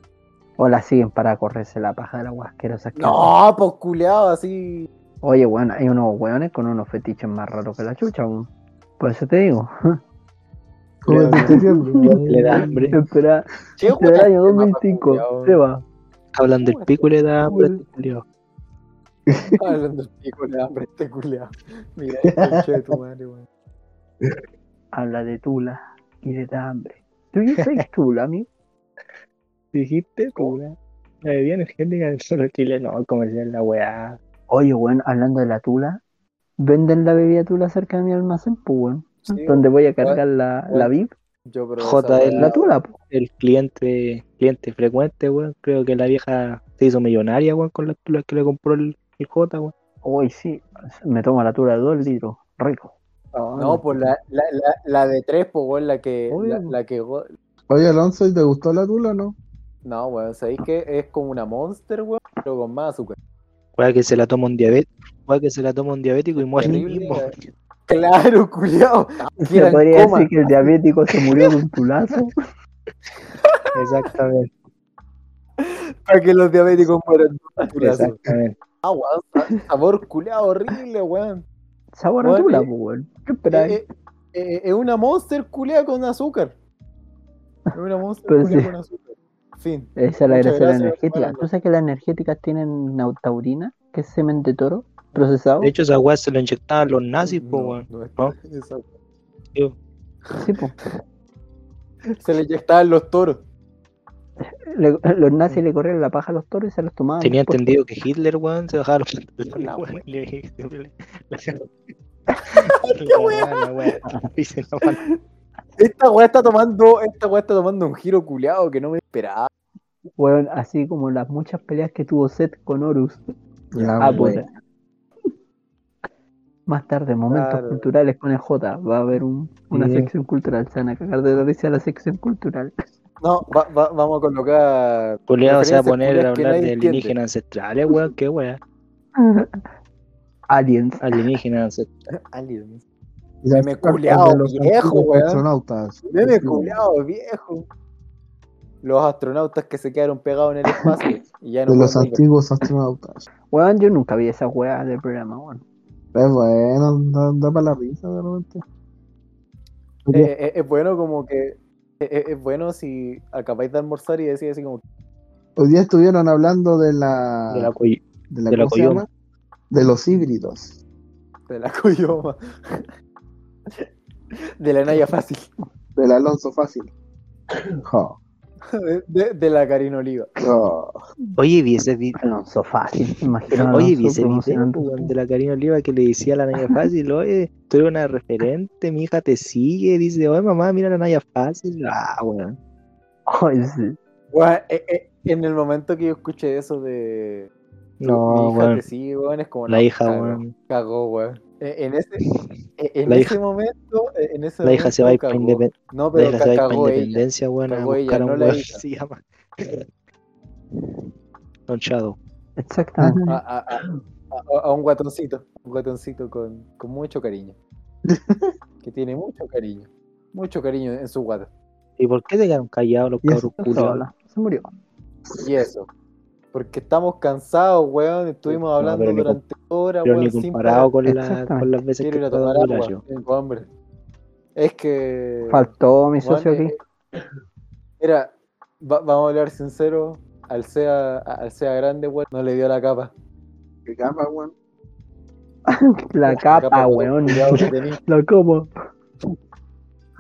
O la siguen para correrse la paja de la weá asquerosa que hacen? No, pues culeado, así. Oye, weón, hay unos weones con unos fetiches más raros que la chucha, weón. Por eso te digo. ¿Cómo te estoy diciendo? Le da hambre. Espera, Che, este del weón, año este mapa 2005. culiao. Se va. Hablan del pico y le da hambre este culiao. Hablando del pico de hambre, este culeado. Mira, el de tu madre, weón. Habla de Tula y le da hambre. ¿Tú soy Tula, amigo? Dijiste, pura. La bebida energética del solo Chile, no, comercial la weá. Oye, weón, hablando de la Tula, venden la bebida Tula cerca de mi almacén, pues, weón. Sí, donde voy a cargar la, la VIP. Yo, pero J es La Tula, pues. El cliente, cliente frecuente, weón. Creo que la vieja se hizo millonaria, weón, con las tulas que le compró el, el J, weón. Hoy sí, me tomo la Tula de 2 litros. Rico. No, pues la, la, la, la de tres, pues, weón, la que. Obvio. La, la que. Oye, Alonso, ¿y te gustó la tula o no? No, weón, ¿sabéis que es como una monster, weón? Pero con más azúcar. Weá que se la toma un diabético. Weá que se la toma un diabético y muere Terrible, mismo. Claro, culiao. Se podría decir que el diabético se murió de un tulazo. Exactamente, Para que los diabéticos mueran. Tulazo. exactamente. Ah, weón, sa- sabor culiao horrible, weón. Sabor a Tula, eh, pues, weón. ¿Qué esperáis? Eh, eh, eh, Es una monster culiao con azúcar. Es una monster sí. con azúcar. Fin. Esa es la gracia de la energética. ¿Tú sabes que las energéticas tienen nautaurina, que es semen de toro procesado? De hecho, esa weá se lo inyectaban los nazis, pues, No, weón. no es- ¿No? esa- Sí, pues. Se le inyectaban los toros. Le- los nazis le corrían la paja a los toros y se los tomaban. Tenía por- entendido que Hitler, weón, se bajaba los pantalones, La weón, Esta weá está tomando, esta weá está tomando un giro culiao que no me esperaba. Weón, así como las muchas peleas que tuvo Seth con Horus. La Ah, puta. Más tarde, momentos Claro. culturales con el J. Va a haber un- una Sí. sección cultural. Se van a cagar de la risa la sección cultural. No, va- va- vamos a colocar. Culeado se va a poner a hablar de entiende. alienígenas ancestrales, weón, qué weá. Aliens. Alienígenas ancestrales. Aliens. Meme los viejo, weón. astronautas. Meme culiao, viejo. Los astronautas que se quedaron pegados en el espacio y ya no De los volver. antiguos astronautas. Weón, yo nunca vi esa weá del programa, weón. Es bueno, da, da para la risa de repente. Eh, eh, es bueno como que Es, es- bueno si acabáis de almorzar y decís así como, Hoy día estuvieron hablando de la. De la coy- de la- de la ¿cómo se coyoma. De los híbridos. de la Cuyoma. De la Naya Fácil. Del Alonso Fácil. De, de- de la Karina Oliva. jo. Oye, vi ese video. Alonso fácil, imagino. Oye, vi ese video de la Karina Oliva que le decía a la Naya Fácil, oye, tú eres una referente, mi hija te sigue, dice, oye mamá, mira a la Naya Fácil. Ah, sí. Weón, eh, eh, en el momento que yo escuché eso de. No, mi hija te sigue, weón, es como. La no, hija, cagó, weón. Cagó, weón. Eh, En ese, eh, en La ese hija- momento. eh, En ese La hija se va a ir para cagó. independ- No, la pero hija ca- se va a independencia, weón, a buscar a no un la weón que hija. se llama Don Shadow. Exactamente. A, a- a- a- un guatoncito. Un guatoncito con, con mucho cariño. que tiene mucho cariño. Mucho cariño en su guata. ¿Y por qué se quedaron callados los cabros Se murió. Y eso. Porque estamos cansados, weón. Estuvimos No, hablando pero ni durante horas, Pero weón. ni sin comparado parar. con, la, con las veces Quiero ir que a estaba tomar agua. yo. Tengo hambre. Es que. Faltó mi weón, socio aquí. eh, Mira, va- vamos a hablar sincero. Al SEA, al SEA grande, weón, no le dio la capa. Qué capa, weón. La capa, weón. La capa.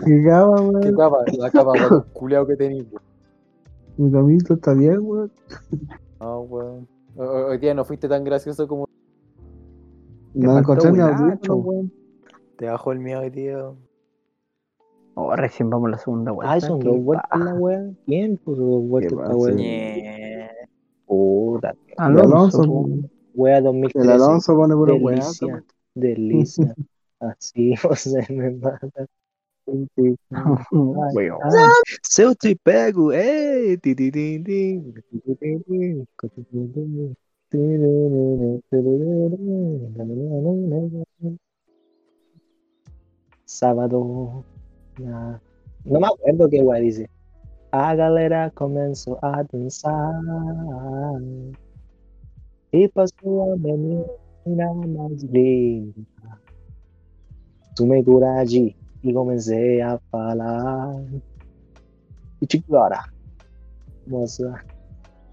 Qué capa, ¿Qué weón. capa? La capa, weón, culiao que tenía, weón. Mi camito está bien, weón. No, weón. Ho- ho- Hoy día no fuiste tan gracioso como No encontré audífono, weón. te bajó el miedo hoy día. Oh, recién vamos a la segunda vuelta. Ah, son dos vueltas la wea. ¿Quién puso dos vueltas wea? Ñe. Puta, El Alonso. Wea el 2013. Alonso pone weón. Delicia, delicia. Así, o sea, me mata. Weón. Seu te pego, eh. Ti, ti, ti, ti. Ti, ti, ti, ti. Ti, ti, ti. Sábado. na- No me acuerdo qué guay dice. A galera comenzó a dançar. E passou a menina mais linda. Tomei coragem e comecei a falar. Te chora. Moça.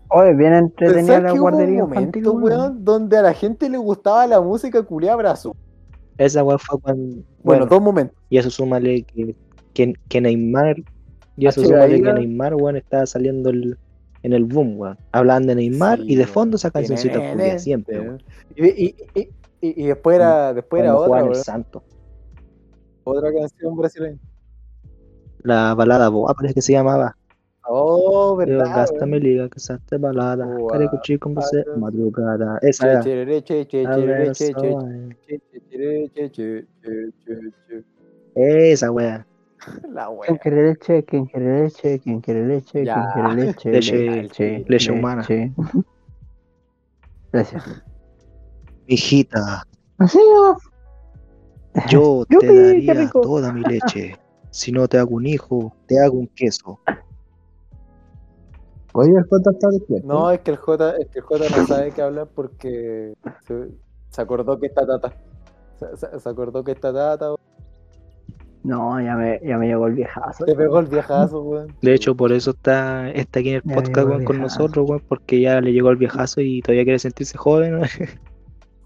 Oye, bien entretenida la que hubo un guardería momento, weón. weón, donde a la gente le gustaba la música culia abrazo. Esa weá fue cuando. Bueno, Bueno, dos momentos. y eso súmale que, que, que Neymar. Y eso Ah, súmale que Neymar, weón, estaba saliendo el- en el boom, weón. Hablaban de Neymar Sí, y de weón. fondo esa cancioncita culia siempre, weón. Y, y, y, y, y después era, después era otra, el weón, Santo. Otra canción brasileña. La balada boa parece que se llamaba. Oh, verdad. gasta weón. me liga, que esta balada. Boa. Carecuchi com você, Ah, madrugada. Esa era. Esa wea. La ¿Quién wea. quiere leche? ¿Quién quiere leche? ¿Quién quiere leche? Ya. ¿Quién quiere leche? Leche- leche humana. Gracias. Hijita, Así, yo te Yupi, daría toda mi leche. Si no te hago un hijo, te hago un queso. Oye, el Jota está despierto. No, es que el J, es que el J no sabe qué hablar porque se, se acordó que está tata. Se, acordó que está tata. weón. No, ya me, ya me llegó el viejazo. Te pegó el viejazo, weón. De hecho, por eso está, está aquí en el Ya podcast llegó weón, el con nosotros, weón, porque ya le llegó el viejazo y todavía quiere sentirse joven. weón.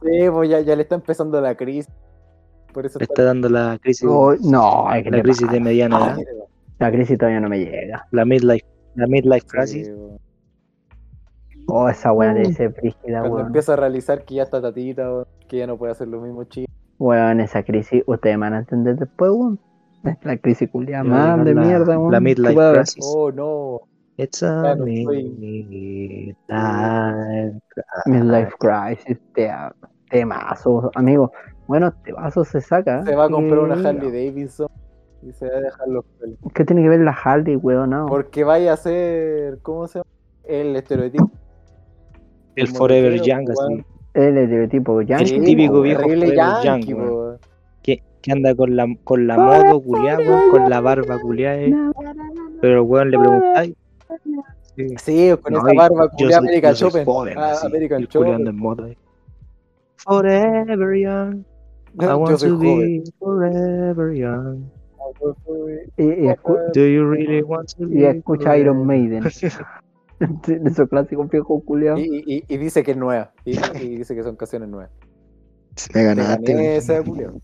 Sí, pues ya, ya le está empezando la crisis. Por eso Le está dando la crisis, Oh, no, la crisis pasa. de mediana edad. La crisis todavía no me llega. la midlife, la midlife crisis. Oh, esa weá de ser frígida, Cuando weón. empieza a realizar que ya está tatita, weón, que ya no puede hacer lo mismo chico. Weón, esa crisis, ustedes me van a entender después, weón. La crisis culiada a más llegar de la- mierda, weón. la midlife crisis. Oh, no. It's a no estoy- midlife Midlife crisis, te, temazo, amigo. Bueno, este vaso se saca. Se va a comprar una Harley Davidson y se va a dejar los pelos. ¿Qué tiene que ver la Harley, weón? No. Porque vaya a ser, ¿cómo se llama? El estereotipo. El Como Forever Young, así. El estereotipo yankee. El típico viejo Forever yankee, Young. Que, que anda con la, con la moto culiada, weón, con la barba culiada. eh. Pero el weón le preguntáis. Sí. Sí, con No, esa barba culiada American Chopin. joven, Ah, American Chopin. eh. Forever young. I want to be forever young. Y, y escu- Do you really want to y live escucha Iron? Maiden. De esos clásicos viejos culiados. Y, y- y dice que es nueva. Y, y dice que son canciones nuevas. Me Te ganaste, esa, culiao.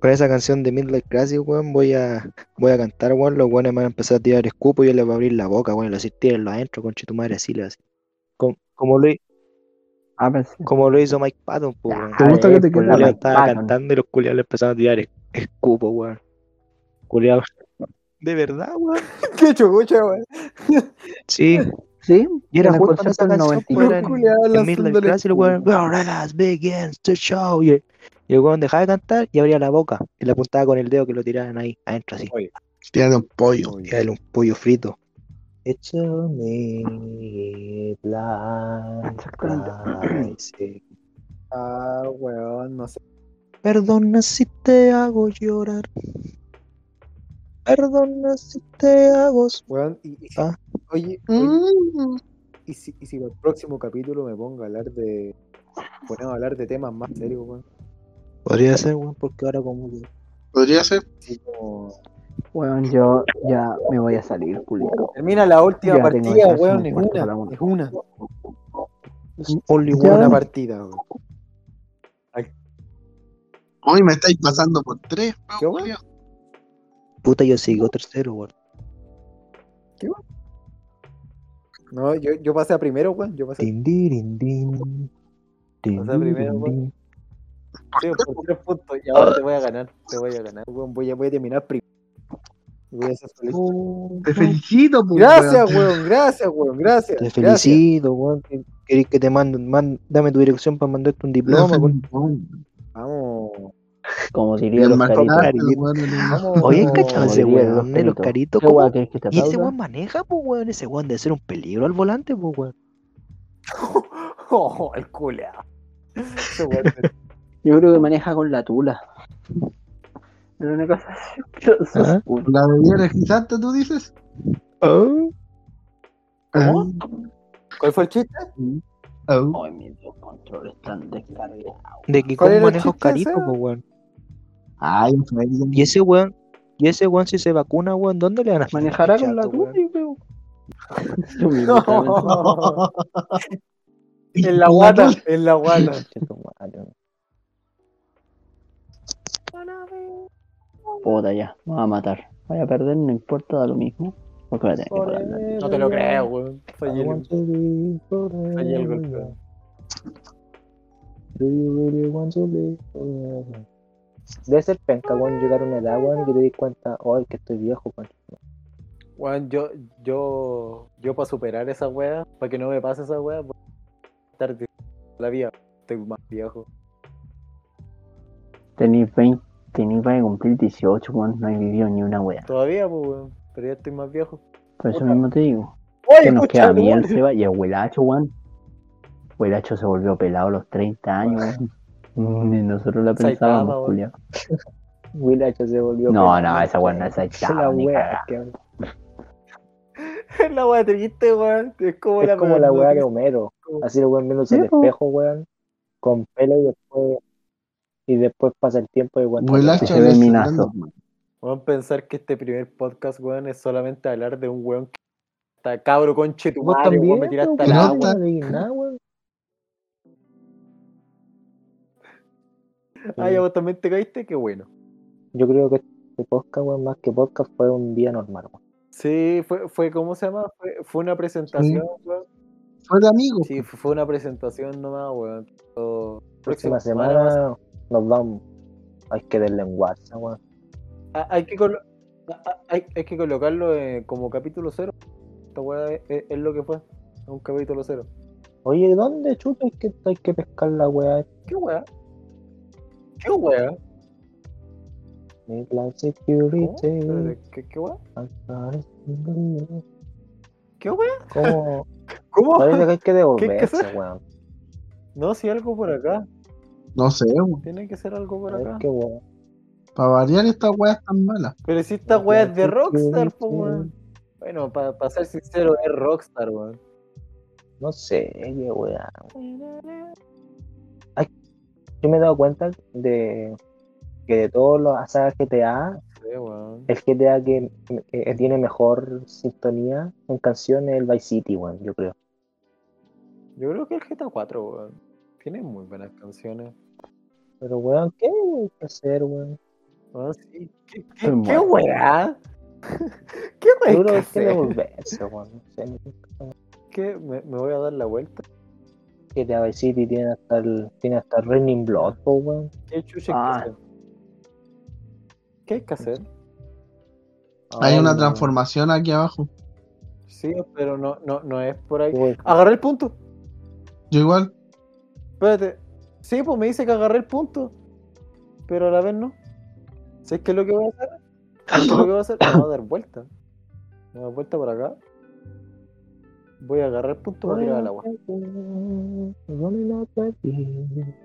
Con esa canción de Midlife Crisis, weón, voy a, voy a cantar, weón. Los weones van a empezar a tirar escupo y yo les voy a abrir la boca, weón. Y decir, tírenlo adentro, conche tu madre, así le voy a decir. Como, como, lo, hi- Ah, pensé. como lo hizo Mike Patton, pues, weón. ¿Te gusta que te por quede la Culeado Mike estaba Patton. cantando y los culiados le empezaron a tirar es- escupo, weón. Culeado. De verdad, weón. Qué chugucha, weón. Sí. Sí, Y era justo en esa canción, 95. pues, era en- Midlife Crisis, weón, well, let us begin the show. Y el, y el weón dejaba de cantar y abría la boca y le apuntaba con el dedo que lo tiraran ahí, adentro, así. Oye, Tírate un pollo. dale un pollo frito. It's a midlife crisis. Ah, weón, no sé. Perdona si te hago llorar. Perdona si te hago. Weón, y, y si- Ah. oye, oye, Mm. y si, y si el próximo capítulo me pongo a hablar de. Ponemos a hablar de temas más serios, weón. Podría ser, weón, porque ahora como que. Podría ser. Así como. Weón, yo ya me voy a salir, culiado. Termina la última Ya partida, weón. Es una. la una. Es una. Only. Una partida, weón. Hoy me estáis pasando por tres. ¿Qué, weón? Puta, yo sigo tercero, weón. No, yo, yo pasé a primero, weón. Yo pasé. Din, din, din, din, O sea, primero, din, weón. Sí, por tres puntos. Y ahora te voy a ganar. Te voy a ganar, weón. Voy a, voy a terminar primero. Y Voy a ser feliz. Te felicito, pues, Gracias, weón. weón. Gracias, weón. Gracias. Te gracias. felicito, weón. ¿Qué- ¿Querés que te manden? man- dame tu dirección para mandarte un diploma, weón. Vamos. Como diría los caritos. Oye, ¿cachado ese weón de los caritos. caritos? ¿Qué ¿Cómo- weá querés que te Y ese weón maneja, pues, weón. Ese weón debe ser un peligro al volante, pues, weón. Oh, el. Yo creo que maneja con la tula. Es una cosa así. Un- La bebida energizante, tú dices. ¿Cómo? Ah, ¿Cuál fue el chiste? ah. Ay, mis dos controles están descargados. De que ¿Cuál cómo era el maneja chiste carito, pues, weón. Ay, Y ese weón, y ese weón si se vacuna, weón, ¿dónde le van a Manejará con la tula, weón? estaba En la guata, en la guata. Puta, ya, me va a matar. Voy a perder, no importa, da lo mismo. Porque voy a tener que parar la- No te lo creo, weón. Fallé I el, want to live forever. fallé el golpe. Do you really want to live forever? Debe ser penca, weón, llegar a una edad, weón, y que te des cuenta, ay, que estoy viejo, weón. Weón, yo, yo, yo para superar esa wea, para que no me pase esa wea, voy a estar de la vida. Estoy más viejo. Tenís 20, tenís para cumplir 18, weón. No he vivido ni una wea. Todavía, pues, weón. Pero ya estoy más viejo. Por eso mismo te digo. ¡Oye, Que nos queda a mí el! Seba y el Huelacho, weón. Huelacho se volvió pelado a los 30 años, weón. Ni nosotros la pensábamos. Julio. Willacho se volvió. No, penca. no, esa weón no es La Saitama, ni wea, cagada. que- la wea triste, weón. Es como Es la como la weá de. Homero. Así el weón al po. espejo, weón, con pelo y después y después pasa el tiempo. Huelacho se ve es minazo. grande. Weón, pensar que este primer podcast, weón, es solamente hablar de un weón que está cabro conche tu madre, también, weón, me tiraste al agua. no digas nada, weón. Ah, ya vos también te caíste, qué bueno. Yo creo que este podcast, weón, más que podcast fue un día normal, weón. Sí, fue, fue ¿cómo se llama? Fue, fue una presentación, weón. Fue de amigos. Sí, fue fue una presentación nomás, weón. Pero Próxima más- semana nos vamos. Hay que WhatsApp, weón. Ah, hay, que colo- ah, ah, hay, hay que colocarlo eh, como capítulo cero. Esta weá es, es- es lo que fue. Es un capítulo cero. Oye, ¿dónde chuta hay que, hay que pescar la weá? ¿Qué weá? ¿Qué weá? ¿Cómo? Security. Espérate, ¿Qué, qué weá? ¿Qué weá? ¿Cómo? ¿Cómo? Parece que hay que ¿Qué devolverse, weón. No, si algo por acá. No sé, weón. Tiene que ser algo por acá. qué weón. Para variar estas weas tan malas. Pero si esta weá es de Rockstar, po, weón. Bueno, para ser sincero, es Rockstar, weón. No sé, qué weá. Yo me he dado cuenta de que de todas las sagas GTA, weón. El GTA que, que tiene mejor sintonía en canciones es el Vice City, weón, yo creo. Yo creo que el GTA 4, weón. Tiene muy buenas canciones. Pero, weón, ¿qué hay que hacer, weón? Weón, sí. ¿Qué, qué, qué weá? ¿Qué weá Seguro que que hacer? weón. ¿Qué? ¿Me, me voy a dar la vuelta? GTA Vice City tiene hasta el, tiene hasta el Raining Blood, weón. ¿Qué chucha Ah. que hacer? ¿Qué hay que hacer? Hay Ah, una no. transformación aquí abajo. Sí, pero no, no, no es por ahí. Agarré el punto. Yo igual. Espérate. Sí, pues me dice que agarré el punto. Pero a la vez no. ¿Sabes qué es lo que voy a hacer? ¿Sabes qué es lo que voy a hacer? Me voy a dar vuelta. Me voy a dar vuelta por acá. Voy a agarrar el punto para tirar al agua.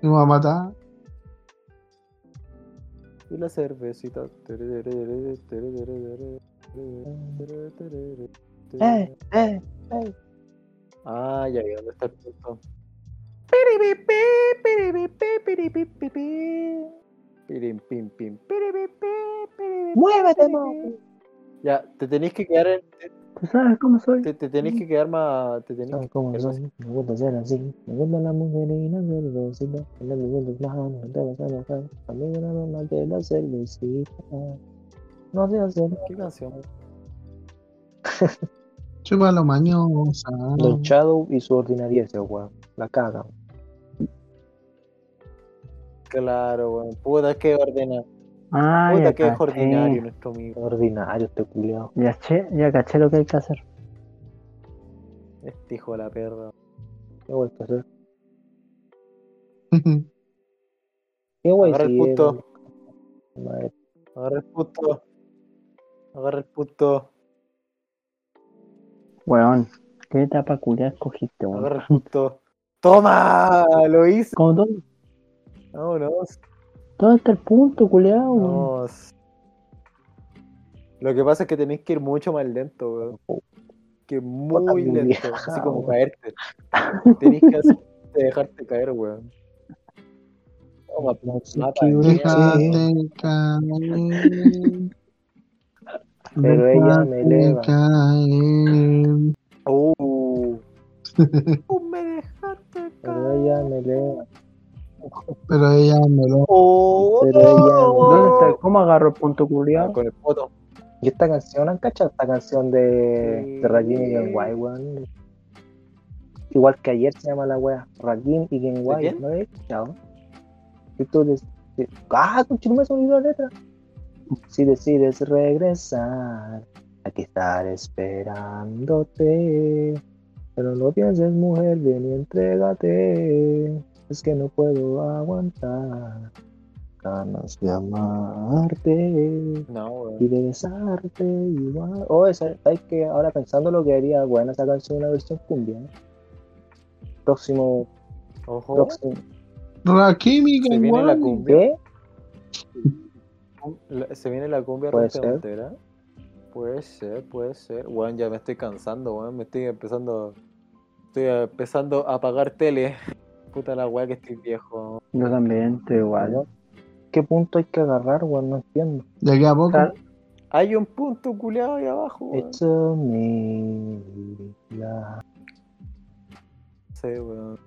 Me va a matar. Y la cervecita. Eh, eh, eh. Ah, ya vi dónde está el punto. Muévete. Ya, te tenéis que quedar en- ¿Tú sabes cómo soy? te, te tenéis que quedar más. Te tenéis ¿Sabes que cómo soy? Me gusta ser así. Me gustan las mujeres y las manos, te vas a mí más de la cervecita. No sé hacer. ¿Qué canción? Chúpalo mañosa. Don Shadow y su ordinariez, weón. La caga. Claro, weón. Puta que ordena. Ah, Puta ya que es caché. ordinario nuestro amigo. Ordinario este culiao. Ya, che, ya caché lo que hay que hacer. Este hijo de la perra. ¿Qué voy a hacer? ¿Qué voy a Agarra el punto. Madre, Agarra el punto. Agarra el punto. Weón, ¿qué etapa culia escogiste, weón? Agarra el punto. ¡Toma! Lo hice. ¿Cómo todo? Vámonos. ¿Dónde está el punto, weón? Vamos. Lo que pasa es que tenéis que ir mucho más lento, weón. Que muy lento. culiao, Así como weón. caerte. Tenéis que hacer- dejarte caer, weón. Toma. Pero ella me eleva. Uh. Tú me dejaste Pero caer. ella me eleva. Pero ella me lo. Oh, Pero ella- ¿Dónde está? ¿Cómo agarro el punto Ah, culiao? con el poto. ¿Y esta canción han cachado? Esta canción de, Sí. de Rakim y Genway, weón. Igual que ayer se llama la wea. Rakim y Genway. ¿No lo habéis escuchado? Y tú des- de- ¡Ah! Con me sonido la letra. Si decides regresar, aquí estaré esperándote. Pero no pienses, mujer, ven y entrégate. Es que no puedo aguantar ganas de amarte No, y de besarte igual. Oh, esa, ¿sabes que Ahora pensando lo que haría buena esa canción una versión cumbia. ¿eh? Próximo, Ojo. próximo. Se viene la cumbia. ¿Qué? Se viene la cumbia Puede ser. Puede ser, puede ser. Weón, ya me estoy cansando, weón. Me estoy empezando. Estoy empezando a apagar tele. Puta la weá que estoy viejo. Yo también, estoy igual. ¿Qué punto hay que agarrar, weón? No entiendo. De aquí a poco. Tal- Hay un punto culeado ahí abajo, weón. Me. la- No sé, weón.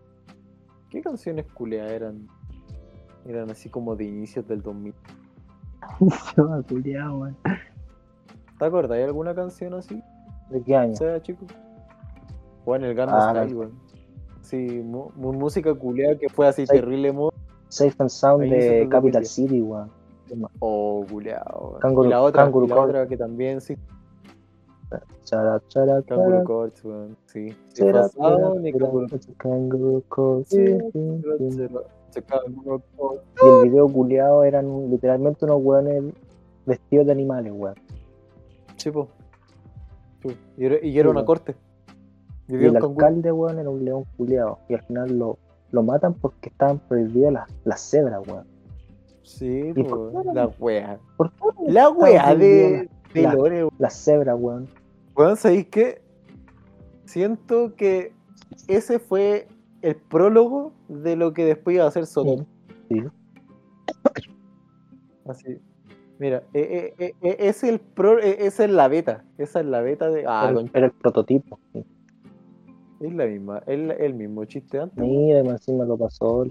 ¿Qué canciones culeadas eran? Eran así como de inicios del 2000. Se va culiao, weón. ¿Te acuerdas? ¿Hay alguna canción así? ¿De qué año? O sea, chicos. Bueno, el Gangnam Ah, Style, weón. Sí, mu- música culeada que fue así Sí. terrible. Safe and Sound Ahí de Capital City, weón. Oh, culeado. weón. Kangaroo- y la otra, la otra que también sí. Chara, chara, chara. Courts, weón. Sí. Chara, sí, Courts. Y el video culiado eran literalmente unos weones vestidos de animales, weón. Sí, po. Sí. Y era, y era Sí, una corte. Y el alcalde, weón, era un león culiado. Y al final lo, lo matan porque estaban prohibidas las, las cebras, weón. Sí. La wea. ¿Por qué La wea de, de la- Lore, weón. las cebras, weón? Weón, ¿sabéis qué? Siento que ese fue el prólogo de lo que después iba a ser Sodom. Sí. Así. Mira, eh, eh, eh, eh, es el pro, esa es la beta. Esa es la beta de. Ah, era el prototipo. sí. Es la misma, es el mismo chiste antes. Mira, más encima lo pasó.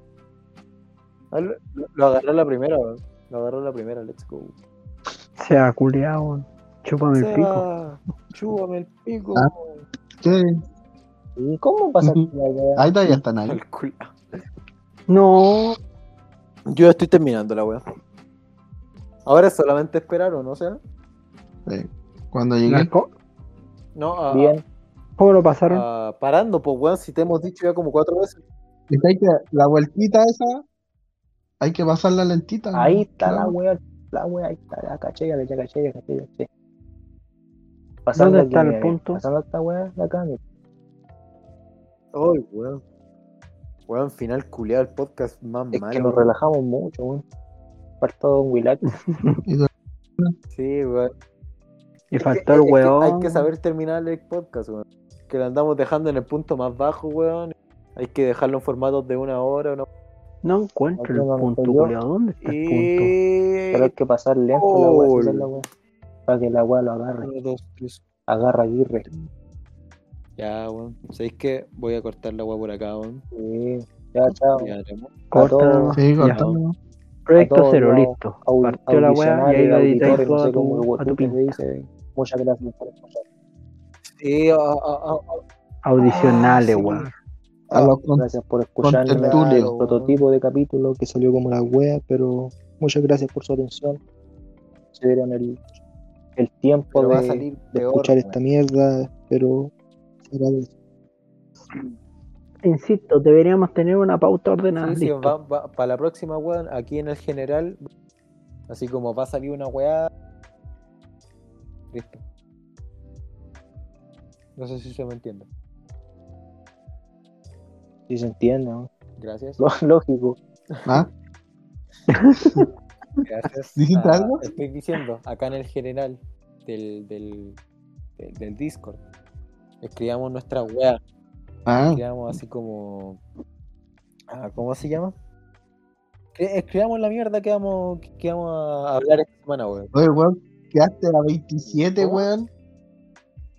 Ah, Lo, lo agarró la primera, weón. Lo agarró la primera, let's go. Se ha culeado. Chúpame el pico. Chúpame el pico. Ah. ¿Qué? ¿Y cómo pasa? Ahí todavía están ahí. No, Yo estoy terminando la weá. Ahora es solamente esperar, ¿o no? O sea, Sí. Cuando co- no, a- Bien. ¿Cómo lo pasaron? a- parando, pues weón, si te hemos dicho ya como cuatro veces. hay que, la vueltita esa, hay que pasarla lentita. ¿no? Ahí está la weá. La weá, ahí está. Ya caché, ya caché, ya caché, ya caché, ya caché. Pasando ¿Dónde está aquí, el punto? Pasando esta weá de acá, mira. Ay, weón. Weón, final culiado el podcast más Es malo. que nos relajamos mucho, weón. Falta Don Willac. Sí, weón. Y Es faltó que- el weón. Hay que saber terminar el podcast, weón. Que lo andamos dejando en el punto más bajo, weón. Hay que dejarlo en formatos de una hora, ¿no? No encuentro el punto, culiao. ¿Dónde está el punto? Pero hay que pasar lento la weá, Oh. la. Para que la weá lo agarre. Uno, dos, tres. Agarra Aguirre. Ya, weón. ¿Sabéis qué? Voy a cortar la weá por acá, weón. Sí. Ya, chao. Corta. Sí, Ya. cortando. Proyecto cero, listo. Partió la weá y ahí lo editáis a tu, a tu. Muchas gracias por escuchar. Sí, a, a- a- a- Audicionales, Ah, sí. weón. A los con- Gracias por escuchar el prototipo de capítulo que salió como la wea, pero muchas gracias por su atención. Se dieron el, el tiempo pero va a de, salir de peor. escuchar esta mierda, pero. Insisto, deberíamos tener una pauta ordenada. Sí, sí, listo. va, va- para la próxima, weón, aquí en el general, así como va a salir una weá. Listo. No sé si se me entiende. Si se entiende, ¿no? Gracias. Lo- lógico. ¿Ah? Gracias. ¿Dijiste Ah, algo? Estoy diciendo, acá en el general del, del, del, del Discord, escribamos nuestra weá. Ah, Escribamos así como. ah, ¿Cómo se llama? Escribamos la mierda que vamos, que vamos a hablar esta semana, weón. oye, weón, quedaste a 27, ¿Cómo? weón.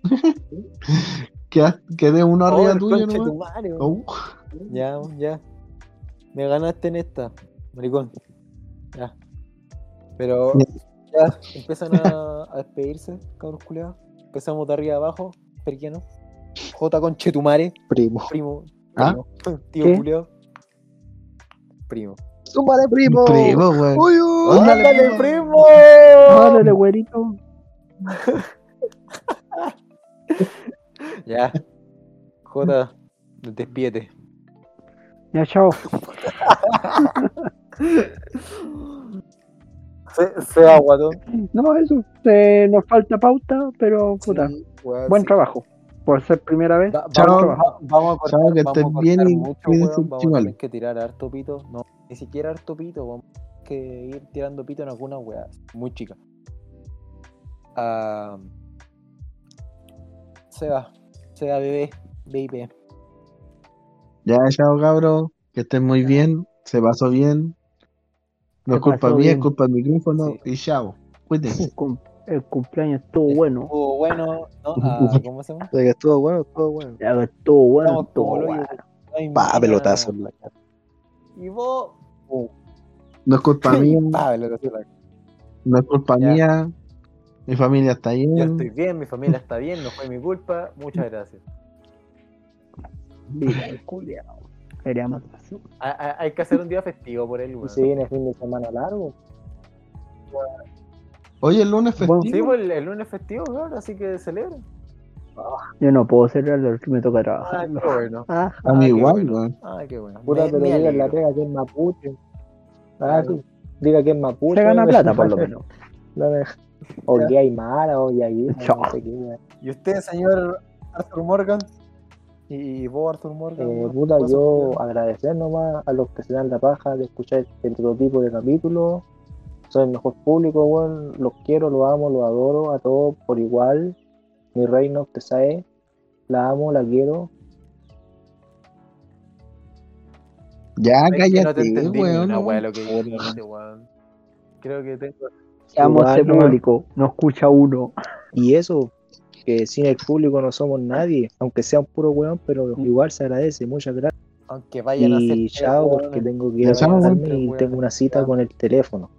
Quedé uno arriba Oh, el tuyo, conche ¿no? tu madre, weón. Oh, Ya, ya. Me ganaste en esta, maricón. Ya. Pero ya empiezan a, a despedirse, cabros culiados. Empezamos de arriba abajo, perquiano. J con Chetumare, Primo. primo. ¿Ah? primo, Tío culiado. Primo. ¡Súmale, primo! primo, weón. ¡Uy, uy! Ándale, ¡Ándale, primo. Órale, güerito. Ya. J, despídete. Ya, chao. Se, sea guatón. No, eso. eh, nos falta pauta, pero puta. Sí, buen sí. trabajo. Por ser primera vez. Va- Chao. vamos, va- vamos a cortar, Chao, que vamos estés a cortar bien y mucho, weón, Vamos a tener que tirar harto pito. No, ni siquiera harto pito. Vamos a que ir tirando pito en algunas weas muy chicas. Ah, Seba, Seba bebé, baby. Ya, chao, cabros. Que estén muy bien. Se pasó bien. No Se es culpa mía, es culpa del micrófono. Sí. Y chao. Cuídense. El, cum- el cumpleaños estuvo bueno. Estuvo bueno, ¿no? Ah, ¿Cómo se llama? O sea, que estuvo bueno, estuvo bueno. Ya que estuvo bueno, Estamos estuvo bueno. Pa, pelotazo en la cara. Y vos. No es culpa mía. Pa, pelotazo en la cara. No es culpa Ya. mía. Mi familia está Yo bien. estoy bien, mi familia está bien, no fue mi culpa. Muchas gracias. El hacer- Hay, que hacer un día festivo por él, Y weón. se viene fin de semana largo. Oye, el lunes Bueno, festivo. Sí, pues el, el lunes festivo, claro, así que celebren. Yo no puedo celebrarlo, me toca Ah, trabajar. qué bueno. Ah, a mí qué igual, bueno. Ah, qué bueno. Puta, Me- pero diga en la pega que es mapuche. Ah, sí. Diga que es mapuche. se gana plata por lo menos. No me- O que hay mala, o Chao. no sé qué. weón. ¿Y usted, señor Arthur Morgan? ¿Y vos, Arthur Morgan? Eh, ¿No? puta, ¿Vas a yo poner? agradecer nomás a los que se dan la paja de escuchar este prototipo de capítulo. Soy el mejor público, weón. Los quiero, los amo, los adoro a todos por igual. Mi reina, usted sabe. La amo, la quiero. Ya, que no te cállate, entendí ni weón. una wea lo que dijiste, weón. Creo que tengo, Seamos público, no escucha uno. Y eso, que sin el público no somos nadie, aunque sea un puro weón, pero igual se agradece, muchas gracias. Aunque vayan a hacer. Y chao, porque tengo que ir a weón. y tengo una cita con el teléfono.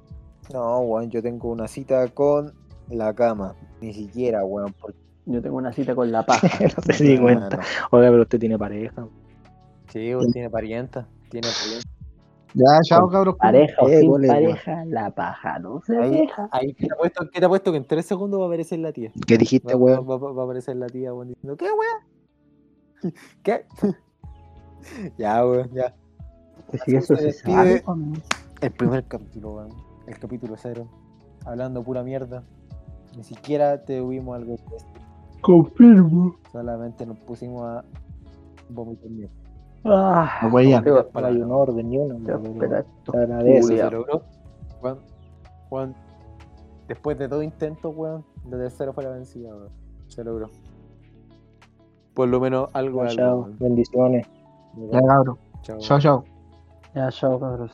No, weón, yo tengo una cita con la cama. Ni siquiera, weón. Porque... Yo tengo una cita con la paja. no se di cuenta. no. Oiga, pero usted tiene pareja. Sí, weón, tiene parienta. Tiene parienta. Ya, chao, Con cabros. Pareja o Eh, sin pareja, la paja no se Ahí, deja. ahí ¿qué te apuesto, qué te apuesto que en tres segundos va a aparecer la tía. ¿Qué dijiste, Va, weón? va- va- va a aparecer la tía, weón, diciendo, ¿qué, weón? ¿Qué? ya, weón, ya. Que si eso se sabe. El primer capítulo, weón. El capítulo cero. Hablando pura mierda. Ni siquiera te tuvimos algo que decir. Confirmo. Solamente nos pusimos a vomitar mierda. Ah, No, no hay un orden ni uno. Se logró. Weón, después de todo intento, weón, la tercera fue la vencida, weón. Se logró. Por lo menos algo, algo. Chao, weón. bendiciones. Ya. Chao. Chao, chao. Ya, chao, cabros.